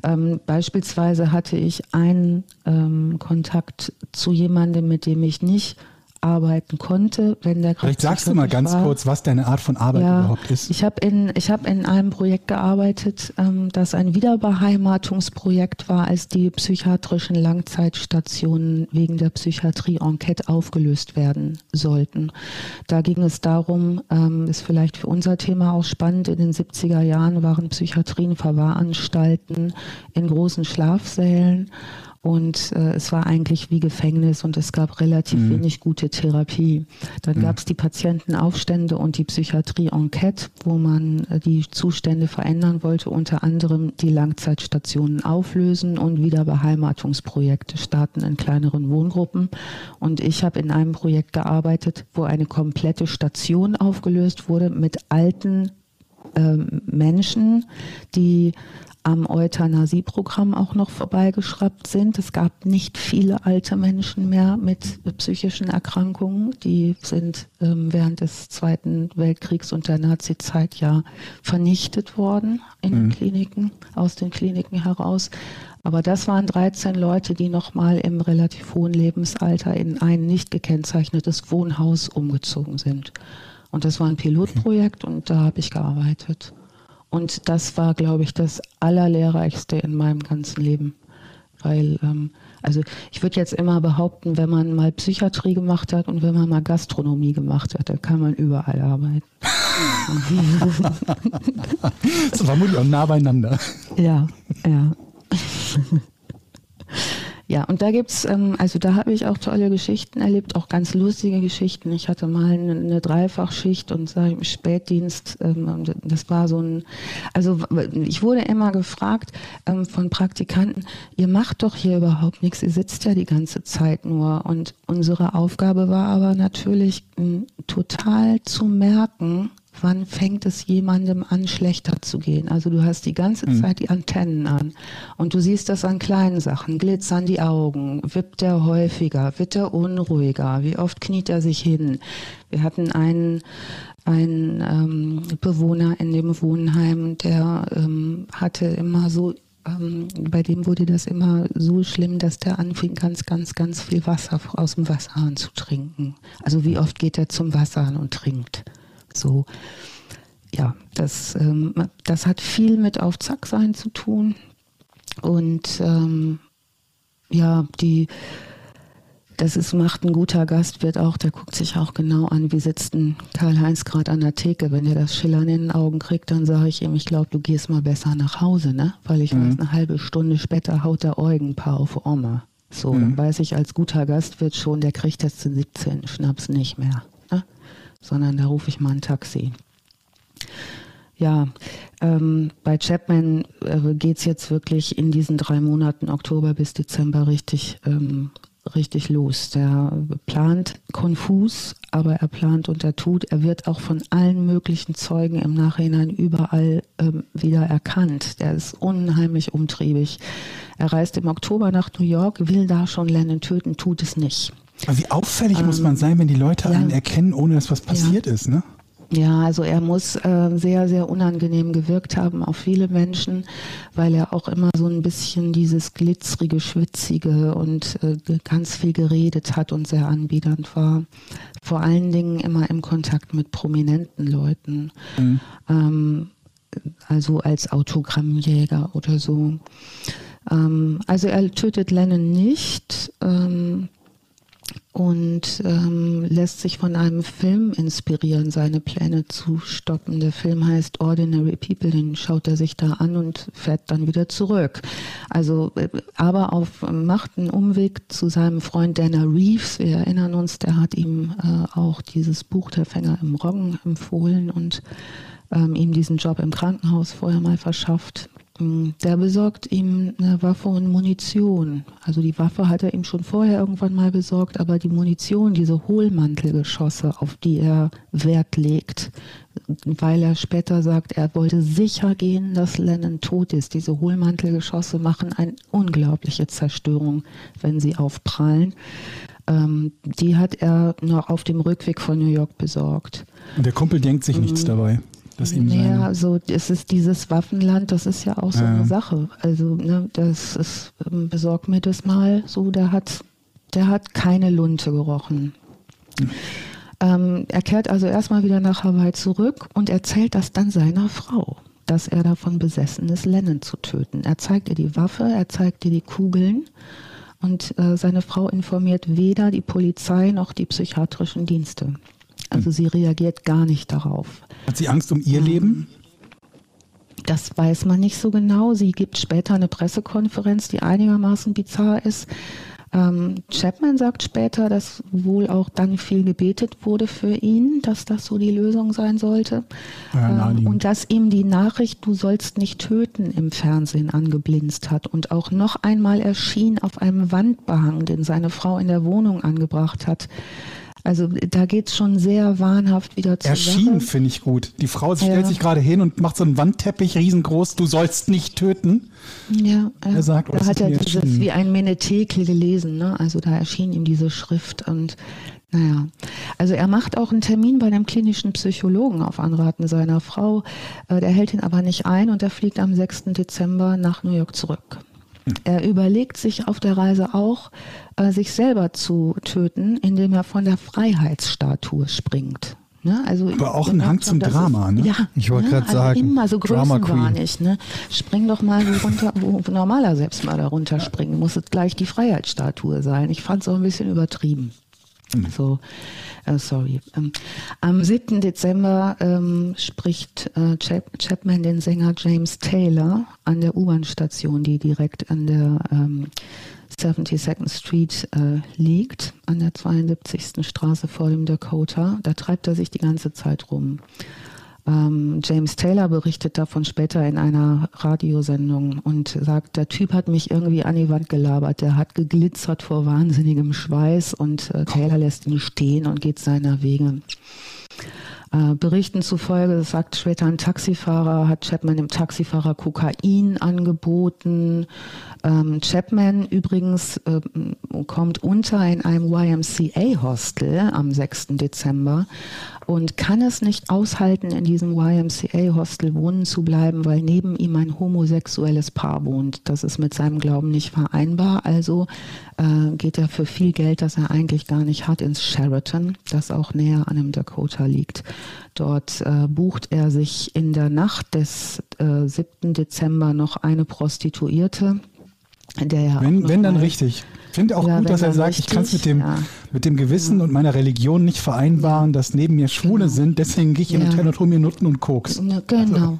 ähm, beispielsweise hatte ich einen ähm, Kontakt zu jemandem, mit dem ich nicht arbeiten konnte, wenn der Vielleicht sagst du mal ganz war. kurz, was deine Art von Arbeit ja, überhaupt ist. Ich habe in, ich hab in einem Projekt gearbeitet, ähm, das ein Wiederbeheimatungsprojekt war, als die psychiatrischen Langzeitstationen wegen der Psychiatrie-Enquete aufgelöst werden sollten. Da ging es darum, ähm, ist vielleicht für unser Thema auch spannend, in den 70er Jahren waren Psychiatrien Verwahranstalten in großen Schlafsälen und äh, es war eigentlich wie Gefängnis und es gab relativ mhm. wenig gute Therapie. Dann mhm. gab es die Patientenaufstände und die Psychiatrie-Enquete, wo man äh, die Zustände verändern wollte, unter anderem die Langzeitstationen auflösen und wieder Beheimatungsprojekte starten in kleineren Wohngruppen. Und ich habe in einem Projekt gearbeitet, wo eine komplette Station aufgelöst wurde mit alten ähm, Menschen, die am Euthanasieprogramm auch noch vorbeigeschraubt sind. Es gab nicht viele alte Menschen mehr mit psychischen Erkrankungen. Die sind ähm, während des Zweiten Weltkriegs und der Nazizeit ja vernichtet worden in mhm. den Kliniken, aus den Kliniken heraus. Aber das waren 13 Leute, die nochmal im relativ hohen Lebensalter in ein nicht gekennzeichnetes Wohnhaus umgezogen sind. Und das war ein Pilotprojekt und da habe ich gearbeitet. Und das war, glaube ich, das Allerlehrreichste in meinem ganzen Leben. Weil, ähm, also ich würde jetzt immer behaupten, wenn man mal Psychiatrie gemacht hat und wenn man mal Gastronomie gemacht hat, dann kann man überall arbeiten. das war vermutlich auch nah beieinander. Ja, ja. Ja, und da gibt's, ähm, also da habe ich auch tolle Geschichten erlebt, auch ganz lustige Geschichten. Ich hatte mal eine, eine Dreifachschicht und sag im Spätdienst, ähm, das war so ein, also ich wurde immer gefragt ähm, von Praktikanten, ihr macht doch hier überhaupt nichts, ihr sitzt ja die ganze Zeit nur. Und unsere Aufgabe war aber natürlich total zu merken, wann fängt es jemandem an, schlechter zu gehen? Also du hast die ganze mhm. Zeit die Antennen an und du siehst das an kleinen Sachen. Glitzern die Augen, wippt er häufiger, wird er unruhiger, wie oft kniet er sich hin? Wir hatten einen, einen ähm, Bewohner in dem Wohnheim, der ähm, hatte immer so ähm, bei dem wurde das immer so schlimm, dass der anfing, ganz, ganz, ganz viel Wasser aus dem Wasserhahn zu trinken. Also wie oft geht er zum Wasserhahn und trinkt? So, ja, das, ähm, das hat viel mit auf Zack sein zu tun. Und ähm, ja, die, das ist, macht ein guter Gastwirt auch, der guckt sich auch genau an, wie sitzt ein Karl-Heinz gerade an der Theke. Wenn er das Schillern in den Augen kriegt, dann sage ich ihm, ich glaube, du gehst mal besser nach Hause, ne? Weil ich mhm. weiß, eine halbe Stunde später haut der Eugenpaar auf Oma. So, mhm. dann weiß ich als guter Gastwirt schon, der kriegt jetzt den 17 Schnaps nicht mehr sondern da rufe ich mal ein Taxi. Ja, ähm, bei Chapman äh, geht es jetzt wirklich in diesen drei Monaten Oktober bis Dezember richtig, ähm, richtig los. Der plant konfus, aber er plant und er tut. Er wird auch von allen möglichen Zeugen im Nachhinein überall ähm, wieder erkannt. Der ist unheimlich umtriebig. Er reist im Oktober nach New York, will da schon Lennon töten, tut es nicht. Aber wie auffällig ähm, muss man sein, wenn die Leute ja. einen erkennen, ohne dass was passiert ja. ist, ne? Ja, also er muss äh, sehr, sehr unangenehm gewirkt haben auf viele Menschen, weil er auch immer so ein bisschen dieses glitzrige, schwitzige und äh, ganz viel geredet hat und sehr anbiedernd war. Vor allen Dingen immer im Kontakt mit prominenten Leuten. Mhm. Ähm, also als Autogrammjäger oder so. Ähm, also er tötet Lennon nicht. Ähm, und ähm, lässt sich von einem Film inspirieren, seine Pläne zu stoppen. Der Film heißt Ordinary People, den schaut er sich da an und fährt dann wieder zurück. Also, äh, aber auf macht einen Umweg zu seinem Freund Dana Reeves. Wir erinnern uns, der hat ihm äh, auch dieses Buch Der Fänger im Roggen empfohlen und ähm, ihm diesen Job im Krankenhaus vorher mal verschafft. Mm, der besorgt ihm eine Waffe und Munition. Also die Waffe hat er ihm schon vorher irgendwann mal besorgt, aber die Munition, diese Hohlmantelgeschosse, auf die er Wert legt, weil er später sagt, er wollte sicher gehen, dass Lennon tot ist. Diese Hohlmantelgeschosse machen eine unglaubliche Zerstörung, wenn sie aufprallen. Ähm, die hat er noch auf dem Rückweg von New York besorgt. Der Kumpel denkt sich nichts mhm. dabei. Das ihm naja, also es ist dieses Waffenland, das ist ja auch so ja. eine Sache. Also ne, das ist, ähm, besorg mir das mal so, der hat, der hat keine Lunte gerochen. Ähm, er kehrt also erstmal wieder nach Hawaii zurück und erzählt das dann seiner Frau, dass er davon besessen ist, Lennon zu töten. Er zeigt ihr die Waffe, er zeigt ihr die Kugeln und äh, seine Frau informiert weder die Polizei noch die psychiatrischen Dienste. Also sie reagiert gar nicht darauf. Hat sie Angst um ihr Leben? Das weiß man nicht so genau. Sie gibt später eine Pressekonferenz, die einigermaßen bizarr ist. Ähm, Chapman sagt später, dass wohl auch dann viel gebetet wurde für ihn, dass das so die Lösung sein sollte. Ja, ähm, und dass ihm die Nachricht, du sollst nicht töten, im Fernsehen angeblinzt hat und auch noch einmal erschien auf einem Wandbehang, den seine Frau in der Wohnung angebracht hat. Also da geht es schon sehr wahnhaft wieder zu. Erschienen finde ich gut. Die Frau stellt ja. sich gerade hin und macht so einen Wandteppich riesengroß, du sollst nicht töten. Ja, er sagt, da hat er dieses wie ein Menetekel gelesen, ne? Also da erschien ihm diese Schrift und naja, also er macht auch einen Termin bei einem klinischen Psychologen auf Anraten seiner Frau. Äh, der hält ihn aber nicht ein und er fliegt am 6. Dezember nach New York zurück. Er überlegt sich auf der Reise auch, äh, sich selber zu töten, indem er von der Freiheitsstatue springt. Ne? Also Aber auch ein Hang zum Drama, ne? Ja, ich wollte ne? gerade also sagen, immer so größenwahnig. Ne? Spring doch mal so runter, wo normaler Selbstmörder runterspringen. Muss es gleich die Freiheitsstatue sein. Ich fand es auch ein bisschen übertrieben. Mhm. So, äh, sorry. Ähm, am 7. Dezember ähm, spricht äh, Chap Chapman den Sänger James Taylor an der U-Bahn-Station, die direkt an der ähm, 72nd Street äh, liegt, an der 72. Straße vor dem Dakota. Da treibt er sich die ganze Zeit rum. Ähm, James Taylor berichtet davon später in einer Radiosendung und sagt, der Typ hat mich irgendwie an die Wand gelabert, der hat geglitzert vor wahnsinnigem Schweiß und äh, Taylor lässt ihn stehen und geht seiner Wege. Äh, Berichten zufolge, sagt später ein Taxifahrer, hat Chapman dem Taxifahrer Kokain angeboten. Ähm, Chapman übrigens äh, kommt unter in einem YMCA-Hostel am 6. Dezember und kann es nicht aushalten, in diesem YMCA-Hostel wohnen zu bleiben, weil neben ihm ein homosexuelles Paar wohnt. Das ist mit seinem Glauben nicht vereinbar. Also äh, geht er für viel Geld, das er eigentlich gar nicht hat, ins Sheraton, das auch näher an dem Dakota liegt. Dort äh, bucht er sich in der Nacht des äh, 7. Dezember noch eine Prostituierte. Der ja wenn, wenn dann richtig finde auch ja, gut, dass er sagt, richtig, ich kann es mit dem, ja. mit dem Gewissen ja. und meiner Religion nicht vereinbaren, dass neben mir Schwule genau. sind. Deswegen gehe ich in ja. Hotel und hole mir Nutten und Koks. Genau. Also,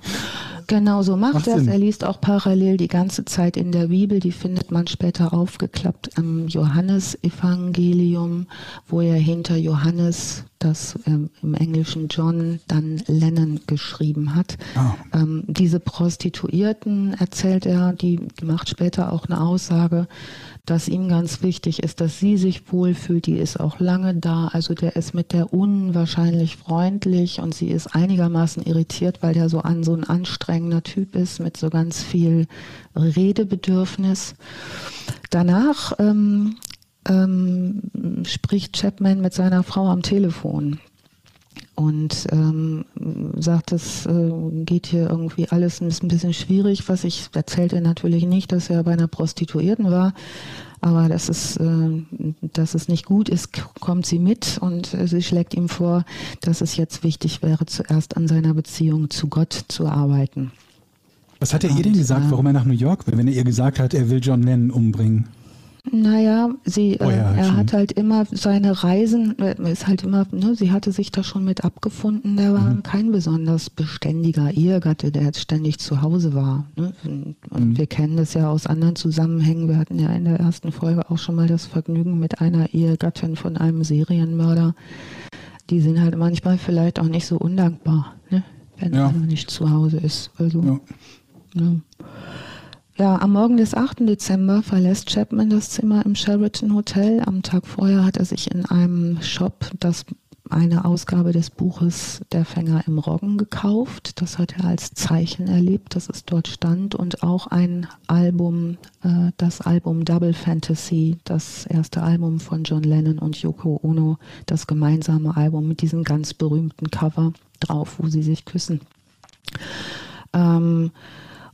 Genau so macht, macht er es. Er liest auch parallel die ganze Zeit in der Bibel. Die findet man später aufgeklappt am Johannesevangelium, wo er hinter Johannes, das ähm, im Englischen John, dann Lennon geschrieben hat. Oh. Ähm, diese Prostituierten, erzählt er, die macht später auch eine Aussage, dass ihm ganz wichtig ist, dass sie sich wohlfühlt. Die ist auch lange da. Also der ist mit der unwahrscheinlich freundlich und sie ist einigermaßen irritiert, weil der so an so ein anstrengender Typ ist mit so ganz viel Redebedürfnis. Danach ähm, ähm, spricht Chapman mit seiner Frau am Telefon und ähm, sagt, es äh, geht hier irgendwie alles ein bisschen schwierig. Was ich erzählte natürlich nicht, dass er bei einer Prostituierten war, aber dass es, äh, dass es nicht gut ist, kommt sie mit und äh, sie schlägt ihm vor, dass es jetzt wichtig wäre, zuerst an seiner Beziehung zu Gott zu arbeiten. Was hat er ihr denn gesagt, äh, warum er nach New York will, wenn er ihr gesagt hat, er will John Lennon umbringen? Naja, sie, oh ja, äh, er schon. hat halt immer seine Reisen, äh, ist halt immer, ne, sie hatte sich da schon mit abgefunden. Der war mhm. kein besonders beständiger Ehegatte, der jetzt ständig zu Hause war. Ne? Und mhm. wir kennen das ja aus anderen Zusammenhängen. Wir hatten ja in der ersten Folge auch schon mal das Vergnügen mit einer Ehegattin von einem Serienmörder. Die sind halt manchmal vielleicht auch nicht so undankbar, ne? wenn ja. er nicht zu Hause ist. Also, ja. Ne? Ja, am Morgen des 8. Dezember verlässt Chapman das Zimmer im Sheraton Hotel. Am Tag vorher hat er sich in einem Shop das eine Ausgabe des Buches Der Fänger im Roggen gekauft. Das hat er als Zeichen erlebt, dass es dort stand. Und auch ein Album, äh, das Album Double Fantasy, das erste Album von John Lennon und Yoko Ono, das gemeinsame Album mit diesem ganz berühmten Cover drauf, wo sie sich küssen. Ähm,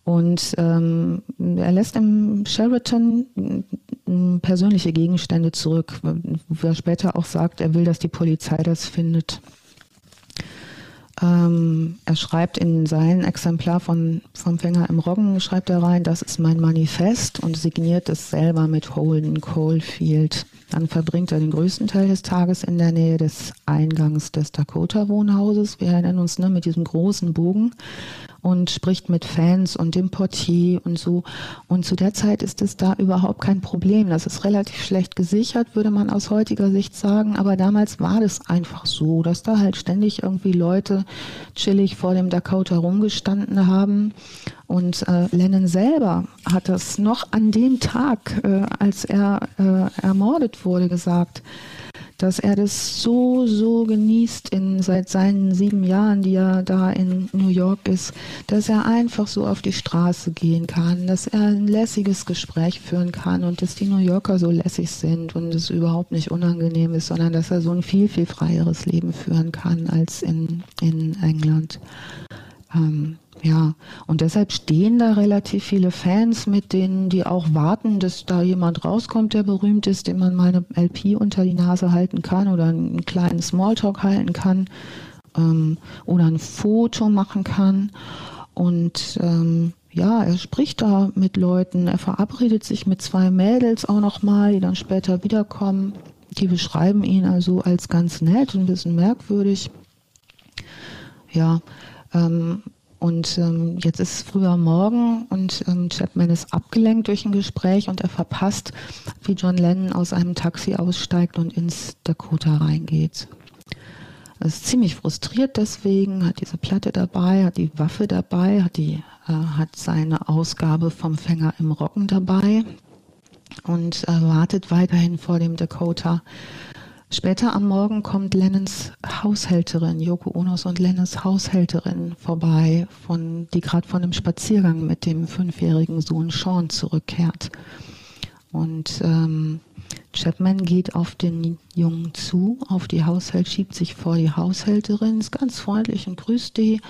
Und ähm, er lässt im Sheraton persönliche Gegenstände zurück, wo er später auch sagt, er will, dass die Polizei das findet. Ähm, er schreibt in sein Exemplar von, vom Fänger im Roggen, schreibt er rein, das ist mein Manifest und signiert es selber mit Holden Coalfield. Dann verbringt er den größten Teil des Tages in der Nähe des Eingangs des Dakota-Wohnhauses. Wir erinnern uns ne, mit diesem großen Bogen und spricht mit Fans und dem Portier und so. Und zu der Zeit ist es da überhaupt kein Problem. Das ist relativ schlecht gesichert, würde man aus heutiger Sicht sagen. Aber damals war das einfach so, dass da halt ständig irgendwie Leute chillig vor dem Dakota rumgestanden haben. Und äh, Lennon selber hat das noch an dem Tag, äh, als er äh, ermordet wurde, gesagt dass er das so, so genießt in, seit seinen sieben Jahren, die er da in New York ist, dass er einfach so auf die Straße gehen kann, dass er ein lässiges Gespräch führen kann und dass die New Yorker so lässig sind und es überhaupt nicht unangenehm ist, sondern dass er so ein viel, viel freieres Leben führen kann als in, in England. Ähm, ja, und deshalb stehen da relativ viele Fans mit denen, die auch warten, dass da jemand rauskommt, der berühmt ist, dem man mal eine LP unter die Nase halten kann oder einen kleinen Smalltalk halten kann ähm, oder ein Foto machen kann. Und ähm, ja, er spricht da mit Leuten, er verabredet sich mit zwei Mädels auch nochmal, die dann später wiederkommen. Die beschreiben ihn also als ganz nett und ein bisschen merkwürdig. Ja, ähm, und ähm, jetzt ist früher Morgen und ähm, Chapman ist abgelenkt durch ein Gespräch und er verpasst, wie John Lennon aus einem Taxi aussteigt und ins Dakota reingeht. Er ist ziemlich frustriert deswegen, hat diese Platte dabei, hat die Waffe dabei, hat, die, äh, hat seine Ausgabe vom Fänger im Roggen dabei und äh, wartet weiterhin vor dem Dakota Später am Morgen kommt Lennons Haushälterin, Yoko Onos und Lennons Haushälterin vorbei, von, die gerade von einem Spaziergang mit dem fünfjährigen Sohn Sean zurückkehrt. Und ähm, Chapman geht auf den Jungen zu, auf die Haushalt, schiebt sich vor die Haushälterin, ist ganz freundlich und grüßt die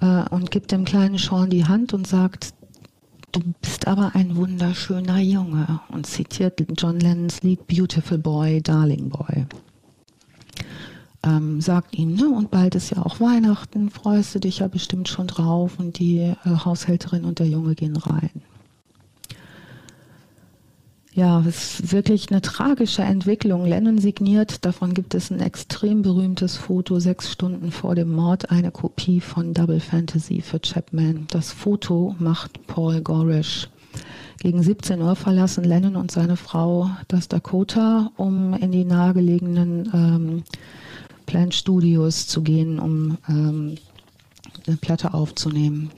äh, und gibt dem kleinen Sean die Hand und sagt, Du bist aber ein wunderschöner Junge und zitiert John Lennons Lied Beautiful Boy, Darling Boy. Ähm, sagt ihm, ne, und bald ist ja auch Weihnachten, freust du dich ja bestimmt schon drauf und die äh, Haushälterin und der Junge gehen rein. Ja, es ist wirklich eine tragische Entwicklung. Lennon signiert, davon gibt es ein extrem berühmtes Foto, sechs Stunden vor dem Mord, eine Kopie von Double Fantasy für Chapman. Das Foto macht Paul Gorish. Gegen 17 Uhr verlassen Lennon und seine Frau das Dakota, um in die nahegelegenen ähm, Plant Studios zu gehen, um ähm, eine Platte aufzunehmen.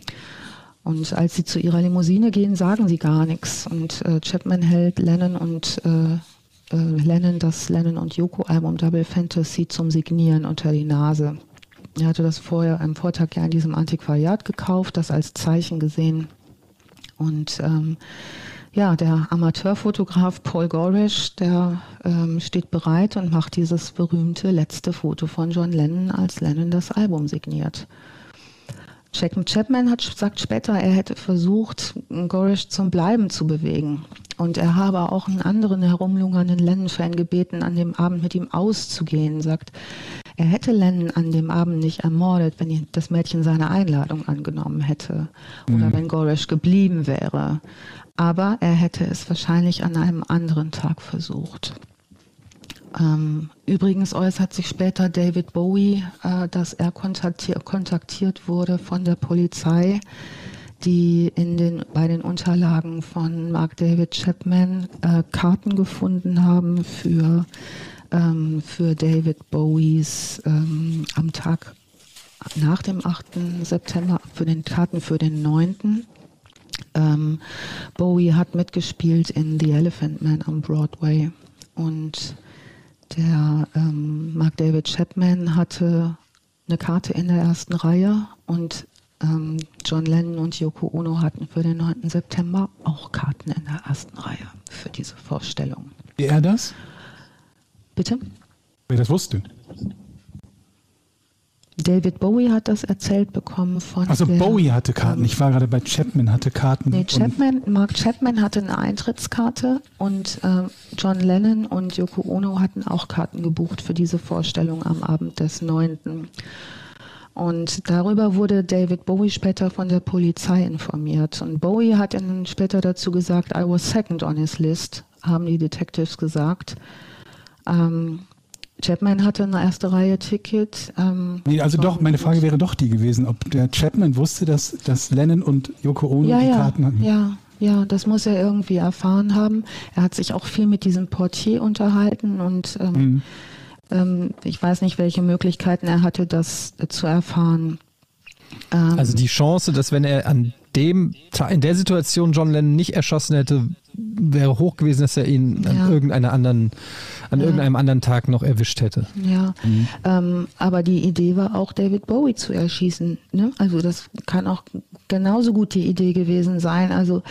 Und als sie zu ihrer Limousine gehen, sagen sie gar nichts. Und äh, Chapman hält Lennon und äh, äh, Lennon das Lennon und Yoko Album Double Fantasy zum Signieren unter die Nase. Er hatte das vorher am Vortag ja in diesem Antiquariat gekauft, das als Zeichen gesehen. Und ähm, ja, der Amateurfotograf Paul Gorish, der ähm, steht bereit und macht dieses berühmte letzte Foto von John Lennon, als Lennon das Album signiert. Jack Chapman hat, sagt später, er hätte versucht, Gorish zum Bleiben zu bewegen. Und er habe auch einen anderen herumlungernden Lennon-Fan gebeten, an dem Abend mit ihm auszugehen. Sagt, er hätte Lennon an dem Abend nicht ermordet, wenn das Mädchen seine Einladung angenommen hätte. Oder mhm. wenn Gorish geblieben wäre. Aber er hätte es wahrscheinlich an einem anderen Tag versucht. Ähm, übrigens äußert sich später David Bowie, äh, dass er kontaktiert, wurde von der Polizei, die in den, bei den Unterlagen von Mark David Chapman äh, Karten gefunden haben für, ähm, für David Bowies ähm, am Tag nach dem 8. September, für den Karten für den 9. Ähm, Bowie hat mitgespielt in The Elephant Man am Broadway und der ähm, Mark David Chapman hatte eine Karte in der ersten Reihe und ähm, John Lennon und Yoko Ono hatten für den 9. September auch Karten in der ersten Reihe für diese Vorstellung. Wie er das? Bitte? Wer das wusste? David Bowie hat das erzählt bekommen von. Also der, Bowie hatte Karten. Ich war gerade bei Chapman, hatte Karten. Nee, Chapman, Mark Chapman hatte eine Eintrittskarte und äh, John Lennon und Yoko Ono hatten auch Karten gebucht für diese Vorstellung am Abend des 9. Und darüber wurde David Bowie später von der Polizei informiert. Und Bowie hat dann später dazu gesagt, I was second on his list, haben die Detectives gesagt. Ähm, Chapman hatte eine erste Reihe Ticket. Ähm, nee, also doch, meine Frage wäre doch die gewesen, ob der Chapman wusste, dass, dass Lennon und Yoko Ono ja, die ja, Karten hatten. Ja, ja, das muss er irgendwie erfahren haben. Er hat sich auch viel mit diesem Portier unterhalten und ähm, mhm. ähm, ich weiß nicht, welche Möglichkeiten er hatte, das äh, zu erfahren. Ähm, also die Chance, dass wenn er an dem in der Situation John Lennon nicht erschossen hätte, wäre hoch gewesen, dass er ihn ja. an irgendeiner anderen, an ja. irgendeinem anderen Tag noch erwischt hätte. Ja, mhm. ähm, aber die Idee war auch, David Bowie zu erschießen. Ne? Also das kann auch genauso gut die Idee gewesen sein. Also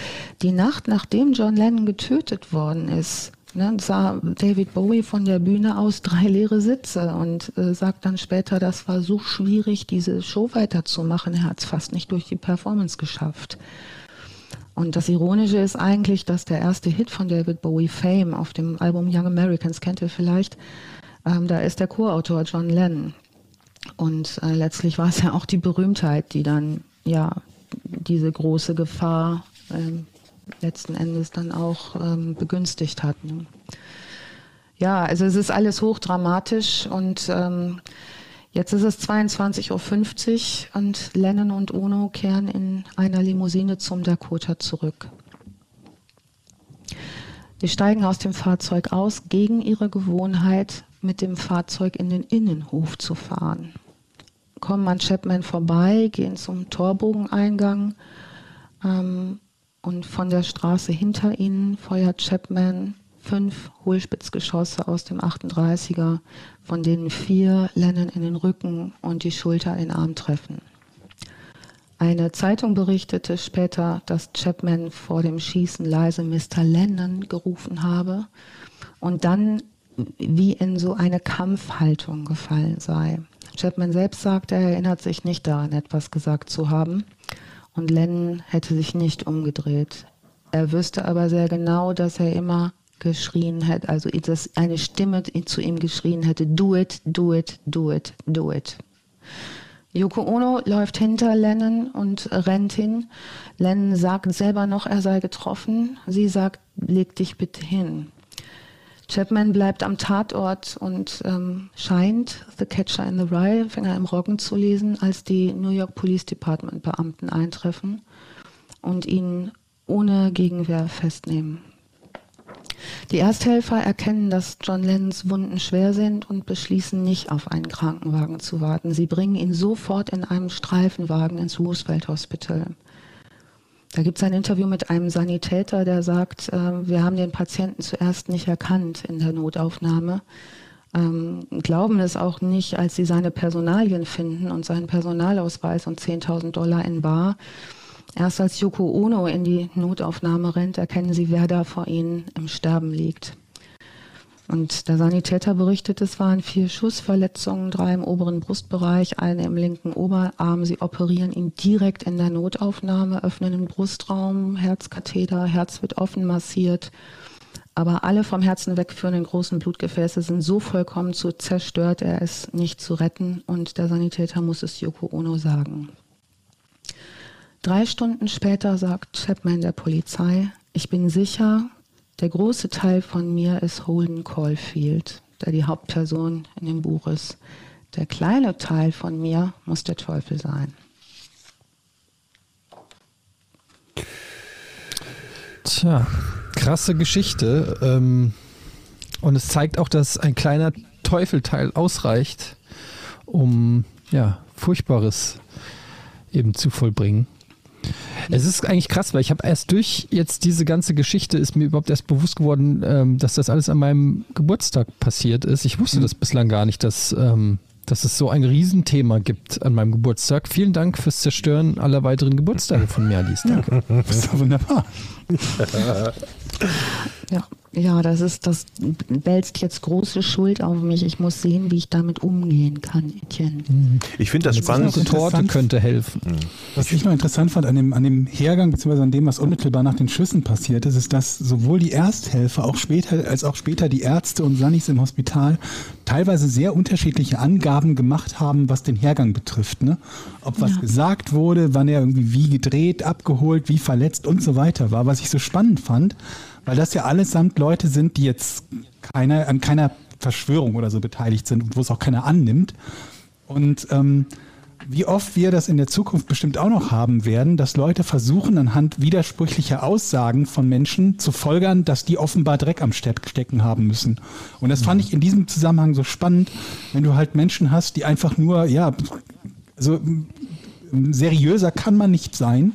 die Nacht, nachdem John Lennon getötet worden ist, ne, sah David Bowie von der Bühne aus drei leere Sitze und äh, sagt dann später, das war so schwierig, diese Show weiterzumachen. Er hat es fast nicht durch die Performance geschafft. Und das Ironische ist eigentlich, dass der erste Hit von David Bowie, Fame, auf dem Album Young Americans, kennt ihr vielleicht, ähm, da ist der Co-Autor John Lennon. Und äh, letztlich war es ja auch die Berühmtheit, die dann ja diese große Gefahr ähm, letzten Endes dann auch ähm, begünstigt hat. Ne? Ja, also es ist alles hochdramatisch und ähm, Jetzt ist es 22.50 Uhr und Lennon und Ono kehren in einer Limousine zum Dakota zurück. Sie steigen aus dem Fahrzeug aus, gegen ihre Gewohnheit, mit dem Fahrzeug in den Innenhof zu fahren. Kommen an Chapman vorbei, gehen zum Torbogeneingang ähm, und von der Straße hinter ihnen feuert Chapman fünf Hohlspitzgeschosse aus dem 38er, von denen vier Lennon in den Rücken und die Schulter in den Arm treffen. Eine Zeitung berichtete später, dass Chapman vor dem Schießen leise Mr. Lennon gerufen habe und dann wie in so eine Kampfhaltung gefallen sei. Chapman selbst sagte, er erinnert sich nicht daran, etwas gesagt zu haben und Lennon hätte sich nicht umgedreht. Er wüsste aber sehr genau, dass er immer geschrien hat, also dass eine Stimme zu ihm geschrien hätte, do it, do it, do it, do it. Yoko Ono läuft hinter Lennon und rennt hin. Lennon sagt selber noch, er sei getroffen. Sie sagt, leg dich bitte hin. Chapman bleibt am Tatort und ähm, scheint The Catcher in the Rye, Finger im Roggen zu lesen, als die New York Police Department Beamten eintreffen und ihn ohne Gegenwehr festnehmen. Die Ersthelfer erkennen, dass John Lennons Wunden schwer sind und beschließen nicht auf einen Krankenwagen zu warten. Sie bringen ihn sofort in einem Streifenwagen ins Roosevelt Hospital. Da gibt es ein Interview mit einem Sanitäter, der sagt, äh, wir haben den Patienten zuerst nicht erkannt in der Notaufnahme, ähm, glauben es auch nicht, als sie seine Personalien finden und seinen Personalausweis und 10.000 Dollar in Bar Erst als Yoko Ono in die Notaufnahme rennt, erkennen sie, wer da vor ihnen im Sterben liegt. Und der Sanitäter berichtet, es waren vier Schussverletzungen, drei im oberen Brustbereich, eine im linken Oberarm. Sie operieren ihn direkt in der Notaufnahme, öffnen den Brustraum, Herzkatheter, Herz wird offen massiert. Aber alle vom Herzen wegführenden großen Blutgefäße sind so vollkommen zerstört, er ist nicht zu retten und der Sanitäter muss es Yoko Ono sagen. Drei Stunden später sagt Chapman der Polizei, ich bin sicher, der große Teil von mir ist Holden Caulfield, der die Hauptperson in dem Buch ist. Der kleine Teil von mir muss der Teufel sein. Tja, krasse Geschichte. Ähm, und es zeigt auch, dass ein kleiner Teufelteil ausreicht, um ja, Furchtbares eben zu vollbringen. Es ist eigentlich krass, weil ich habe erst durch jetzt diese ganze Geschichte ist mir überhaupt erst bewusst geworden, ähm, dass das alles an meinem Geburtstag passiert ist. Ich wusste mhm. das bislang gar nicht, dass, ähm, dass es so ein Riesenthema gibt an meinem Geburtstag. Vielen Dank fürs Zerstören aller weiteren Geburtstage von mir, Alice. Danke. Das ist wunderbar. ja. Ja, das ist, das wälzt jetzt große Schuld auf mich. Ich muss sehen, wie ich damit umgehen kann, Etienne. Ich finde das spannend. Eine Torte könnte helfen. Was ich noch interessant fand an dem, an dem Hergang, beziehungsweise an dem, was unmittelbar nach den Schüssen passiert ist, ist, dass sowohl die Ersthelfer auch später, als auch später die Ärzte und Sannis im Hospital teilweise sehr unterschiedliche Angaben gemacht haben, was den Hergang betrifft. Ne? Ob was ja. gesagt wurde, wann er irgendwie wie gedreht, abgeholt, wie verletzt und so weiter war. Was ich so spannend fand, weil das ja allesamt Leute sind, die jetzt keiner, an keiner Verschwörung oder so beteiligt sind und wo es auch keiner annimmt. Und ähm, wie oft wir das in der Zukunft bestimmt auch noch haben werden, dass Leute versuchen, anhand widersprüchlicher Aussagen von Menschen zu folgern, dass die offenbar Dreck am Stecken haben müssen. Und das fand ich in diesem Zusammenhang so spannend, wenn du halt Menschen hast, die einfach nur, ja, so seriöser kann man nicht sein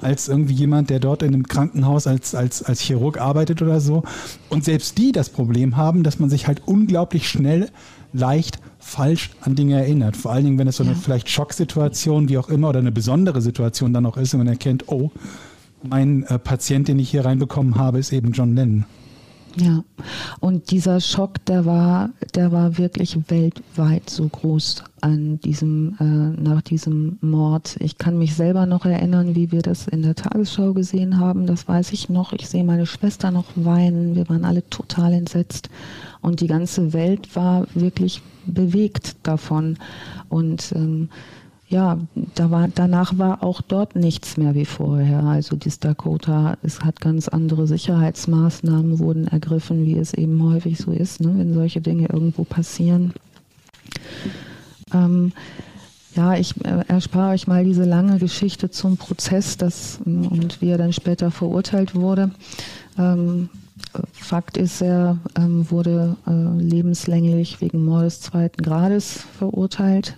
als irgendwie jemand, der dort in einem Krankenhaus als, als, als Chirurg arbeitet oder so. Und selbst die das Problem haben, dass man sich halt unglaublich schnell, leicht falsch an Dinge erinnert. Vor allen Dingen, wenn es so eine ja. vielleicht Schocksituation, wie auch immer, oder eine besondere Situation dann auch ist und man erkennt, oh, mein äh, Patient, den ich hier reinbekommen habe, ist eben John Lennon. Ja, und dieser Schock, der war, der war wirklich weltweit so groß an diesem, äh, nach diesem Mord. Ich kann mich selber noch erinnern, wie wir das in der Tagesschau gesehen haben. Das weiß ich noch. Ich sehe meine Schwester noch weinen. Wir waren alle total entsetzt. Und die ganze Welt war wirklich bewegt davon. Und ähm, ja, da war, danach war auch dort nichts mehr wie vorher. Also das Dakota, es hat ganz andere Sicherheitsmaßnahmen wurden ergriffen, wie es eben häufig so ist, ne, wenn solche Dinge irgendwo passieren. Ähm, ja, ich äh, erspare euch mal diese lange Geschichte zum Prozess das, und wie er dann später verurteilt wurde. Ähm, Fakt ist, er ähm, wurde äh, lebenslänglich wegen Mordes zweiten Grades verurteilt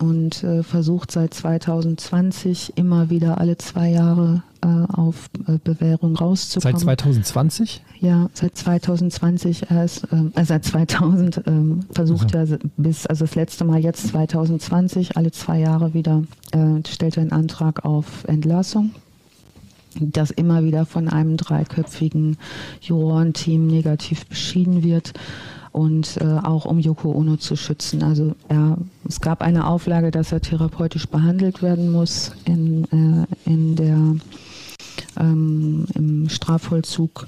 und äh, versucht seit 2020 immer wieder alle zwei Jahre äh, auf äh, Bewährung rauszukommen. Seit 2020? Ja, seit 2020 erst, ähm, äh, seit 2000 ähm, versucht also. er bis, also das letzte Mal jetzt 2020, alle zwei Jahre wieder, äh, stellt er einen Antrag auf Entlassung das immer wieder von einem dreiköpfigen Jurorenteam negativ beschieden wird und äh, auch um Yoko Ono zu schützen. Also er, es gab eine Auflage, dass er therapeutisch behandelt werden muss in, äh, in der, ähm, im Strafvollzug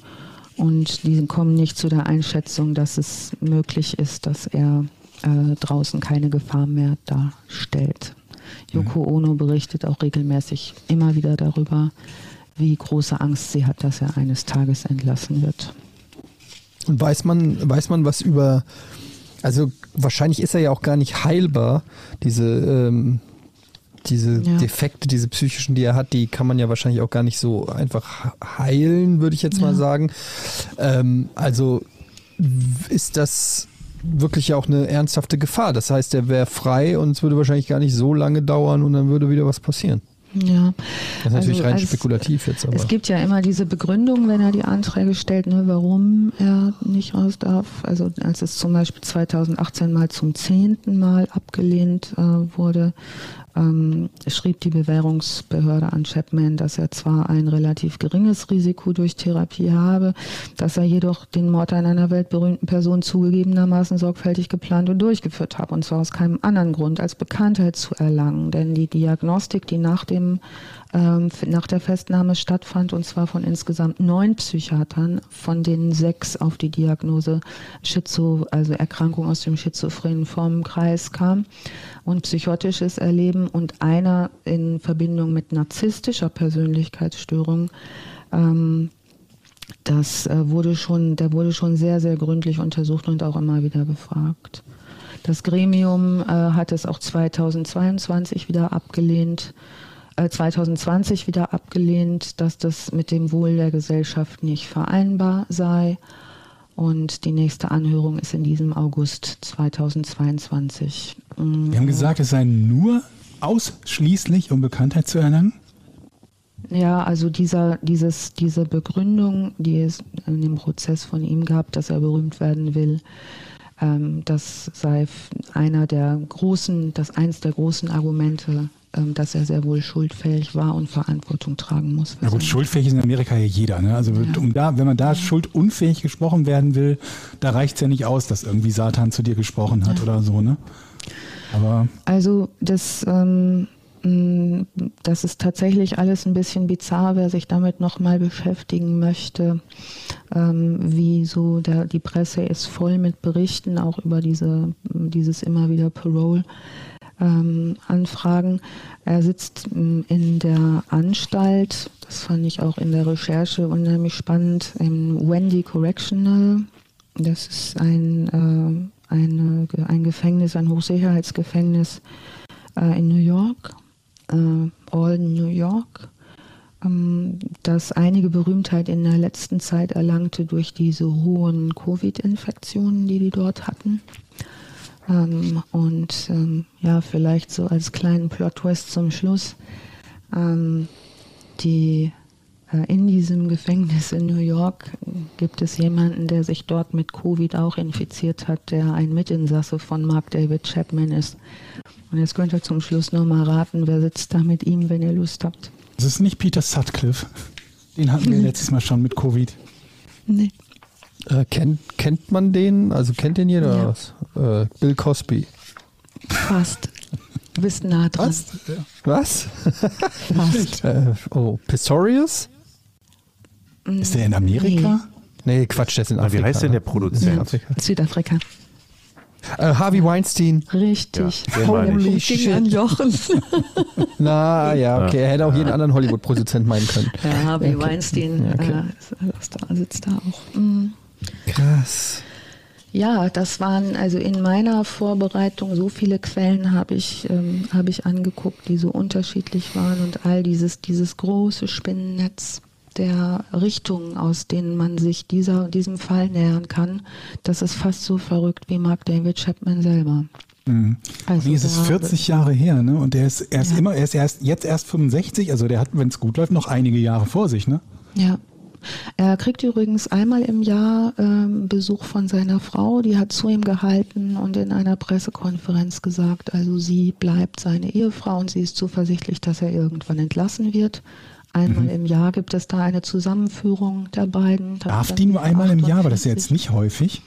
und die kommen nicht zu der Einschätzung, dass es möglich ist, dass er äh, draußen keine Gefahr mehr darstellt. Yoko mhm. Ono berichtet auch regelmäßig immer wieder darüber, wie große Angst sie hat, dass er eines Tages entlassen wird. Und weiß man, weiß man was über, also wahrscheinlich ist er ja auch gar nicht heilbar, diese, ähm, diese ja. Defekte, diese psychischen, die er hat, die kann man ja wahrscheinlich auch gar nicht so einfach heilen, würde ich jetzt ja. mal sagen. Ähm, also ist das wirklich auch eine ernsthafte Gefahr. Das heißt, er wäre frei und es würde wahrscheinlich gar nicht so lange dauern und dann würde wieder was passieren. Ja. Das ist natürlich also rein als, spekulativ jetzt. Aber. Es gibt ja immer diese Begründung, wenn er die Anträge stellt, ne, warum er nicht raus darf. Also als es zum Beispiel 2018 mal zum zehnten Mal abgelehnt äh, wurde, ähm, schrieb die Bewährungsbehörde an Chapman, dass er zwar ein relativ geringes Risiko durch Therapie habe, dass er jedoch den Mord an einer weltberühmten Person zugegebenermaßen sorgfältig geplant und durchgeführt habe, und zwar aus keinem anderen Grund als Bekanntheit zu erlangen. Denn die Diagnostik, die nach dem ähm, nach der Festnahme stattfand, und zwar von insgesamt neun Psychiatern, von denen sechs auf die Diagnose Schizo, also Erkrankung aus dem schizophrenen Formenkreis kam und psychotisches Erleben und einer in Verbindung mit narzisstischer Persönlichkeitsstörung. Ähm, das äh, wurde schon, der wurde schon sehr, sehr gründlich untersucht und auch immer wieder befragt. Das Gremium äh, hat es auch 2022 wieder abgelehnt. 2020 äh, wieder abgelehnt, dass das mit dem Wohl der Gesellschaft nicht vereinbar sei. Und die nächste Anhörung ist in diesem August 2022. Wir haben gesagt, es sei nur ausschließlich, um Bekanntheit zu erlangen? Ja, also dieser, dieses, diese Begründung, die es in dem Prozess von ihm gab, dass er berühmt werden will, ähm, das sei einer der großen, das eins der großen Argumente dass er sehr wohl schuldfähig war und Verantwortung tragen muss. Ja gut, schuldfähig ist in Amerika ja jeder. Ne? Also ja. um da, wenn man da schuldunfähig gesprochen werden will, da reicht es ja nicht aus, dass irgendwie Satan zu dir gesprochen hat ja. oder so. Ne? Aber also das ähm, Mm, das ist tatsächlich alles ein bisschen bizarr, wer sich damit nochmal beschäftigen möchte. Ähm, wie so der, die Presse ist voll mit Berichten, auch über diese, dieses immer wieder Parole. Ähm, Anfragen. Er sitzt mm, in der Anstalt, das fand ich auch in der Recherche unheimlich spannend, im Wendy Correctional. Das ist ein, äh, eine, ein Gefängnis, ein Hochsicherheitsgefängnis äh, in New York äh, All New York, ähm, das einige Berühmtheit in der letzten Zeit erlangte durch diese hohen Covid-Infektionen, die die dort hatten. Ähm, und ähm, ja, vielleicht so als kleinen Plot-Twist zum Schluss, ähm, die äh, in diesem Gefängnis in New York gibt es jemanden, der sich dort mit Covid auch infiziert hat, der ein Mitinsasse von Mark David Chapman ist. Und jetzt könnt ihr zum Schluss nochmal raten, wer sitzt da mit ihm, wenn ihr Lust habt. Das ist nicht Peter Sutcliffe. Den hatten wir letztes Mal schon mit Covid. Nee. Äh, kennt, kennt man den? Also kennt den jeder ja. was? Äh, Bill Cosby. Fast. Du bist nah dran. Was? Was? Fast. äh, oh, Pistorius? Ist der in Amerika? Nee, nee Quatsch, der ist in Afrika. Wie heißt denn der Produzent? Ja, Südafrika. Äh, Harvey Weinstein. Richtig. Ja, Holy shit. an Jochen. Na ja, okay. Er hätte auch jeden anderen Hollywood-Produzent meinen können. Ja, Harvey okay. Weinstein ja, okay. äh, da, sitzt da auch. Mhm. Krass. Ja, das waren also in meiner Vorbereitung so viele Quellen habe ich ähm, habe ich angeguckt, die so unterschiedlich waren und all dieses dieses große Spinnennetz der Richtungen, aus denen man sich dieser, diesem Fall nähern kann, das ist fast so verrückt wie Mark David Chapman selber. Mhm. Also es ist 40 Jahre her, ne? Und er ist, er ist ja. immer, er ist erst, jetzt erst 65, also der hat, wenn es gut läuft, noch einige Jahre vor sich, ne? Ja. Er kriegt übrigens einmal im Jahr ähm, Besuch von seiner Frau, die hat zu ihm gehalten und in einer Pressekonferenz gesagt, also sie bleibt seine Ehefrau und sie ist zuversichtlich, dass er irgendwann entlassen wird. Einmal mhm. im Jahr gibt es da eine Zusammenführung der beiden. Darf die nur einmal im Jahr, aber das ist ja jetzt nicht häufig.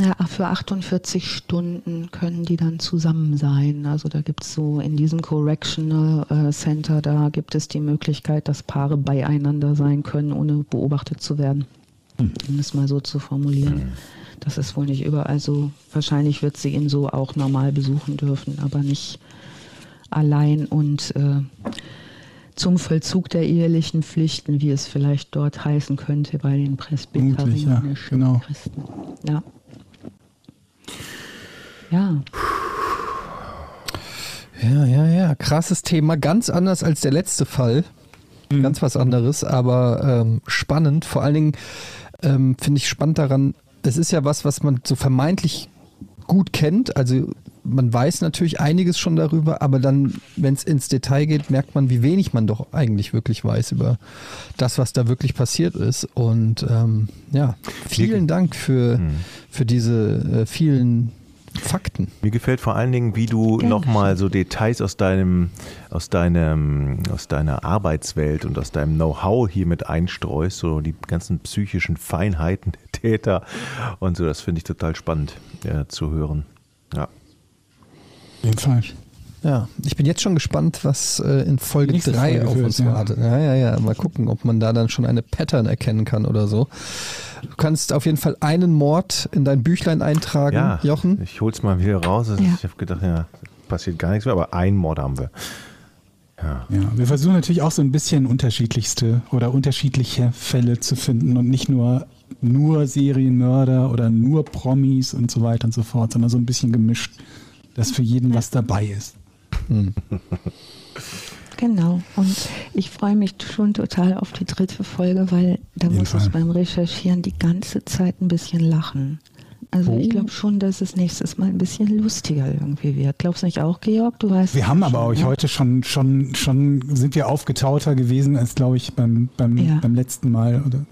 Ja, für 48 Stunden können die dann zusammen sein. Also da gibt es so in diesem Correctional äh, Center, da gibt es die Möglichkeit, dass Paare beieinander sein können, ohne beobachtet zu werden. Mhm. Um es mal so zu formulieren. Mhm. Das ist wohl nicht überall so. Wahrscheinlich wird sie ihn so auch normal besuchen dürfen, aber nicht allein und äh, zum Vollzug der ehelichen Pflichten, wie es vielleicht dort heißen könnte bei den Presbyterianischen ja, genau. Christen. Ja. Ja. Ja, ja, ja. Krasses Thema. Ganz anders als der letzte Fall. Mhm. Ganz was anderes, aber ähm, spannend. Vor allen Dingen ähm, finde ich spannend daran, das ist ja was, was man so vermeintlich gut kennt. Also man weiß natürlich einiges schon darüber, aber dann, wenn es ins Detail geht, merkt man, wie wenig man doch eigentlich wirklich weiß über das, was da wirklich passiert ist. Und ähm, ja, vielen Dank für, hm. für diese äh, vielen Fakten. Mir gefällt vor allen Dingen, wie du nochmal so Details aus deinem, aus deinem, aus deiner Arbeitswelt und aus deinem Know-how hier mit einstreust, so die ganzen psychischen Feinheiten der Täter und so. Das finde ich total spannend ja, zu hören. Ja. Jedenfalls. Ja, ich bin jetzt schon gespannt, was äh, in Folge 3 auf uns ja. wartet. Ja, ja, ja. Mal gucken, ob man da dann schon eine Pattern erkennen kann oder so. Du kannst auf jeden Fall einen Mord in dein Büchlein eintragen, ja, Jochen. Ich hol's mal wieder raus. Ja. Ich habe gedacht, ja, passiert gar nichts mehr, aber einen Mord haben wir. Ja. ja, wir versuchen natürlich auch so ein bisschen unterschiedlichste oder unterschiedliche Fälle zu finden und nicht nur nur Serienmörder oder nur Promis und so weiter und so fort, sondern so ein bisschen gemischt dass für jeden was dabei ist. Hm. Genau. Und ich freue mich schon total auf die dritte Folge, weil da muss Fall. ich beim Recherchieren die ganze Zeit ein bisschen lachen. Also oh. ich glaube schon, dass es nächstes Mal ein bisschen lustiger irgendwie wird. Glaubst du nicht auch, Georg? Du weißt. Wir haben aber euch ja? heute schon, schon, schon sind wir aufgetauter gewesen als glaube ich beim, beim, ja. beim letzten Mal, oder?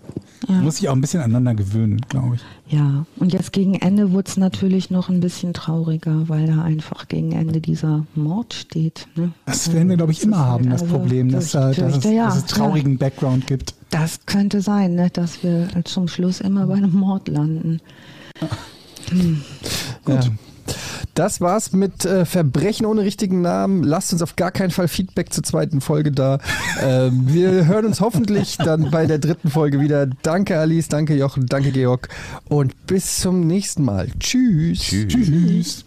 Ja. Muss sich auch ein bisschen aneinander gewöhnen, glaube ich. Ja, und jetzt gegen Ende wurde es natürlich noch ein bisschen trauriger, weil da einfach gegen Ende dieser Mord steht. Ne? Das werden wir, glaube ich, immer haben, das also, Problem, dass, dass, dass, es, ja, dass, es, traurigen. Background gibt. Das könnte sein, ne, dass wir zum Schluss immer bei einem Mord landen. Hm. Gut. Ja. Das war's mit äh, Verbrechen ohne richtigen Namen. Lasst uns auf gar keinen Fall Feedback zur zweiten Folge da. Ähm, wir hören uns hoffentlich dann bei der dritten Folge wieder. Danke Alice, danke Jochen, danke Georg und bis zum nächsten Mal. Tschüss. Tschüss. Tschüss.